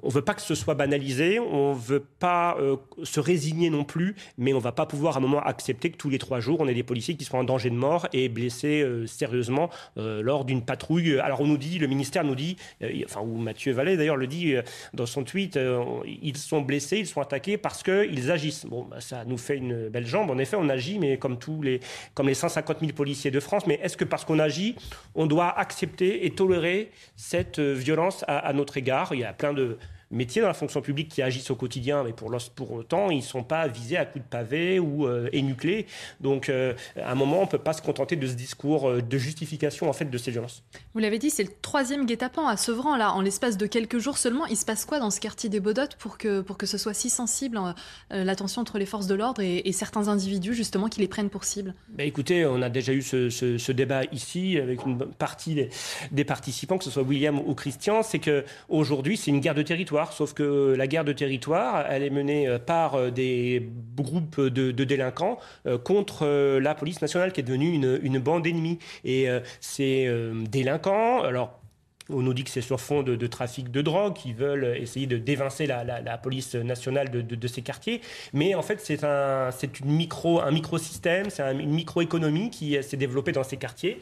on veut pas que ce soit banalisé, on veut pas euh, se résigner non plus, mais on va pas pouvoir à un moment accepter que tous les trois jours, on ait des policiers qui soient en danger de mort et blessés euh, sérieusement euh, lors d'une patrouille. Alors on nous dit, le ministère nous dit, enfin ou Mathieu Vallée d'ailleurs le dit dans son tweet, ils sont blessés, ils sont attaqués parce qu'ils agissent. Bon, bah, ça nous fait une belle jambe. En effet, on agit, mais comme tous les, comme les 150 000 policiers de France. Mais est-ce que parce qu'on agit, on doit accepter et tolérer cette violence à notre égard? Il y a plein de métiers dans la fonction publique qui agissent au quotidien, mais pour, pour autant, ils ne sont pas visés à coups de pavé ou euh, énuclés. Donc, euh, à un moment, on ne peut pas se contenter de ce discours euh, de justification en fait de ces violences. Vous l'avez dit, c'est le troisième guet-apens à Sevran. Là, en l'espace de quelques jours seulement, il se passe quoi dans ce quartier des Baudottes pour que, pour que ce soit si sensible, l'attention entre les forces de l'ordre et, certains individus, justement, qui les prennent pour cible? Ben Écoutez, on a déjà eu ce, ce, débat ici avec une partie des, des, participants, que ce soit William ou Christian, c'est qu'aujourd'hui, c'est une guerre de territoire sauf que la guerre de territoire, elle est menée euh, par euh, des groupes de, délinquants euh, contre la police nationale qui est devenue une, bande ennemie. Et ces délinquants, alors On nous dit que c'est sur fond de, trafic de drogue, qu'ils veulent essayer de d'évincer la, police nationale de, ces quartiers. Mais en fait, c'est un, une micro, un microsystème, c'est une microéconomie qui s'est développée dans ces quartiers.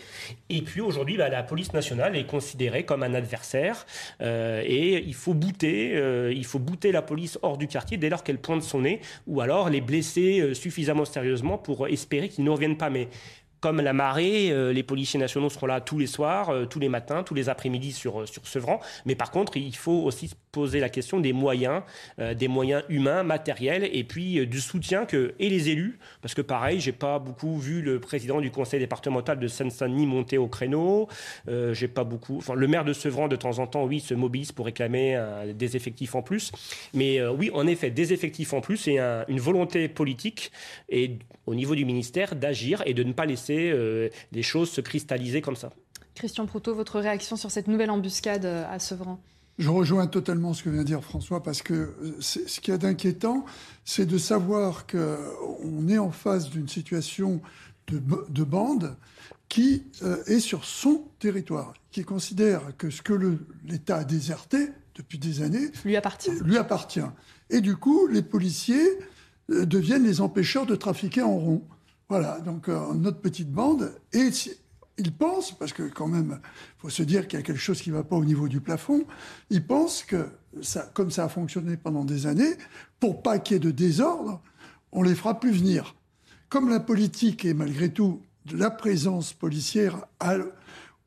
Et puis aujourd'hui, bah, la police nationale est considérée comme un adversaire. Euh, et il faut bouter, euh, il faut bouter la police hors du quartier dès lors qu'elle pointe son nez, ou alors les blesser euh, suffisamment sérieusement pour espérer qu'ils ne reviennent pas. Mais comme la marée, euh, les policiers nationaux seront là tous les soirs, euh, tous les matins, tous les après-midi sur, euh, sur Sevran. Mais par contre, il faut aussi poser la question des moyens, des moyens humains, matériels, et puis du soutien que et les élus, parce que pareil, j'ai pas beaucoup vu le président du conseil départemental de Seine-Saint-Denis monter au créneau. j'ai pas beaucoup. Enfin, le maire de Sevran, de temps en temps, oui, se mobilise pour réclamer des effectifs en plus. Mais oui, en effet, des effectifs en plus et une volonté politique et au niveau du ministère d'agir et de ne pas laisser euh, des choses se cristalliser comme ça. Christian Proutot, votre réaction sur cette nouvelle embuscade euh, à Sevran? Je rejoins totalement ce que vient de dire François parce que euh, ce qui est d'inquiétant, c'est de savoir qu'on est en face d'une situation de, de bande qui est sur son territoire, qui considère que ce que l'État a déserté depuis des années lui appartient. Lui appartient. Et du coup, les policiers deviennent les empêcheurs de trafiquer en rond. Voilà, donc euh, notre petite bande. Et ils pensent, parce que quand même, il faut se dire qu'il y a quelque chose qui ne va pas au niveau du plafond, ils pensent que, comme ça a fonctionné pendant des années, pour pas qu'il y ait de désordre, on les fera plus venir. Comme la politique est malgré tout de la présence policière,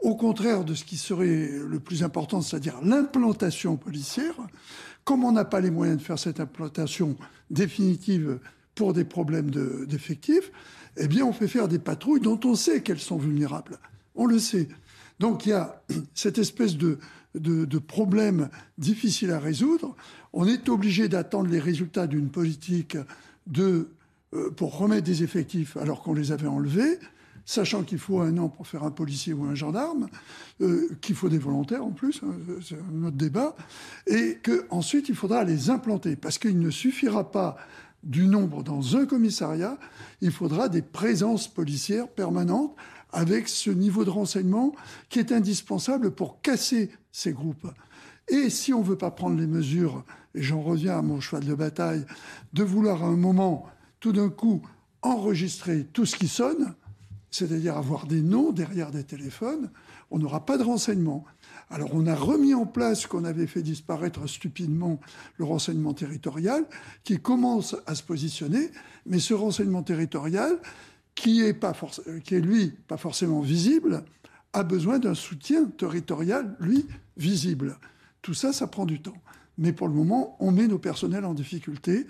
au contraire de ce qui serait le plus important, c'est-à-dire l'implantation policière, comme on n'a pas les moyens de faire cette implantation définitive pour des problèmes d'effectifs, eh bien, on fait faire des patrouilles dont on sait qu'elles sont vulnérables. On le sait. Donc, il y a cette espèce de, de, problème difficile à résoudre. On est obligé d'attendre les résultats d'une politique de, euh, pour remettre des effectifs alors qu'on les avait enlevés, sachant qu'il faut un an pour faire un policier ou un gendarme, euh, qu'il faut des volontaires en plus, hein, c'est un autre débat, et qu'ensuite il faudra les implanter, parce qu'il ne suffira pas du nombre dans un commissariat, il faudra des présences policières permanentes avec ce niveau de renseignement qui est indispensable pour casser ces groupes. Et si on ne veut pas prendre les mesures, et j'en reviens à mon cheval de bataille, de vouloir à un moment, tout d'un coup, enregistrer tout ce qui sonne, c'est-à-dire avoir des noms derrière des téléphones, on n'aura pas de renseignement. Alors on a remis en place ce qu'on avait fait disparaître stupidement, le renseignement territorial, qui commence à se positionner, mais ce renseignement territorial, qui est, pas est lui pas forcément visible, a besoin d'un soutien territorial, lui, visible. Tout ça, ça prend du temps. Mais pour le moment, on met nos personnels en difficulté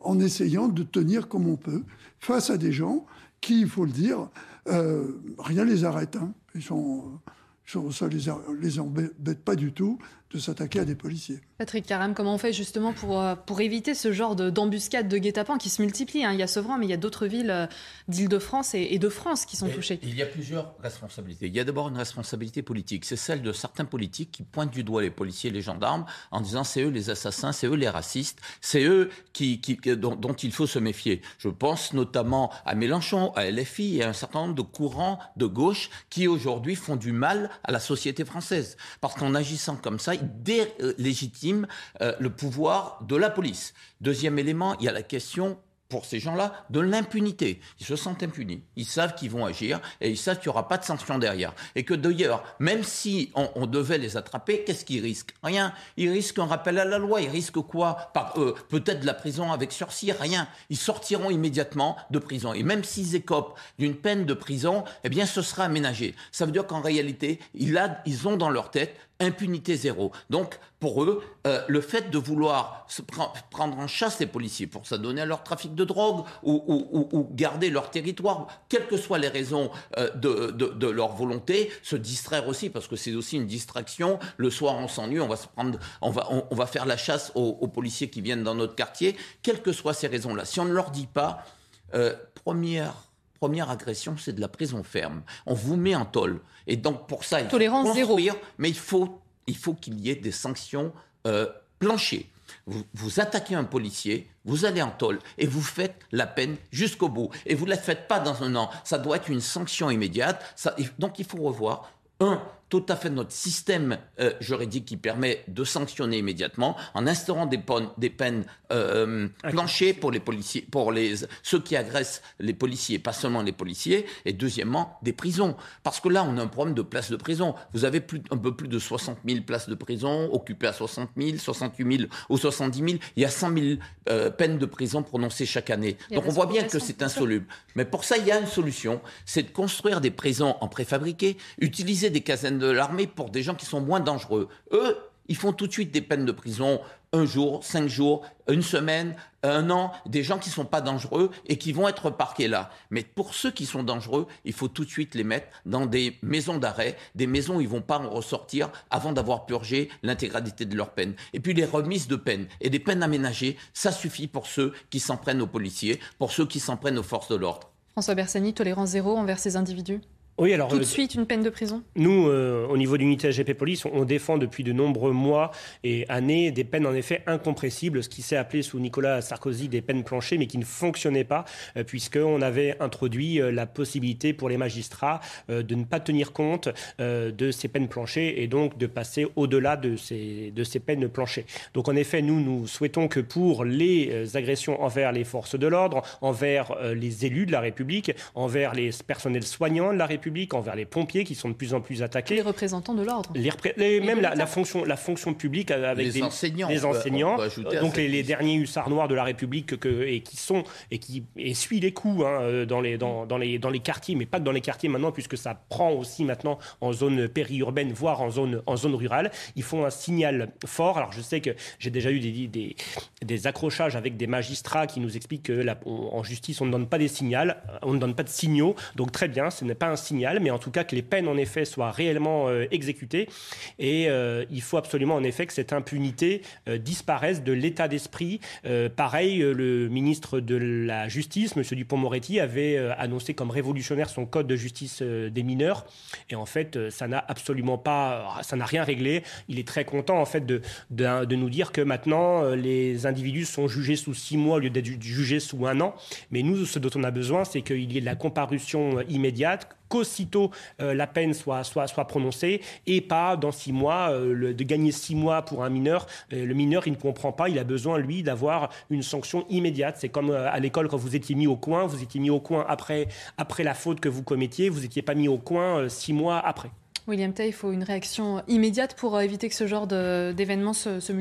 en essayant de tenir comme on peut face à des gens qui, il faut le dire, euh, rien les arrête. Hein. Ils sont ça les, les embête pas du tout de s'attaquer à des policiers. Patrick Caram, comment on fait justement pour, euh, pour éviter ce genre d'embuscade de, guet-apens qui se multiplient hein? Il y a Sevran, mais il y a d'autres villes euh, d'Île-de-France et, de France qui sont touchées. Il y a plusieurs responsabilités. Il y a d'abord une responsabilité politique. C'est celle de certains politiques qui pointent du doigt les policiers et les gendarmes en disant c'est eux les assassins, c'est eux les racistes, c'est eux qui, qui dont, dont, il faut se méfier. Je pense notamment à Mélenchon, à LFI et à un certain nombre de courants de gauche qui aujourd'hui font du mal à la société française. Parce qu'en agissant comme ça, délégitime euh, le pouvoir de la police. Deuxième élément, il y a la question pour ces gens-là de l'impunité. Ils se sentent impunis. Ils savent qu'ils vont agir et ils savent qu'il n'y aura pas de sanction derrière. Et que d'ailleurs, même si on, devait les attraper, qu'est-ce qu'ils risquent? Rien. Ils risquent un rappel à la loi. Ils risquent quoi? Euh, peut-être de la prison avec sursis. Rien. Ils sortiront immédiatement de prison. Et même s'ils écopent d'une peine de prison, eh bien, ce sera aménagé. Ça veut dire qu'en réalité, ils ont dans leur tête impunité zéro. Donc, pour eux, euh, le fait de vouloir prendre en chasse les policiers pour s'adonner à leur trafic de drogue ou, garder leur territoire, quelles que soient les raisons euh, de, leur volonté, se distraire aussi, parce que c'est aussi une distraction. Le soir, on s'ennuie, on va se on, va faire la chasse aux, policiers qui viennent dans notre quartier, quelles que soient ces raisons-là. Si on ne leur dit pas, euh, première première agression, c'est de la prison ferme. On vous met en tôle. Et donc, pour ça, il faut construire, mais il faut, il faut qu'il y ait des sanctions euh, planchées. Vous, vous, attaquez un policier, vous allez en tôle et vous faites la peine jusqu'au bout. Et vous ne la faites pas dans un an. Ça doit être une sanction immédiate. Ça, donc il faut revoir. Un, tout à fait notre système euh, juridique qui permet de sanctionner immédiatement en instaurant des, des peines euh, planchées pour les policiers, pour les, ceux qui agressent les policiers, pas seulement les policiers, et deuxièmement des prisons. Parce que là, on a un problème de places de prison. Vous avez plus, un peu plus de 60 000 places de prison, occupées à 60 000, 68 000 ou 70 000. Il y a 100 000 euh, peines de prison prononcées chaque année. Donc on voit bien que c'est insoluble. Mais pour ça, il y a une solution, c'est de construire des prisons en préfabriqué, utiliser des casernes de l'armée pour des gens qui sont moins dangereux. Eux, ils font tout de suite des peines de prison, un jour, cinq jours, une semaine, un an, des gens qui ne sont pas dangereux et qui vont être parqués là. Mais pour ceux qui sont dangereux, il faut tout de suite les mettre dans des maisons d'arrêt, des maisons où ils ne vont pas en ressortir avant d'avoir purgé l'intégralité de leur peine. Et puis les remises de peine et des peines aménagées, ça suffit pour ceux qui s'en prennent aux policiers, pour ceux qui s'en prennent aux forces de l'ordre. François Bersani, tolérance zéro envers ces individus oui, alors, Tout de euh, suite, une peine de prison? Nous, euh, au niveau de l'unité SGP Police, on, défend depuis de nombreux mois et années des peines en effet incompressibles, ce qui s'est appelé sous Nicolas Sarkozy des peines planchées, mais qui ne fonctionnaient pas, euh, puisqu'on avait introduit la possibilité pour les magistrats de ne pas tenir compte de ces peines planchées et donc de passer au-delà de ces, de ces peines planchées. Donc en effet, nous, nous souhaitons que pour les agressions envers les forces de l'ordre, envers les élus de la République, envers les personnels soignants de la République, envers les pompiers qui sont de plus en plus attaqués. Les représentants de l'ordre. Les, même la, fonction, la fonction publique avec les enseignants. Les enseignants. donc les, derniers hussards noirs de la République que, et qui sont et qui essuient les coups hein, dans, les, dans, dans, les, dans les quartiers, mais pas que dans les quartiers maintenant, puisque ça prend aussi maintenant en zone périurbaine, voire en zone, en zone rurale. Ils font un signal fort. Alors je sais que j'ai déjà eu des, des, des, accrochages avec des magistrats qui nous expliquent que en justice, on ne donne pas des signaux, on ne donne pas de signaux. Donc très bien, ce n'est pas un signal mais en tout cas que les peines en effet soient réellement euh, exécutées. Et euh, il faut absolument en effet que cette impunité euh, disparaisse de l'état d'esprit. pareil, le ministre de la Justice, M. Dupont-Moretti, avait annoncé comme révolutionnaire son code de justice des mineurs. Et en fait, ça n'a absolument pas, ça n'a rien réglé. Il est très content en fait de, de, de nous dire que maintenant les individus sont jugés sous six mois au lieu d'être jugés sous un an. Mais nous, ce dont on a besoin, c'est qu'il y ait de la comparution immédiate, qu'aussitôt euh, la peine soit, soit, soit prononcée et pas dans six mois, euh, de gagner six mois pour un mineur. Euh, le mineur, il ne comprend pas, il a besoin, lui, d'avoir une sanction immédiate. C'est comme à l'école quand vous étiez mis au coin, vous étiez mis au coin après, après la faute que vous commettiez, vous n'étiez pas mis au coin six mois après. William Tay, il faut une réaction immédiate pour éviter que ce genre d'événements se, se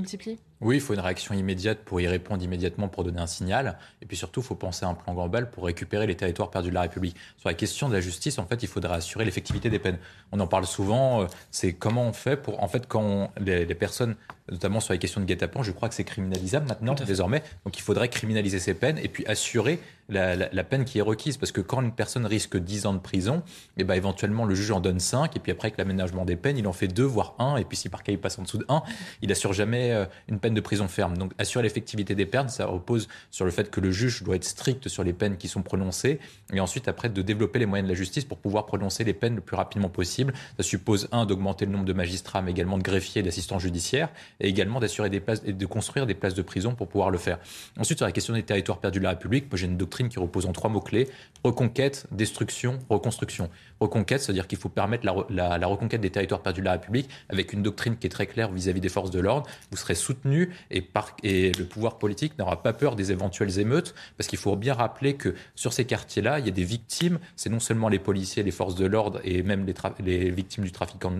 oui, il faut une réaction immédiate pour y répondre immédiatement pour donner un signal. Et puis surtout, il faut penser à un plan global pour récupérer les territoires perdus de la République. Sur la question de la justice, en fait, il faudrait assurer l'effectivité des peines. On en parle souvent. Euh, c'est comment on fait pour, en fait, quand les, personnes, notamment sur les questions de guet-apens, je crois que c'est criminalisable maintenant, désormais. Donc il faudrait criminaliser ces peines et puis assurer la, peine qui est requise. Parce que quand une personne risque 10 ans de prison, et eh ben, éventuellement, le juge en donne 5. Et puis après, avec l'aménagement des peines, il en fait 2, voire 1. Et puis si par cas il passe en dessous de 1, il assure jamais euh, une peine de prison ferme. Donc assurer l'effectivité des peines, ça repose sur le fait que le juge doit être strict sur les peines qui sont prononcées, et ensuite après de développer les moyens de la justice pour pouvoir prononcer les peines le plus rapidement possible. Ça suppose un d'augmenter le nombre de magistrats, mais également de greffiers et d'assistants judiciaires, et également d'assurer des places et de construire des places de prison pour pouvoir le faire. Ensuite sur la question des territoires perdus de la République, j'ai une doctrine qui repose en trois mots clés reconquête, destruction, reconstruction. Reconquête, c'est-à-dire qu'il faut permettre la, reconquête des territoires perdus de la République avec une doctrine qui est très claire vis-à-vis des forces de l'ordre. Vous serez soutenu et, le pouvoir politique n'aura pas peur des éventuelles émeutes parce qu'il faut bien rappeler que sur ces quartiers-là, il y a des victimes. C'est non seulement les policiers, les forces de l'ordre et même les, victimes du trafic en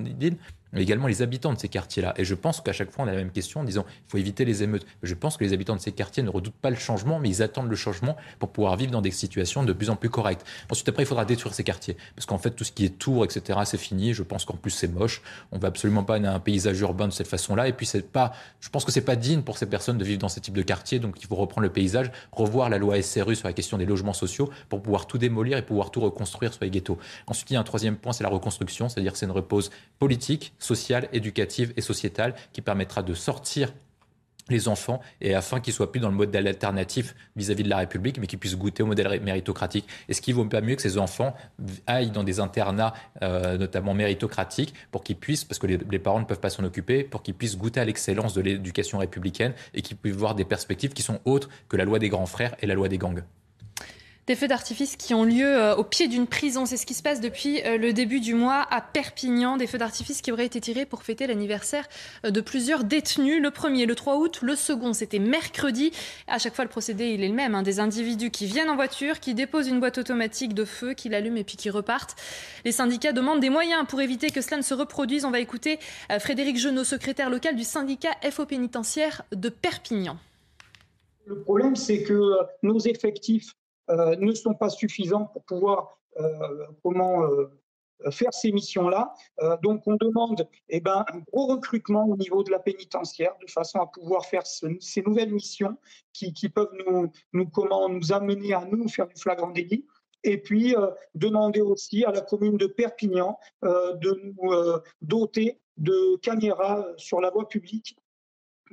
mais également les habitants de ces quartiers-là. Et je pense qu'à chaque fois, on a la même question en disant il faut éviter les émeutes. Je pense que les habitants de ces quartiers ne redoutent pas le changement, mais ils attendent le changement pour pouvoir vivre dans des situations de plus en plus correctes. Ensuite, après, il faudra détruire ces quartiers. Parce qu'en fait, tout ce qui est tour, etc., c'est fini. Je pense qu'en plus, c'est moche. On va absolument pas un paysage urbain de cette façon-là. Et puis, pas, je pense que c'est pas digne pour ces personnes de vivre dans ce type de quartier. Donc, il faut reprendre le paysage, revoir la loi SRU sur la question des logements sociaux pour pouvoir tout démolir et pouvoir tout reconstruire sur les ghettos. Ensuite, il y a un troisième point, c'est la reconstruction. C'est-à-dire que c'est une repose politique, sociale, éducative et sociétale qui permettra de sortir les enfants et afin qu'ils soient plus dans le modèle alternatif vis-à-vis de la République, mais qu'ils puissent goûter au modèle méritocratique. Est-ce qu'il vaut pas mieux que ces enfants aillent dans des internats, euh, notamment méritocratiques, pour qu'ils puissent, parce que les, les parents ne peuvent pas s'en occuper, pour qu'ils puissent goûter à l'excellence de l'éducation républicaine et qu'ils puissent voir des perspectives qui sont autres que la loi des grands frères et la loi des gangs Des feux d'artifice qui ont lieu euh, au pied d'une prison. C'est ce qui se passe depuis euh, le début du mois à Perpignan. Des feux d'artifice qui auraient été tirés pour fêter l'anniversaire euh, de plusieurs détenus. Le premier, le 3 août. Le second, c'était mercredi. À chaque fois, le procédé, il est le même. Hein. Des individus qui viennent en voiture, qui déposent une boîte automatique de feu, qui l'allument et puis qui repartent. Les syndicats demandent des moyens pour éviter que cela ne se reproduise. On va écouter Frédéric Genot, secrétaire local du syndicat FO pénitentiaire de Perpignan. Le problème, c'est que nos effectifs euh, ne sont pas suffisants pour pouvoir euh, comment euh, faire ces missions-là. donc, on demande eh ben, un gros recrutement au niveau de la pénitentiaire de façon à pouvoir faire ces nouvelles missions qui, peuvent nous, nous, comment, nous amener à nous faire du flagrant délit. Et puis, demander aussi à la commune de Perpignan de nous doter de caméras sur la voie publique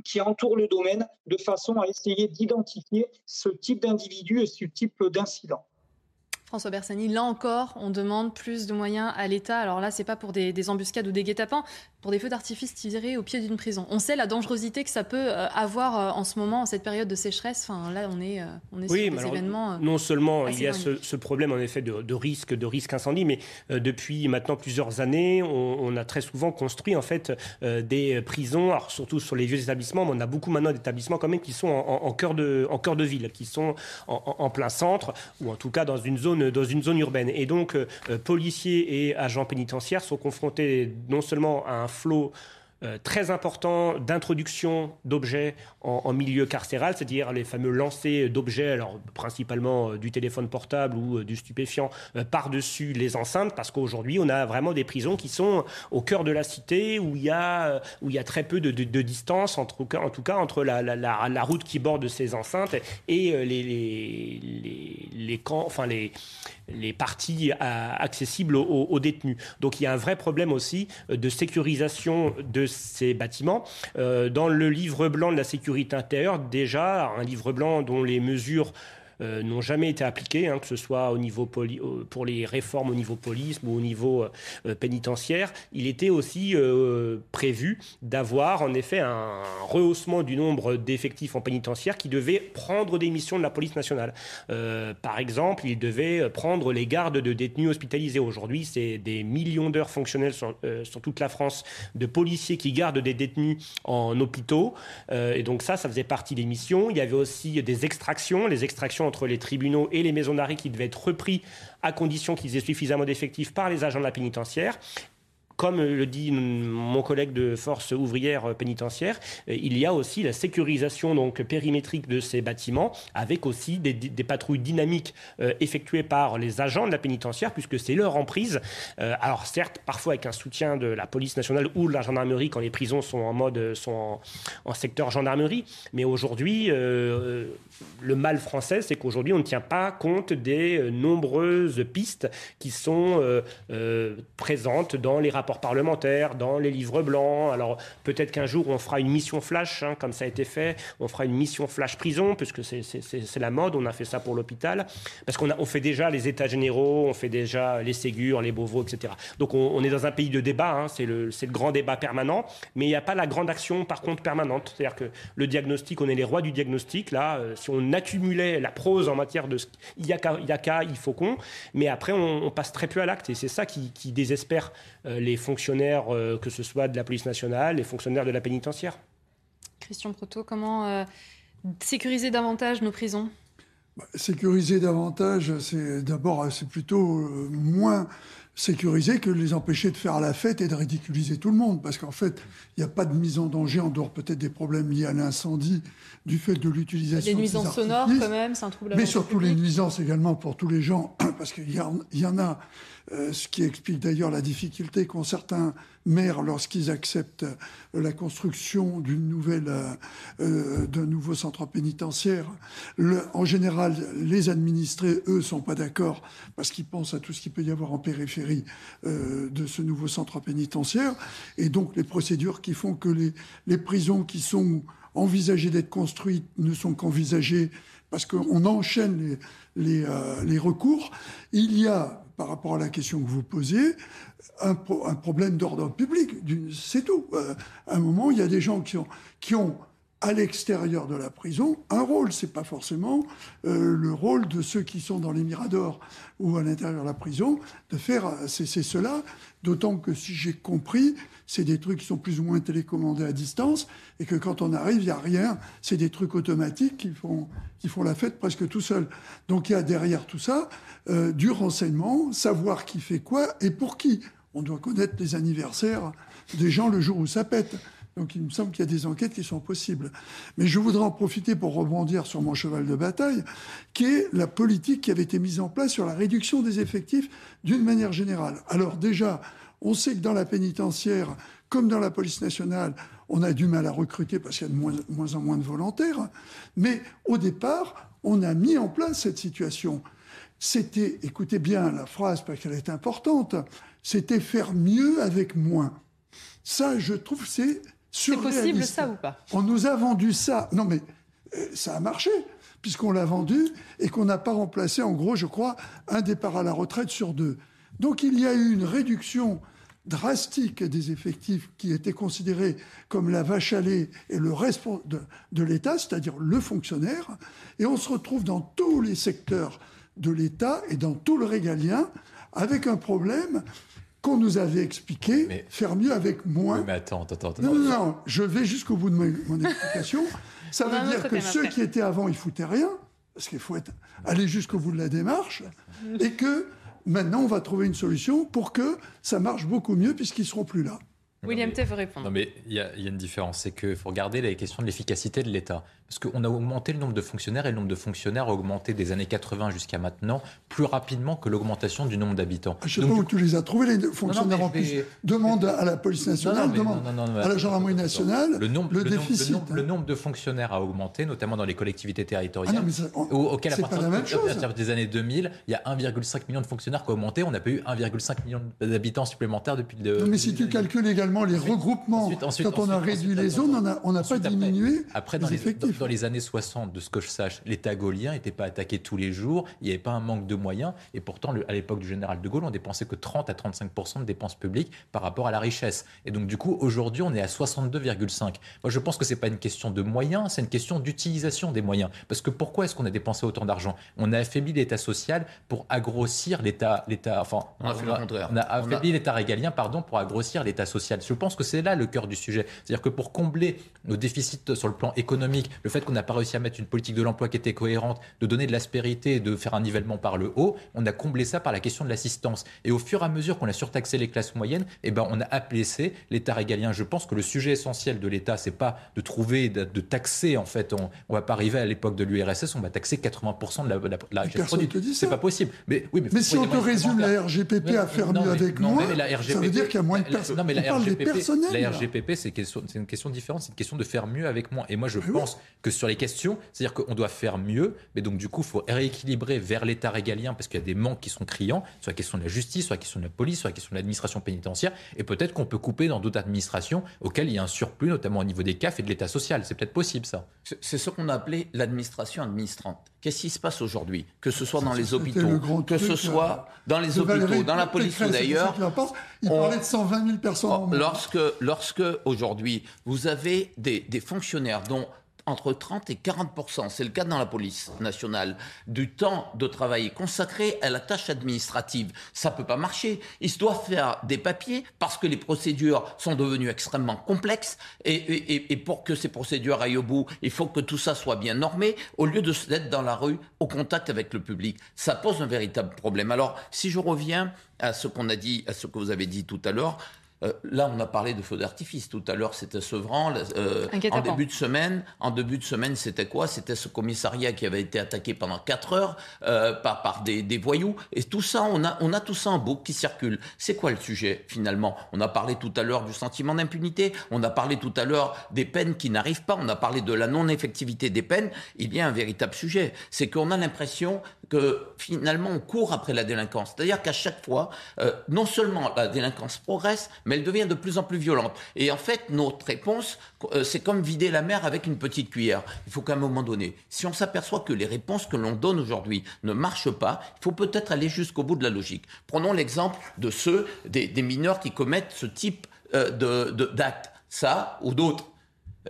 qui entourent le domaine de façon à essayer d'identifier ce type d'individu et ce type d'incident. François Bersani, là encore, on demande plus de moyens à l'État. Alors là, c'est pas pour des, embuscades ou des guet-apens, pour des feux d'artifice tirés au pied d'une prison. On sait la dangerosité que ça peut euh, avoir euh, en ce moment, en cette période de sécheresse. Enfin, là, on est, euh, on est sur des événements. non seulement il y a ce, problème en effet de, risque, de risque incendie, mais depuis maintenant plusieurs années, on, a très souvent construit en fait des prisons, alors surtout sur les vieux établissements, mais on a beaucoup maintenant d'établissements quand même qui sont en, cœur de, en cœur de ville, qui sont en plein centre ou en tout cas dans une zone dans une zone urbaine. Et donc, euh, policiers et agents pénitentiaires sont confrontés non seulement à un flot euh, très important d'introduction d'objets en, milieu carcéral, c'est-à-dire les fameux lancers d'objets, alors principalement euh, du téléphone portable ou euh, du stupéfiant, par-dessus les enceintes, parce qu'aujourd'hui, on a vraiment des prisons qui sont au cœur de la cité, où il y a, où il y a très peu de, distance, en tout cas, entre la, route qui borde ces enceintes et les, les, les, camps, enfin les, les parties accessibles aux, détenus. Donc il y a un vrai problème aussi de sécurisation de ces bâtiments. Euh, dans le livre blanc de la sécurité intérieure, déjà, un livre blanc dont les mesures euh, n'ont jamais été appliquées, hein, que ce soit au niveau pour les réformes au niveau police ou au niveau euh, pénitentiaire. Il était aussi euh, prévu d'avoir en effet un rehaussement du nombre d'effectifs en pénitentiaire qui devaient prendre des missions de la police nationale. par exemple, il devait prendre les gardes de détenus hospitalisés. Aujourd'hui, c'est des millions d'heures fonctionnelles sur, sur, toute la France de policiers qui gardent des détenus en hôpitaux. et donc ça, ça faisait partie des missions. Il y avait aussi des extractions. Les extractions entre les tribunaux et les maisons d'arrêt qui devaient être repris à condition qu'ils aient suffisamment d'effectifs par les agents de la pénitentiaire comme le dit mon collègue de force ouvrière pénitentiaire, il y a aussi la sécurisation donc périmétrique de ces bâtiments, avec aussi des, patrouilles dynamiques euh, effectuées par les agents de la pénitentiaire, puisque c'est leur emprise. Euh, alors certes, parfois avec un soutien de la police nationale ou de la gendarmerie quand les prisons sont en mode sont en, secteur gendarmerie, mais aujourd'hui, euh, le mal français, c'est qu'aujourd'hui on ne tient pas compte des nombreuses pistes qui sont présentes dans les rapports parlementaires, dans les livres blancs. Alors peut-être qu'un jour on fera une mission flash, hein, comme ça a été fait. On fera une mission flash prison, puisque c'est la mode. On a fait ça pour l'hôpital. Parce qu'on on fait déjà les états généraux, on fait déjà les Ségur, les Beauvau, etc. Donc on, est dans un pays de débat. Hein, c'est le, le, grand débat permanent. Mais il n'y a pas la grande action, par contre, permanente. C'est-à-dire que le diagnostic, on est les rois du diagnostic. Là, euh, si on accumulait la prose en matière de il y a qu'à, il faut qu'on. Mais après, on, passe très peu à l'acte. Et c'est ça qui, qui désespère euh, les fonctionnaires, euh, que ce soit de la police nationale, les fonctionnaires de la pénitentiaire. Christian Proto, comment euh, sécuriser davantage nos prisons? Bah, Sécuriser davantage, c'est d'abord, c'est plutôt moins sécuriser que les empêcher de faire la fête et de ridiculiser tout le monde. Parce qu'en fait, il n'y a pas de mise en danger, en dehors peut-être des problèmes liés à l'incendie, du fait de l'utilisation des nuisances sonores quand même, c'est un trouble. Mais surtout les nuisances également pour tous les gens, parce qu'il y, y, en a euh, ce qui explique d'ailleurs la difficulté qu'ont certains maires lorsqu'ils acceptent euh, la construction d'une nouvelle, euh, d'un nouveau centre pénitentiaire. en général, les administrés, eux, sont pas d'accord parce qu'ils pensent à tout ce qu'il peut y avoir en périphérie de ce nouveau centre pénitentiaire, et donc les procédures qui font que les, prisons qui sont envisagées d'être construites ne sont qu'envisagées parce qu'on enchaîne les, les recours. Il y a par rapport à la question que vous posez, un, problème d'ordre public. C'est tout. Euh, à un moment, il y a des gens qui ont, à l'extérieur de la prison un rôle. C'est pas forcément euh, le rôle de ceux qui sont dans les miradors ou à l'intérieur de la prison de faire cesser cela. D'autant que si j'ai compris, c'est des trucs qui sont plus ou moins télécommandés à distance et que quand on arrive, il n'y a rien. C'est des trucs automatiques qui font, qui font la fête presque tout seuls. Donc il y a derrière tout ça euh, du renseignement, savoir qui fait quoi et pour qui. On doit connaître les anniversaires des gens le jour où ça pète. Donc il me semble qu'il y a des enquêtes qui sont possibles. Mais je voudrais en profiter pour rebondir sur mon cheval de bataille, qui est la politique qui avait été mise en place sur la réduction des effectifs d'une manière générale. Alors déjà, on sait que dans la pénitentiaire, comme dans la police nationale, on a du mal à recruter parce qu'il y a de moins, en moins de volontaires. Mais au départ, on a mis en place cette situation. C'était, écoutez bien la phrase parce qu'elle est importante, c'était faire mieux avec moins. Ça, je trouve, c'est c'est possible ça ou pas? On nous a vendu ça. Non mais euh, ça a marché puisqu'on l'a vendu et qu'on n'a pas remplacé, en gros, je crois, un départ à la retraite sur deux. Donc il y a eu une réduction drastique des effectifs qui étaient considérés comme la vache à lait et le reste de, de l'État, c'est-à-dire le fonctionnaire, et on se retrouve dans tous les secteurs de l'État et dans tout le régalien avec un problème qu'on nous avait expliqué, faire mieux avec moins. Mais attends, attends, attends. Non, non, non, je vais jusqu'au bout de mon, mon explication. Ça veut dire que ceux qui étaient avant, ils foutaient rien, parce qu'il faut être, aller jusqu'au bout de la démarche, et que maintenant, on va trouver une solution pour que ça marche beaucoup mieux, puisqu'ils seront plus là. William T veut répondre. Non, mais il y, a une différence. C'est qu'il faut regarder les questions de l'efficacité de l'État. Parce qu'on a augmenté le nombre de fonctionnaires et le nombre de fonctionnaires a augmenté des années 80 jusqu'à maintenant plus rapidement que l'augmentation du nombre d'habitants. Je ne sais pas où tu les as trouvés, les fonctionnaires en plus. Demande à la police nationale, demande à la gendarmerie nationale, le, nombre, le, le déficit. Nombre, le, nombre, de fonctionnaires a augmenté, notamment dans les collectivités territoriales. Ah non, mais ça, on, auquel, à pas la même chose. partir des années 2000, il y a 1,5 million de fonctionnaires qui ont augmenté. On n'a pas eu 1,5 million d'habitants supplémentaires depuis le. Non, mais si tu calcules également les regroupements, ensuite, ensuite, quand on a réduit les zones, on n'a pas diminué après, les effectifs. Dans les années 60, de ce que je sache, l'État gaulien n'était pas attaqué tous les jours, il n'y avait pas un manque de moyens, et pourtant, le, à l'époque du général de Gaulle, on dépensait que 30 à 35 de dépenses publiques par rapport à la richesse. Et donc, du coup, aujourd'hui, on est à 62,5. Moi, je pense que c'est pas une question de moyens, c'est une question d'utilisation des moyens. Parce que pourquoi est-ce qu'on a dépensé autant d'argent? On a affaibli l'État social pour agrossir l'État, l'État, enfin, on a fait le contraire. On a affaibli l'État régalien, pardon, pour agrossir l'État social. Je pense que c'est là le cœur du sujet. C'est-à-dire que pour combler nos déficits sur le plan économique, le fait qu'on n'a pas réussi à mettre une politique de l'emploi qui était cohérente, de donner de l'aspérité, de faire un nivellement par le haut, on a comblé ça par la question de l'assistance. Et au fur et à mesure qu'on a surtaxé les classes moyennes, eh ben, on a abaissé l'État régalien. Je pense que le sujet essentiel de l'État, c'est pas de trouver, de, de, taxer, en fait, on, on va pas arriver à l'époque de l'URSS, on va taxer 80% de la, la, la richesse produite. C'est pas possible. Mais, oui, mais, mais si on te résume la RGPP mais, à faire mieux avec non, moi, la RGPP, ça veut dire qu'il y a moins de personnes. Non, mais la RGPP. La c'est une question différente, c'est une question de faire mieux avec moins. Et moi, je pense que sur les questions, c'est-à-dire qu'on doit faire mieux, mais donc du coup, il faut rééquilibrer vers l'État régalien parce qu'il y a des manques qui sont criants, sur la question de la justice, sur la question de la police, sur la question de l'administration pénitentiaire, et peut-être qu'on peut couper dans d'autres administrations auxquelles il y a un surplus, notamment au niveau des CAF et de l'État social. C'est peut-être possible, ça. C'est ce qu'on a appelé l'administration administrante. Qu'est-ce qui se passe aujourd'hui? Que ce soit dans les hôpitaux, que ce soit dans les hôpitaux, dans la police ou d'ailleurs. Il parlait de 120 000 personnes moins. Lorsque, lorsque aujourd'hui, vous avez des, des fonctionnaires dont entre 30 et 40% c'est le cas dans la police nationale, du temps de travail consacré à la tâche administrative. Ça peut pas marcher. Ils doivent faire des papiers parce que les procédures sont devenues extrêmement complexes et pour que ces procédures aillent au bout, il faut que tout ça soit bien normé au lieu de d'être dans la rue au contact avec le public. Ça pose un véritable problème. Alors, si je reviens à ce qu'on a dit, à ce que vous avez dit tout à l'heure, euh, là, on a parlé de feux d'artifice. Tout à l'heure, c'était Sevran. Euh, en début de semaine, en début de semaine, c'était quoi? C'était ce commissariat qui avait été attaqué pendant 4 heures euh, par, par des, des, voyous. Et tout ça, on a, on a tout ça en boucle qui circule. C'est quoi le sujet finalement? On a parlé tout à l'heure du sentiment d'impunité. On a parlé tout à l'heure des peines qui n'arrivent pas. On a parlé de la non-effectivité des peines. Il y a un véritable sujet. C'est qu'on a l'impression que finalement, on court après la délinquance. C'est-à-dire qu'à chaque fois, non seulement la délinquance progresse, mais elle devient de plus en plus violente. Et en fait, notre réponse, euh, c'est comme vider la mer avec une petite cuillère. Il faut qu'à un moment donné, si on s'aperçoit que les réponses que l'on donne aujourd'hui ne marchent pas, il faut peut-être aller jusqu'au bout de la logique. Prenons l'exemple de ceux, des, mineurs qui commettent ce type euh, d'actes, ça ou d'autres.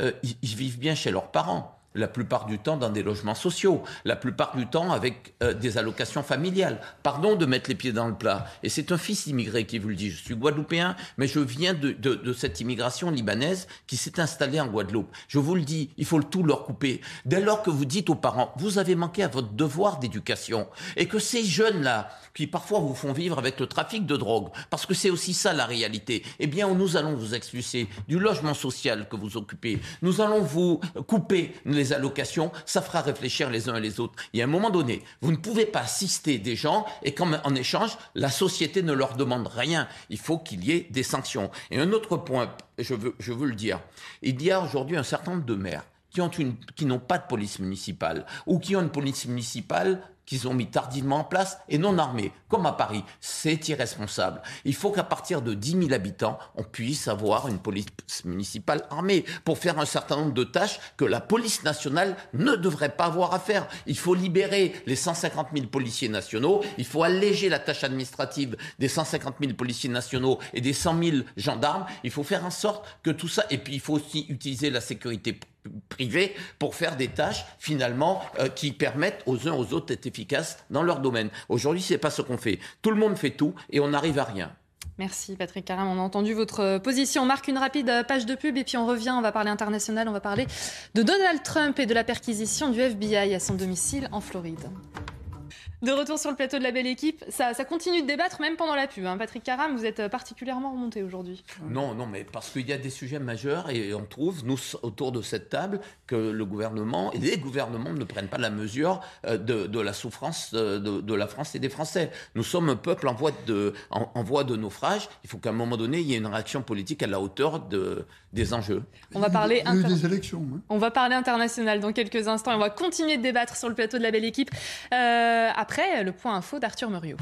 euh, ils vivent bien chez leurs parents la plupart du temps dans des logements sociaux, la plupart du temps avec euh, des allocations familiales. Pardon de mettre les pieds dans le plat. Et c'est un fils immigré qui vous le dit. Je suis guadeloupéen, mais je viens de, cette immigration libanaise qui s'est installée en Guadeloupe. Je vous le dis, il faut le tout leur couper. Dès lors que vous dites aux parents, vous avez manqué à votre devoir d'éducation, et que ces jeunes-là, qui parfois vous font vivre avec le trafic de drogue, parce que c'est aussi ça la réalité, eh bien nous allons vous expulser du logement social que vous occupez. Nous allons vous couper allocations, ça fera réfléchir les uns et les autres. Il y a un moment donné, vous ne pouvez pas assister des gens et qu'en en échange, la société ne leur demande rien. Il faut qu'il y ait des sanctions. Et un autre point, je veux, je veux le dire, il y a aujourd'hui un certain nombre de maires qui ont une, qui n'ont pas de police municipale ou qui ont une police municipale qu'ils ont mis tardivement en place et non armés, comme à Paris. C'est irresponsable. Il faut qu'à partir de 10 000 habitants, on puisse avoir une police municipale armée pour faire un certain nombre de tâches que la police nationale ne devrait pas avoir à faire. Il faut libérer les 150 000 policiers nationaux, il faut alléger la tâche administrative des 150 000 policiers nationaux et des 100 000 gendarmes. Il faut faire en sorte que tout ça, et puis il faut aussi utiliser la sécurité privés pour faire des tâches finalement euh, qui permettent aux uns aux autres d'être efficaces dans leur domaine. Aujourd'hui, c'est pas ce qu'on fait. Tout le monde fait tout et on n'arrive à rien. Merci Patrick Caram, on a entendu votre euh, position. On marque une rapide euh, page de pub et puis on revient, on va parler international, on va parler de Donald Trump et de la perquisition du FBI à son domicile en Floride. De retour sur le plateau de la belle équipe, ça, continue de débattre même pendant la pub. Hein. Patrick Caram, vous êtes euh, particulièrement remonté aujourd'hui. Non, non, mais parce qu'il y a des sujets majeurs et on trouve, nous, autour de cette table, que le gouvernement et les gouvernements ne prennent pas la mesure euh, de, la souffrance euh, de, la France et des Français. Nous sommes un peuple en voie de, en, voie de naufrage. Il faut qu'à un moment donné, il y ait une réaction politique à la hauteur de, des enjeux. On va parler des élections. Hein. On va parler international dans quelques instants et on va continuer de débattre sur le plateau de la belle équipe. après après le point info d'Arthur Muriot.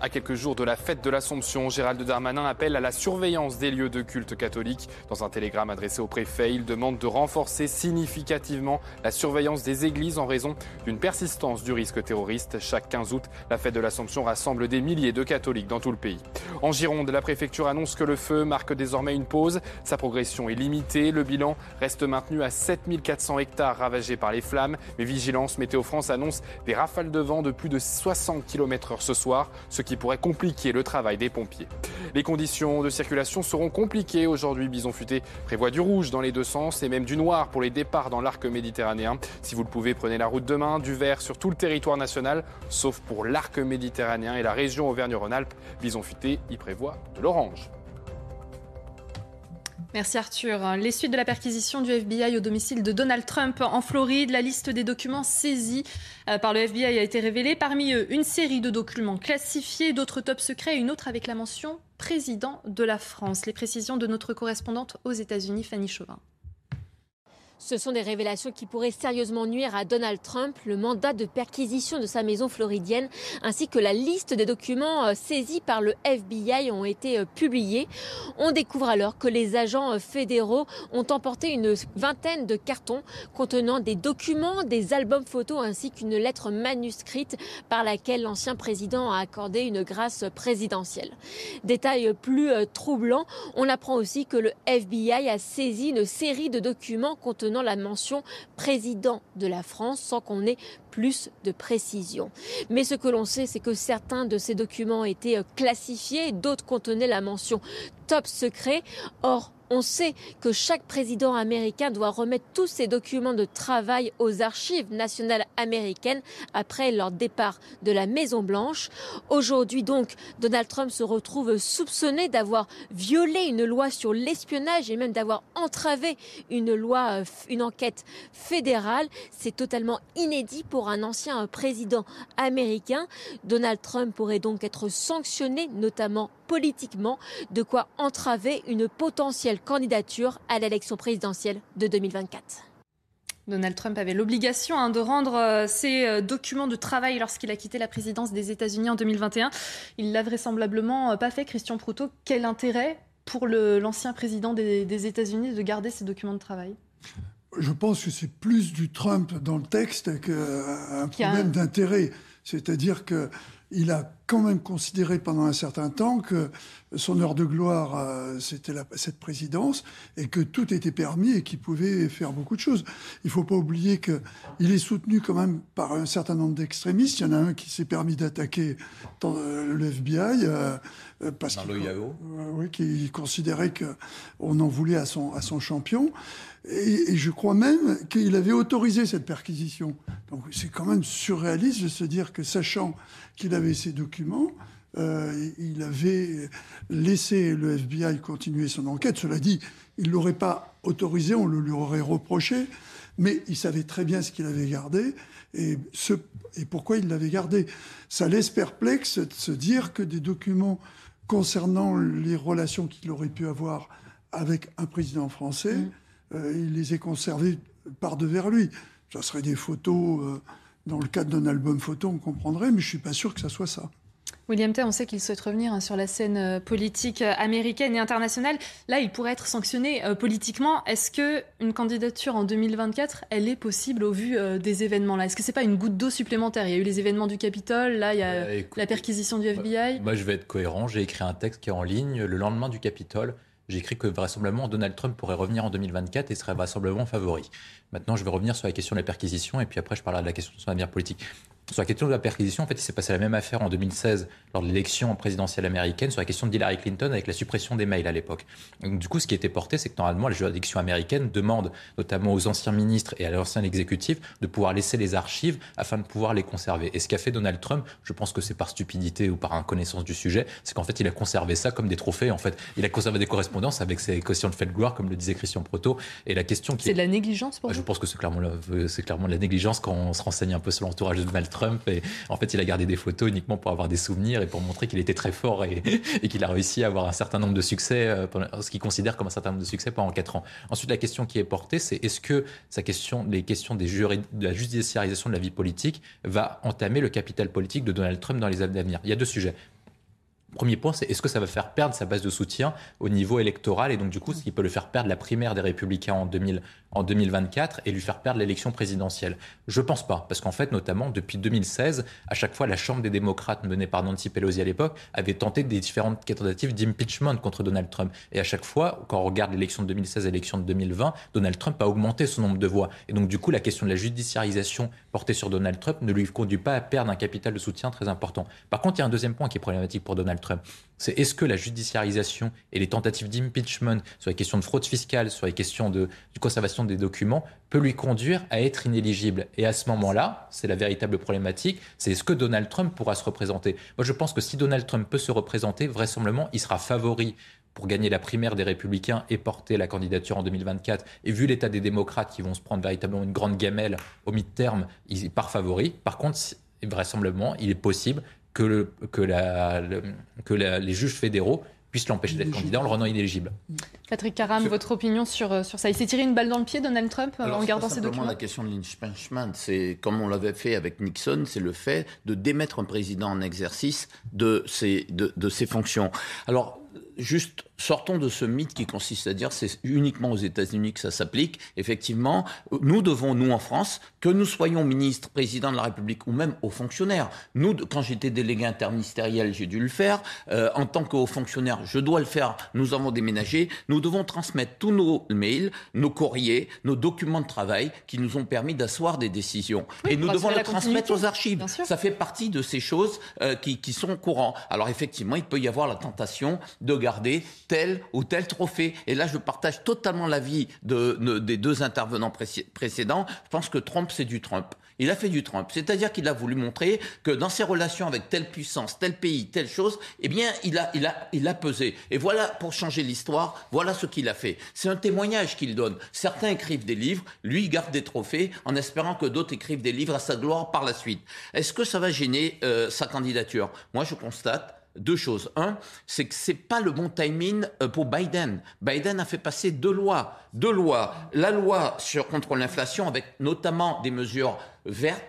À quelques jours de la fête de l'Assomption, Gérald Darmanin appelle à la surveillance des lieux de culte catholiques. Dans un télégramme adressé au préfet, il demande de renforcer significativement la surveillance des églises en raison d'une persistance du risque terroriste. Chaque 15 août, la fête de l'Assomption rassemble des milliers de catholiques dans tout le pays. En Gironde, la préfecture annonce que le feu marque désormais une pause. Sa progression est limitée. Le bilan reste maintenu à 7400 hectares ravagés par les flammes. Mais Vigilance Météo France annonce des rafales de vent de plus de 60 km/h ce soir, ce qui pourrait compliquer le travail des pompiers. Les conditions de circulation seront compliquées aujourd'hui. Bison Futé prévoit du rouge dans les deux sens et même du noir pour les départs dans l'arc méditerranéen. Si vous le pouvez, prenez la route demain. Du vert sur tout le territoire national, sauf pour l'arc méditerranéen et la région Auvergne-Rhône-Alpes. Bison Futé y prévoit de l'orange. Merci Arthur. Les suites de la perquisition du FBI au domicile de Donald Trump en Floride, la liste des documents saisis euh, par le FBI a été révélée. Parmi eux, une série de documents classifiés, d'autres top secrets et une autre avec la mention président de la France. Les précisions de notre correspondante aux États-Unis, Fanny Chauvin. Ce sont des révélations qui pourraient sérieusement nuire à Donald Trump. Le mandat de perquisition de sa maison floridienne ainsi que la liste des documents euh, saisis par le FBI ont été euh, publiés. On découvre alors que les agents euh, fédéraux ont emporté une vingtaine de cartons contenant des documents, des albums photos ainsi qu'une lettre manuscrite par laquelle l'ancien président a accordé une grâce présidentielle. Détail plus troublant, on apprend aussi que le FBI a saisi une série de documents contenant la mention président de la France sans qu'on ait plus de précision. Mais ce que l'on sait, c'est que certains de ces documents étaient euh, classifiés, d'autres contenaient la mention top secret. Or, on sait que chaque président américain doit remettre tous ses documents de travail aux archives nationales américaines après leur départ de la Maison Blanche. Aujourd'hui donc, Donald Trump se retrouve soupçonné d'avoir violé une loi sur l'espionnage et même d'avoir entravé une loi, euh, une enquête fédérale. C'est totalement inédit pour un ancien président américain. Donald Trump pourrait donc être sanctionné, notamment politiquement, de quoi entraver une potentielle candidature à l'élection présidentielle de 2024. Donald Trump avait l'obligation hein, de rendre euh, ses euh, documents de travail lorsqu'il a quitté la présidence des États-Unis en 2021. Il l'a vraisemblablement euh, pas fait. Christian Proutot, quel intérêt pour l'ancien président des, États-Unis de garder ces documents de travail? Je pense que c'est plus du Trump dans le texte qu'un problème d'intérêt. C'est-à-dire que il a quand même considéré pendant un certain temps que son heure de gloire, euh, c'était cette présidence, et que tout était permis et qu'il pouvait faire beaucoup de choses. Il ne faut pas oublier qu'il est soutenu quand même par un certain nombre d'extrémistes. Il y en a un qui s'est permis d'attaquer euh, le FBI. Euh, parce qu'il oui, qui considérait qu'on en voulait à son, à son champion. Et, je crois même qu'il avait autorisé cette perquisition. Donc c'est quand même surréaliste de se dire que, sachant qu'il avait ces documents, euh, il avait laissé le FBI continuer son enquête. Cela dit, il ne l'aurait pas autorisé, on le lui aurait reproché, mais il savait très bien ce qu'il avait gardé et, ce, et pourquoi il l'avait gardé. Ça laisse perplexe de se dire que des documents concernant les relations qu'il aurait pu avoir avec un président français, mm. Euh, il les a conservés par devers lui. Ça serait des photos euh, dans le cadre d'un album photo, on comprendrait, mais je suis pas sûr que ça soit ça. William Tay, on sait qu'il souhaite revenir hein, sur la scène euh, politique américaine et internationale. Là, il pourrait être sanctionné politiquement. Est-ce que une candidature en 2024, elle est possible au vu des événements là Est-ce que c'est pas une goutte d'eau supplémentaire? Il y a eu les événements du Capitole, là il y a la perquisition du FBI. Moi, je vais être cohérent. J'ai écrit un texte qui est en ligne le lendemain du Capitole j'ai écrit que vraisemblablement Donald Trump pourrait revenir en 2024 et serait vraisemblablement favori. Maintenant, je vais revenir sur la question de la perquisition et puis après, je parlerai de la question de son avenir politique. Sur la question de la perquisition, en fait, il s'est passé la même affaire en 2016 lors de l'élection présidentielle américaine sur la question de Hillary Clinton avec la suppression des mails à l'époque. Du coup, ce qui était porté, c'est que normalement, la juridiction américaine demande notamment aux anciens ministres et à l'ancien exécutif de pouvoir laisser les archives afin de pouvoir les conserver. Et ce qu'a fait Donald Trump, je pense que c'est par stupidité ou par inconnaissance du sujet, c'est qu'en fait, il a conservé ça comme des trophées. En fait, il a conservé des correspondances avec ses questions de fait de gloire, comme le disait Christian Proto. Et la question qui c'est de la négligence pour Je pense que c'est clairement, de la négligence quand on se renseigne un peu sur l'entourage de Donald Trump. Et en fait, il a gardé des photos uniquement pour avoir des souvenirs et pour montrer qu'il était très fort et, qu'il a réussi à avoir un certain nombre de succès, euh, ce qu'il considère comme un certain nombre de succès pendant quatre ans. Ensuite, la question qui est portée, c'est est-ce que sa question, les questions de la judiciarisation de la vie politique va entamer le capital politique de Donald Trump dans les années à venir? Il y a deux sujets. Premier point, c'est est-ce que ça va faire perdre sa base de soutien au niveau électoral et donc du coup, ce qui peut le faire perdre la primaire des Républicains en, 2000, en 2024 et lui faire perdre l'élection présidentielle Je pense pas, parce qu'en fait, notamment depuis 2016, à chaque fois, la Chambre des démocrates menée par Nancy Pelosi à l'époque avait tenté des différentes tentatives d'impeachment contre Donald Trump. Et à chaque fois, quand on regarde l'élection de 2016 et l'élection de 2020, Donald Trump a augmenté son nombre de voix. Et donc du coup, la question de la judiciarisation portée sur Donald Trump ne lui conduit pas à perdre un capital de soutien très important. Par contre, il y a un deuxième point qui est problématique pour Donald Trump. C'est est-ce que la judiciarisation et les tentatives d'impeachment sur les questions de fraude fiscale, sur les questions de, conservation des documents, peut lui conduire à être inéligible? Et à ce moment-là, c'est la véritable problématique, c'est est-ce que Donald Trump pourra se représenter Moi, je pense que si Donald Trump peut se représenter, vraisemblablement, il sera favori pour gagner la primaire des républicains et porter la candidature en 2024. Et vu l'état des démocrates qui vont se prendre véritablement une grande gamelle au mi-terme, il part favori. Par contre, vraisemblablement, il est possible que, que, la, que les juges fédéraux puissent l'empêcher d'être candidat en le rendant inéligible. Patrick Caram, votre opinion sur, euh, sur ça? Il s'est tiré une balle dans le pied, Donald Trump, en gardant ses documents? la question de l'impeachment, c'est comme on l'avait fait avec Nixon, c'est le fait de démettre un président en exercice de ses, de, de ses fonctions. Alors, juste sortons de ce mythe qui consiste à dire c'est uniquement aux États-Unis que ça s'applique. Effectivement, nous devons, nous en France, que nous soyons ministres, président de la République ou même hauts fonctionnaires. Nous, quand j'étais délégué interministériel, j'ai dû le faire. Euh, en tant que haut fonctionnaire, je dois le faire. Nous avons déménagé. Nous devons transmettre tous nos mails, nos courriers, nos documents de travail qui nous ont permis d'asseoir des décisions. Et nous devons les transmettre aux archives. Ça fait partie de ces choses euh, qui, qui sont courantes. Alors effectivement, il peut y avoir la tentation de garder tel ou tel trophée. Et là, je partage totalement l'avis de, des deux intervenants précédents. Je pense que Trump, c'est du Trump. Il a fait du Trump. C'est-à-dire qu'il a voulu montrer que dans ses relations avec telle puissance, tel pays, telle chose, eh bien, il a, il a, il a pesé. Et voilà, pour changer l'histoire, voilà ce qu'il a fait. C'est un témoignage qu'il donne. Certains écrivent des livres, lui, il garde des trophées en espérant que d'autres écrivent des livres à sa gloire par la suite. Est-ce que ça va gêner euh, sa candidature? Moi, je constate deux choses. Un, c'est que c'est pas le bon timing euh, pour Biden. Biden a fait passer deux lois. Deux lois. La loi sur contre l'inflation avec notamment des mesures vertes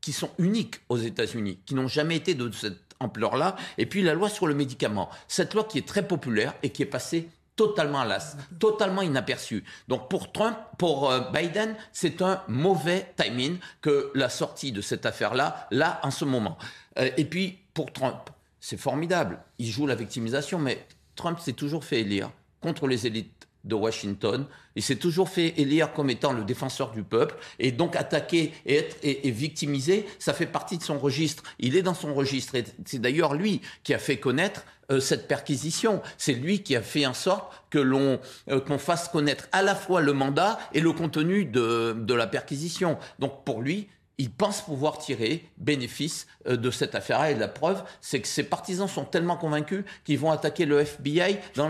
qui sont uniques aux États-Unis, qui n'ont jamais été de cette ampleur-là. Et puis la loi sur le médicament. Cette loi qui est très populaire et qui est passée totalement à l'as, totalement inaperçue. Donc pour Trump, pour euh, Biden, c'est un mauvais timing que la sortie de cette affaire-là, là, en ce moment. Euh, et puis, pour Trump, c'est formidable. Il joue la victimisation, mais Trump s'est toujours fait élire contre les élites de Washington. Il s'est toujours fait élire comme étant le défenseur du peuple et donc attaquer et être et, victimisé, ça fait partie de son registre. Il est dans son registre et c'est d'ailleurs lui qui a fait connaître euh, cette perquisition. C'est lui qui a fait en sorte que l'on euh, qu'on fasse connaître à la fois le mandat et le contenu de, de la perquisition. Donc pour lui, il pense pouvoir tirer bénéfice euh, de cette affaire-là. Et la preuve, c'est que ses partisans sont tellement convaincus qu'ils vont attaquer le FBI dans,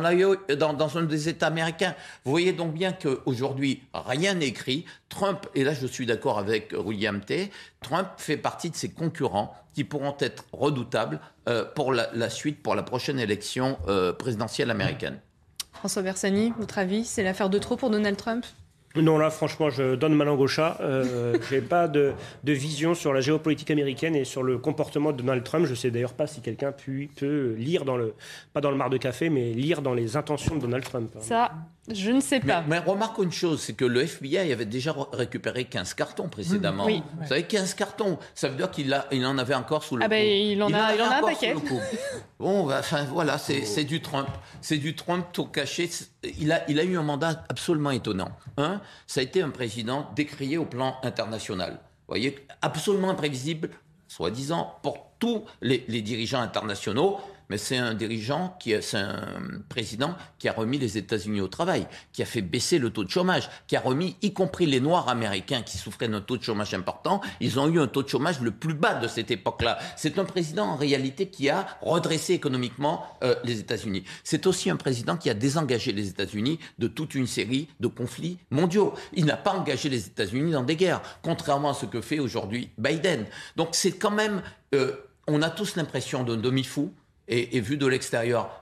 dans, dans un des États américains. Vous voyez donc bien qu'aujourd'hui, rien n'est écrit. Trump, et là je suis d'accord avec William T., Trump fait partie de ses concurrents qui pourront être redoutables euh, pour la, suite, pour la prochaine élection euh, présidentielle américaine. François Bersani, votre avis, c'est l'affaire de trop pour Donald Trump? Non, là, franchement, je donne ma langue au chat. Euh, je n'ai pas de, vision sur la géopolitique américaine et sur le comportement de Donald Trump. Je ne sais d'ailleurs pas si quelqu'un peut lire dans le, pas dans le mar de café, mais lire dans les intentions de Donald Trump. Ça, je ne sais pas. Mais, remarque une chose, c'est que le FBI avait déjà récupéré 15 cartons précédemment. Oui. Vous savez, 15 cartons, ça veut dire qu'il il en avait encore sous le ah ben, il en a, il en a un paquet. Bon, bah, enfin, voilà, c'est du Trump. C'est du Trump tout caché. Il a, il a eu un mandat absolument étonnant. Un, ça a été un président décrié au plan international. Vous voyez, absolument imprévisible, soi-disant, pour tous les, les dirigeants internationaux mais c'est un dirigeant, qui c'est un président qui a remis les États-Unis au travail, qui a fait baisser le taux de chômage, qui a remis, y compris les Noirs américains qui souffraient d'un taux de chômage important, ils ont eu un taux de chômage le plus bas de cette époque-là. C'est un président en réalité qui a redressé économiquement euh, les États-Unis. C'est aussi un président qui a désengagé les États-Unis de toute une série de conflits mondiaux. Il n'a pas engagé les États-Unis dans des guerres, contrairement à ce que fait aujourd'hui Biden. Donc c'est quand même, euh, on a tous l'impression d'un demi-fou et, vu de l'extérieur,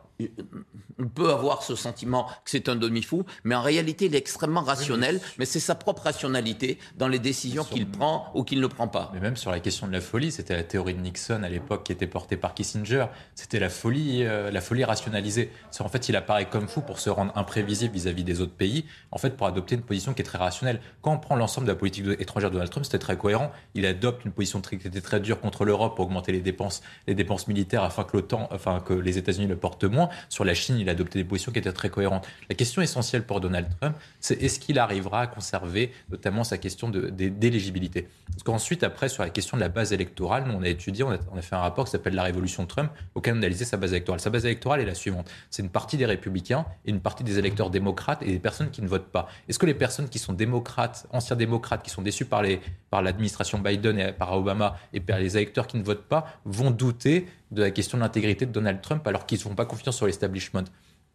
on peut avoir ce sentiment que c'est un demi-fou, mais en réalité, il est extrêmement rationnel, mais c'est sa propre rationalité dans les décisions qu'il prend ou qu'il ne prend pas. Mais même sur la question de la folie, c'était la théorie de Nixon à l'époque qui était portée par Kissinger, c'était la folie, euh, la folie rationalisée. En fait, il apparaît comme fou pour se rendre imprévisible vis-à-vis des autres pays, en fait, pour adopter une position qui est très rationnelle. Quand on prend l'ensemble de la politique étrangère de Donald Trump, c'était très cohérent. Il adopte une position qui était très dure contre l'Europe pour augmenter les dépenses, les dépenses militaires afin que enfin que les États-Unis le portent moins. Sur la Chine, il a adopté des positions qui étaient très cohérentes. La question essentielle pour Donald Trump, c'est est-ce qu'il arrivera à conserver notamment sa question d'éligibilité? Parce qu'ensuite, après, sur la question de la base électorale, nous, on a étudié, on a, fait un rapport qui s'appelle La Révolution Trump, auquel on a analysé sa base électorale. Sa base électorale est la suivante. C'est une partie des républicains et une partie des électeurs démocrates et des personnes qui ne votent pas. Est-ce que les personnes qui sont démocrates, anciens démocrates, qui sont déçus par l'administration par Biden et par Obama et par les électeurs qui ne votent pas, vont douter de la question de l'intégrité de Donald Trump alors qu'ils ne font pas confiance sur l'establishment.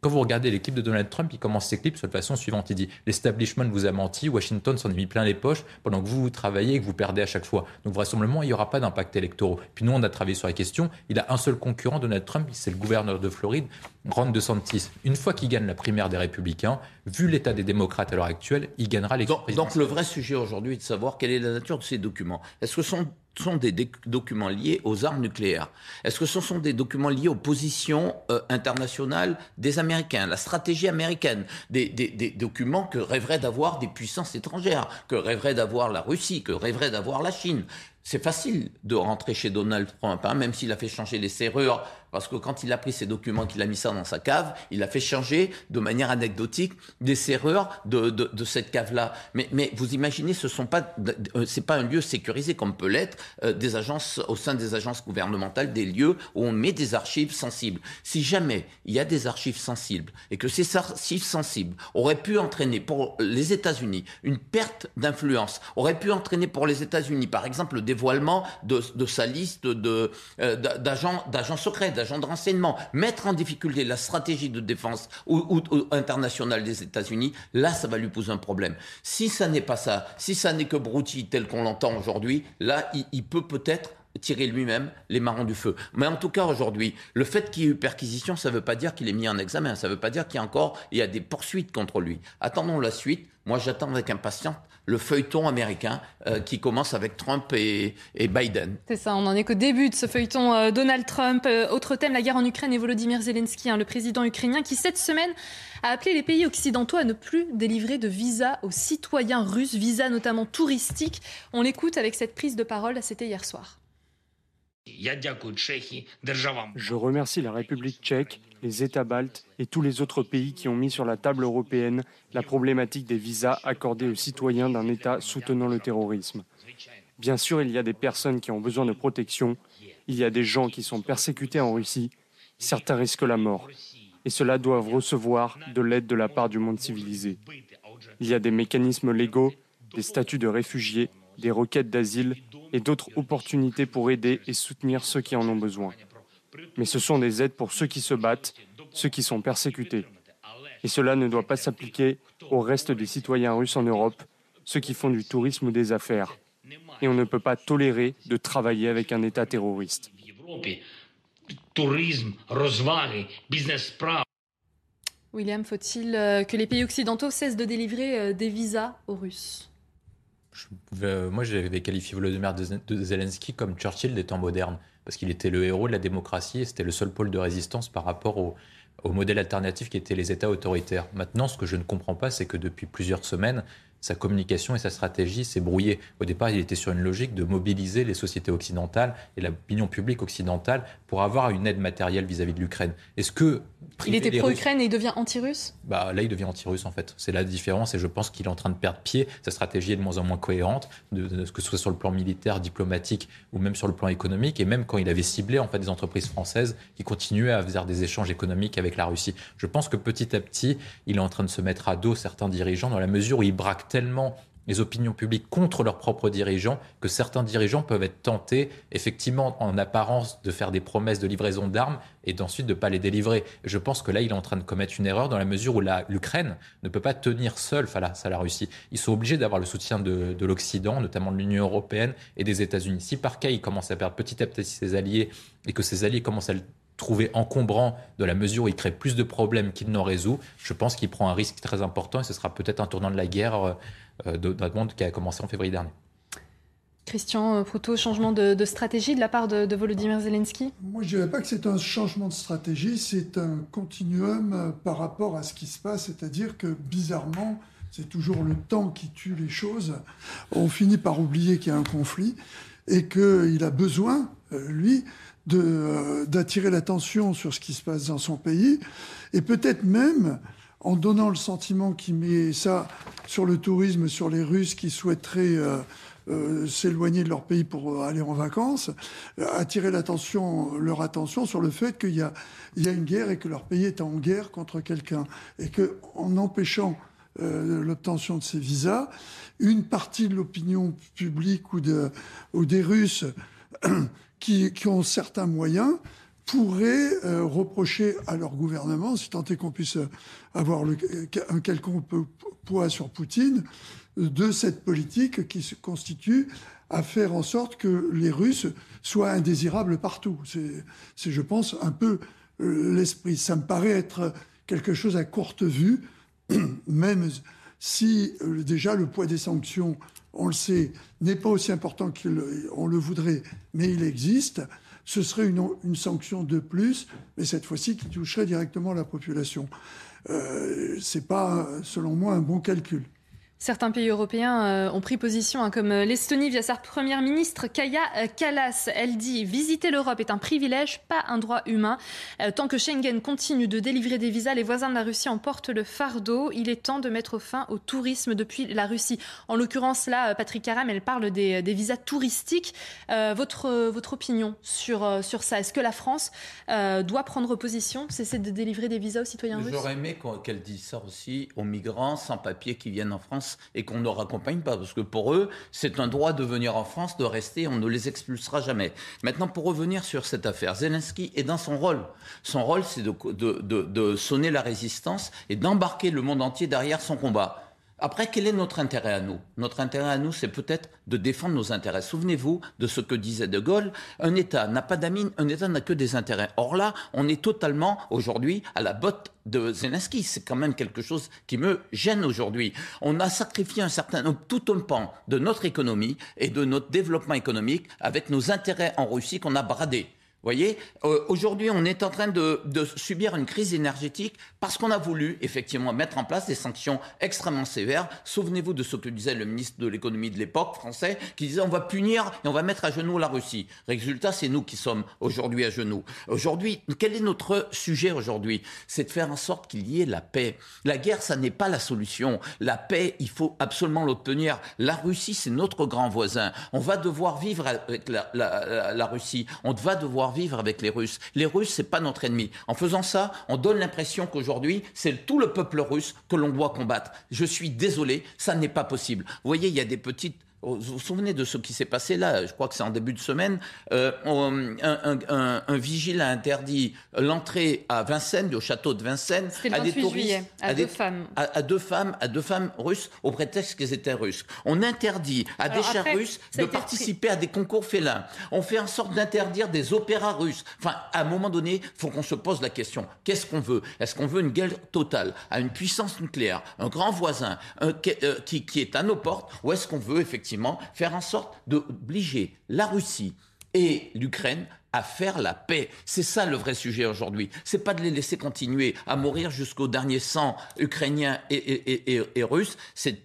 Quand vous regardez les clips de Donald Trump, il commence ses clips de façon suivante. Il dit L'establishment vous a menti, Washington s'en est mis plein les poches pendant que vous, vous travaillez et que vous perdez à chaque fois. Donc, vraisemblablement, il n'y aura pas d'impact électoraux. Puis nous, on a travaillé sur la question. Il a un seul concurrent, Donald Trump, c'est le gouverneur de Floride, Ron DeSantis. Une fois qu'il gagne la primaire des Républicains, vu l'état des démocrates à l'heure actuelle, il gagnera les donc, donc le vrai sujet aujourd'hui est de savoir quelle est la nature de ces documents. Est-ce que sont sont des documents liés aux armes nucléaires. Est-ce que ce sont des documents liés aux positions euh, internationales des Américains, la stratégie américaine, des, des documents que rêveraient d'avoir des puissances étrangères, que rêverait d'avoir la Russie, que rêverait d'avoir la Chine? C'est facile de rentrer chez Donald Trump, hein, même s'il a fait changer les serrures parce que quand il a pris ses documents, qu'il a mis ça dans sa cave, il a fait changer de manière anecdotique des serrures de, de, cette cave-là. Mais, mais, vous imaginez, ce sont pas, euh, pas un lieu sécurisé comme peut l'être euh, des agences au sein des agences gouvernementales, des lieux où on met des archives sensibles. Si jamais il y a des archives sensibles et que ces archives sensibles auraient pu entraîner pour les États-Unis une perte d'influence, auraient pu entraîner pour les États-Unis, par exemple, le dévoilement de, de sa liste de euh, d'agents d'agents secrets agents de renseignement, mettre en difficulté la stratégie de défense ou, internationale des États-Unis, là, ça va lui poser un problème. Si ça n'est pas ça, si ça n'est que broutilles tel qu'on l'entend aujourd'hui, là, il, peut peut-être tirer lui-même les marrons du feu. Mais en tout cas, aujourd'hui, le fait qu'il y ait eu perquisition, ça ne veut pas dire qu'il est mis en examen. Ça ne veut pas dire qu'il y a encore il y a des poursuites contre lui. Attendons la suite. Moi, j'attends avec impatience le feuilleton américain euh, qui commence avec Trump et, Biden. C'est ça, on n'en est qu'au début de ce feuilleton euh, Donald Trump. Euh, autre thème, la guerre en Ukraine et Volodymyr Zelensky, hein, le président ukrainien, qui cette semaine a appelé les pays occidentaux à ne plus délivrer de visas aux citoyens russes, visas notamment touristiques. On l'écoute avec cette prise de parole, c'était hier soir. Je remercie la République tchèque, les États baltes et tous les autres pays qui ont mis sur la table européenne la problématique des visas accordés aux citoyens d'un État soutenant le terrorisme. Bien sûr, il y a des personnes qui ont besoin de protection, il y a des gens qui sont persécutés en Russie, certains risquent la mort, et ceux-là doivent recevoir de l'aide de la part du monde civilisé. Il y a des mécanismes légaux, des statuts de réfugiés, des requêtes d'asile et d'autres opportunités pour aider et soutenir ceux qui en ont besoin. Mais ce sont des aides pour ceux qui se battent, ceux qui sont persécutés. Et cela ne doit pas s'appliquer au reste des citoyens russes en Europe, ceux qui font du tourisme ou des affaires. Et on ne peut pas tolérer de travailler avec un État terroriste. William, faut-il euh, que les pays occidentaux cessent de délivrer euh, des visas aux Russes? Euh, moi, j'avais qualifié Volodymyr de Zelensky comme Churchill des temps modernes, parce qu'il était le héros de la démocratie et c'était le seul pôle de résistance par rapport au, modèle alternatif qui était les États autoritaires. Maintenant, ce que je ne comprends pas, c'est que depuis plusieurs semaines, sa communication et sa stratégie s'est brouillée. Au départ, il était sur une logique de mobiliser les sociétés occidentales et l'opinion publique occidentale pour avoir une aide matérielle vis-à-vis de l'Ukraine. Est-ce que il était pro-Ukraine et il devient anti-russe? Bah, Là, il devient anti-russe en fait. C'est la différence et je pense qu'il est en train de perdre pied. Sa stratégie est de moins en moins cohérente, de, que ce soit sur le plan militaire, diplomatique ou même sur le plan économique. Et même quand il avait ciblé en fait des entreprises françaises qui continuaient à faire des échanges économiques avec la Russie. Je pense que petit à petit, il est en train de se mettre à dos certains dirigeants dans la mesure où il braque tellement les opinions publiques contre leurs propres dirigeants que certains dirigeants peuvent être tentés, effectivement, en apparence, de faire des promesses de livraison d'armes et d'ensuite de ne pas les délivrer. Je pense que là, il est en train de commettre une erreur dans la mesure où l'Ukraine ne peut pas tenir seule face à la Russie. Ils sont obligés d'avoir le soutien de, de l'Occident, notamment de l'Union européenne et des États-Unis. Si par cas, il commence à perdre petit à petit ses alliés et que ses alliés commencent à trouver encombrant de la mesure où il crée plus de problèmes qu'il n'en résout, je pense qu'il prend un risque très important et ce sera peut-être un tournant de la guerre euh, euh, d'un monde qui a commencé en février dernier. Christian Proutot, changement de, stratégie de la part de, Volodymyr Zelensky? Moi, je ne dirais pas que c'est un changement de stratégie, c'est un continuum euh, par rapport à ce qui se passe, c'est-à-dire que bizarrement, c'est toujours le temps qui tue les choses. On finit par oublier qu'il y a un conflit et qu'il a besoin, lui, euh, d'attirer l'attention sur ce qui se passe dans son pays, et peut-être même en donnant le sentiment qu'il met ça sur le tourisme, sur les Russes qui souhaiteraient euh, euh, s'éloigner de leur pays pour aller en vacances, attirer l'attention, leur attention sur le fait qu'il y a, il y a une guerre et que leur pays est en guerre contre quelqu'un, et que en empêchant l'obtention de ces visas, une partie de l'opinion publique ou, de, ou des Russes qui, ont certains moyens pourraient euh, reprocher à leur gouvernement, si tant est qu'on puisse avoir un quelconque poids sur Poutine, de cette politique qui se constitue à faire en sorte que les Russes soient indésirables partout. C'est, je pense, un peu euh, l'esprit. Ça me paraît être quelque chose à courte vue, même si euh, déjà le poids des sanctions on le sait, n'est pas aussi important qu'on le voudrait, mais il existe, ce serait une, sanction de plus, mais cette fois-ci qui toucherait directement la population. Euh, Ce n'est pas, selon moi, un bon calcul. Certains pays européens euh, ont pris position, hein, comme euh, l'Estonie via sa première ministre Kaya euh, Kallas. Elle dit visiter l'Europe est un privilège, pas un droit humain. tant que Schengen continue de délivrer des visas, les voisins de la Russie en portent le fardeau. Il est temps de mettre fin au tourisme depuis la Russie. En l'occurrence, là, Patrick Caram, elle parle des, visas touristiques. votre, votre opinion sur, sur ça? Est-ce que la France doit prendre position, cesser de délivrer des visas aux citoyens russes? J'aurais aimé qu'elle dise ça aussi aux migrants sans papier qui viennent en France et qu'on ne leur accompagne pas, parce que pour eux, c'est un droit de venir en France, de rester, on ne les expulsera jamais. Maintenant, pour revenir sur cette affaire, Zelensky est dans son rôle. Son rôle, c'est de, de sonner la résistance et d'embarquer le monde entier derrière son combat. Après, quel est notre intérêt à nous? Notre intérêt à nous, c'est peut-être de défendre nos intérêts. Souvenez-vous de ce que disait De Gaulle, un État n'a pas d'amis, un État n'a que des intérêts. Or là, on est totalement aujourd'hui à la botte de Zelensky. C'est quand même quelque chose qui me gêne aujourd'hui. On a sacrifié un certain, tout un pan de notre économie et de notre développement économique avec nos intérêts en Russie qu'on a bradés. Voyez, euh, aujourd'hui, on est en train de, subir une crise énergétique parce qu'on a voulu effectivement mettre en place des sanctions extrêmement sévères. Souvenez-vous de ce que disait le ministre de l'économie de l'époque français, qui disait on va punir et on va mettre à genoux la Russie. Résultat, c'est nous qui sommes aujourd'hui à genoux. Aujourd'hui, quel est notre sujet aujourd'hui? C'est de faire en sorte qu'il y ait la paix. La guerre, ça n'est pas la solution. La paix, il faut absolument l'obtenir. La Russie, c'est notre grand voisin. On va devoir vivre avec la, la Russie. On va devoir vivre avec les Russes. Les Russes, c'est pas notre ennemi. En faisant ça, on donne l'impression qu'aujourd'hui, c'est tout le peuple russe que l'on doit combattre. Je suis désolé, ça n'est pas possible. Vous voyez, il y a des petites vous vous souvenez de ce qui s'est passé là Je crois que c'est en début de semaine. Euh, on, un, un, un, un, vigile a interdit l'entrée à Vincennes, au château de Vincennes, à des touristes, juillet, à, à, deux des, femmes. À, à, deux femmes, à deux femmes russes, au prétexte qu'elles étaient russes. On interdit à Alors des chers après, russes de participer à des concours félins. On fait en sorte d'interdire des opéras russes. Enfin, à un moment donné, il faut qu'on se pose la question qu'est-ce qu'on veut? Est-ce qu'on veut une guerre totale à une puissance nucléaire, un grand voisin un, euh, qui, qui est à nos portes, ou est-ce qu'on veut effectivement faire en sorte d'obliger la Russie et l'Ukraine à faire la paix. C'est ça le vrai sujet aujourd'hui. C'est pas de les laisser continuer à mourir jusqu'au dernier sang ukrainien et, russe. C'est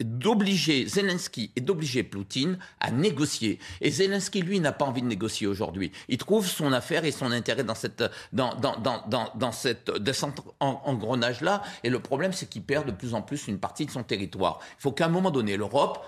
d'obliger Zelensky et d'obliger Poutine à négocier. Et Zelensky, lui, n'a pas envie de négocier aujourd'hui. Il trouve son affaire et son intérêt dans cette, dans, dans, dans, dans, cette descente en, engrenage-là. Et le problème, c'est qu'il perd de plus en plus une partie de son territoire. Il faut qu'à un moment donné, l'Europe,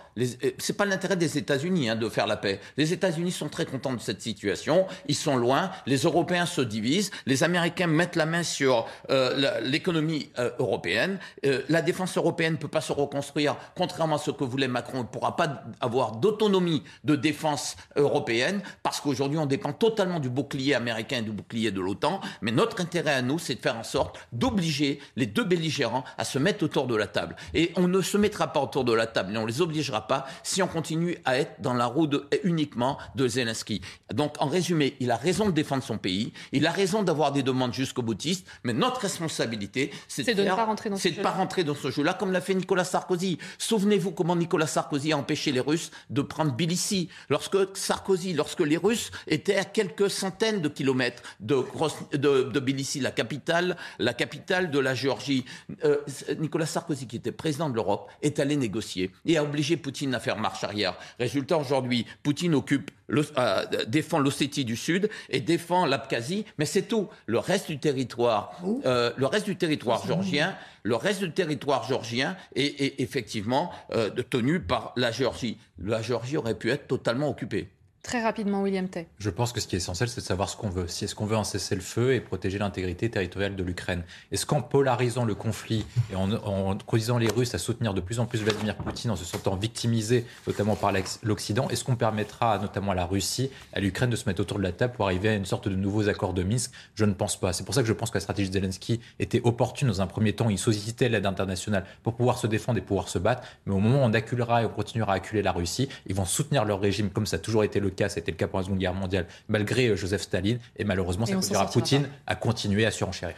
c'est pas l'intérêt des États-Unis hein, de faire la paix. Les États-Unis sont très contents de cette situation. Ils sont loin. Les Européens se divisent. Les Américains mettent la main sur euh, l'économie euh, européenne. Euh, la défense européenne ne peut pas se reconstruire contrairement à ce que voulait Macron, il ne pourra pas avoir d'autonomie de défense européenne, parce qu'aujourd'hui, on dépend totalement du bouclier américain et du bouclier de l'OTAN. Mais notre intérêt à nous, c'est de faire en sorte d'obliger les deux belligérants à se mettre autour de la table. Et on ne se mettra pas autour de la table, et on ne les obligera pas si on continue à être dans la roue uniquement de Zelensky. Donc, en résumé, il a raison de défendre son pays, il a raison d'avoir des demandes jusqu'au boutiste, mais notre responsabilité, c'est de, de, ne pas rentrer dans ce jeu. pas rentrer dans ce jeu-là, comme l'a fait Nicolas Sarkozy. Souvenez-vous comment Nicolas Sarkozy a empêché les Russes de prendre Tbilissi. Lorsque Sarkozy, lorsque les Russes étaient à quelques centaines de kilomètres de, de, de Tbilissi, la capitale, la capitale de la Géorgie, euh, Nicolas Sarkozy, qui était président de l'Europe, est allé négocier et a obligé Poutine à faire marche arrière. Résultat, aujourd'hui, Poutine occupe le, euh, défend l'Ossétie du Sud et défend l'Abkhazie, mais c'est tout. Le reste du territoire, euh, le reste du territoire géorgien, le reste du territoire géorgien est, est effectivement euh, tenu par la Géorgie. La Géorgie aurait pu être totalement occupée. Très rapidement, William Tay. Je pense que ce qui est essentiel, c'est de savoir ce qu'on veut. Si est-ce qu'on veut en cesser le feu et protéger l'intégrité territoriale de l'Ukraine Est-ce qu'en polarisant le conflit et en, en conduisant les Russes à soutenir de plus en plus Vladimir Poutine en se sentant victimisés, notamment par l'Occident, est-ce qu'on permettra notamment à la Russie, à l'Ukraine de se mettre autour de la table pour arriver à une sorte de nouveaux accords de Minsk? Je ne pense pas. C'est pour ça que je pense que la stratégie de Zelensky était opportune dans un premier temps. Il sollicitait l'aide internationale pour pouvoir se défendre et pouvoir se battre. Mais au moment où on acculera et on continuera à acculer la Russie, ils vont soutenir leur régime comme ça a toujours été le cas, c'était le cas pour la Seconde Guerre mondiale, malgré Joseph Staline. Et malheureusement, ça conduira Poutine à continuer à surenchérir.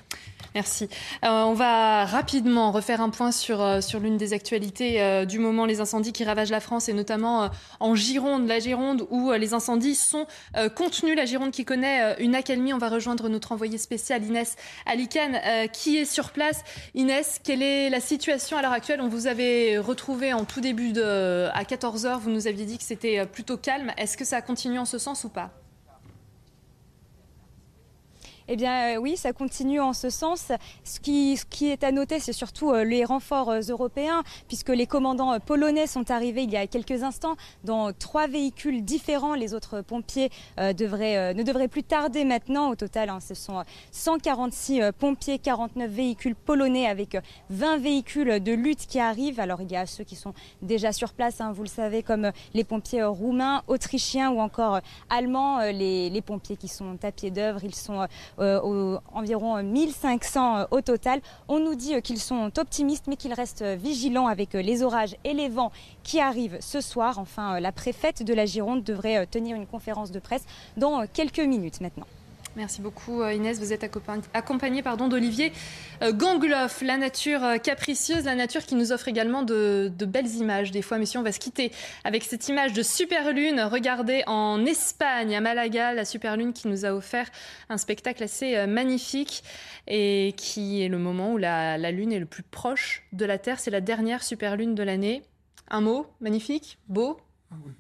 Merci. Euh, on va rapidement refaire un point sur, euh, l'une des actualités euh, du moment, les incendies qui ravagent la France et notamment en Gironde, la Gironde où les incendies sont contenus. La Gironde qui connaît une accalmie. On va rejoindre notre envoyé spécial Inès Alicane qui est sur place. Inès, quelle est la situation à l'heure actuelle? On vous avait retrouvé en tout début de, à 14h. Vous nous aviez dit que c'était plutôt calme. Est-ce que ça continue en ce sens ou pas? Eh bien euh, oui, ça continue en ce sens. Ce qui, est à noter, c'est surtout euh, les renforts euh, européens, puisque les commandants polonais sont arrivés il y a quelques instants dans trois véhicules différents. Les autres pompiers ne devraient plus tarder maintenant. Au total, hein, ce sont 146 pompiers, 49 véhicules polonais avec 20 véhicules de lutte qui arrivent. Alors il y a ceux qui sont déjà sur place, hein, vous le savez, comme les pompiers roumains, autrichiens ou encore allemands. Les, les pompiers qui sont à pied d'œuvre, ils sont euh, environ 1500 au total. On nous dit qu'ils sont optimistes mais qu'ils restent vigilants avec les orages et les vents qui arrivent ce soir. Enfin, la préfète de la Gironde devrait tenir une conférence de presse dans quelques minutes maintenant. Merci beaucoup euh, Inès. Vous êtes accompagnée d'Olivier euh, Gangloff. La nature euh, capricieuse, la nature qui nous offre également de, belles images. Des fois, messieurs, on va se quitter avec cette image de super lune. Regardez en Espagne, à Malaga, la super lune qui nous a offert un spectacle assez magnifique et qui est le moment où la, la lune est le plus proche de la Terre. C'est la dernière super lune de l'année. Un mot magnifique, beau?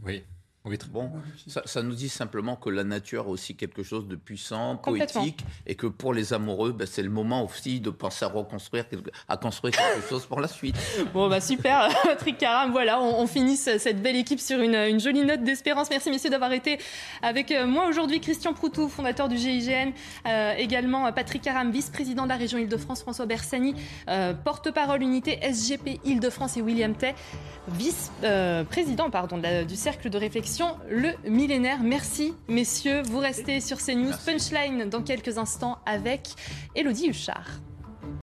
Oui. Oui, très bon. Ça, ça, nous dit simplement que la nature a aussi quelque chose de puissant, poétique, et que pour les amoureux, ben, c'est le moment aussi de penser à reconstruire, à construire quelque chose pour la suite. Bon, bah super, Patrick Caram, voilà, on, finit cette belle équipe sur une, une jolie note d'espérance. Merci messieurs d'avoir été avec euh, moi aujourd'hui. Christian Proutou, fondateur du GIGN, euh, également Patrick Caram, vice-président de la région Île-de-France, François Bersani, euh, porte-parole unité SGP Île-de-France et William Tay, vice-président pardon, du cercle de réflexion le millénaire. Merci, messieurs. Vous restez sur CNews. Punchline dans quelques instants avec Elodie Huchard.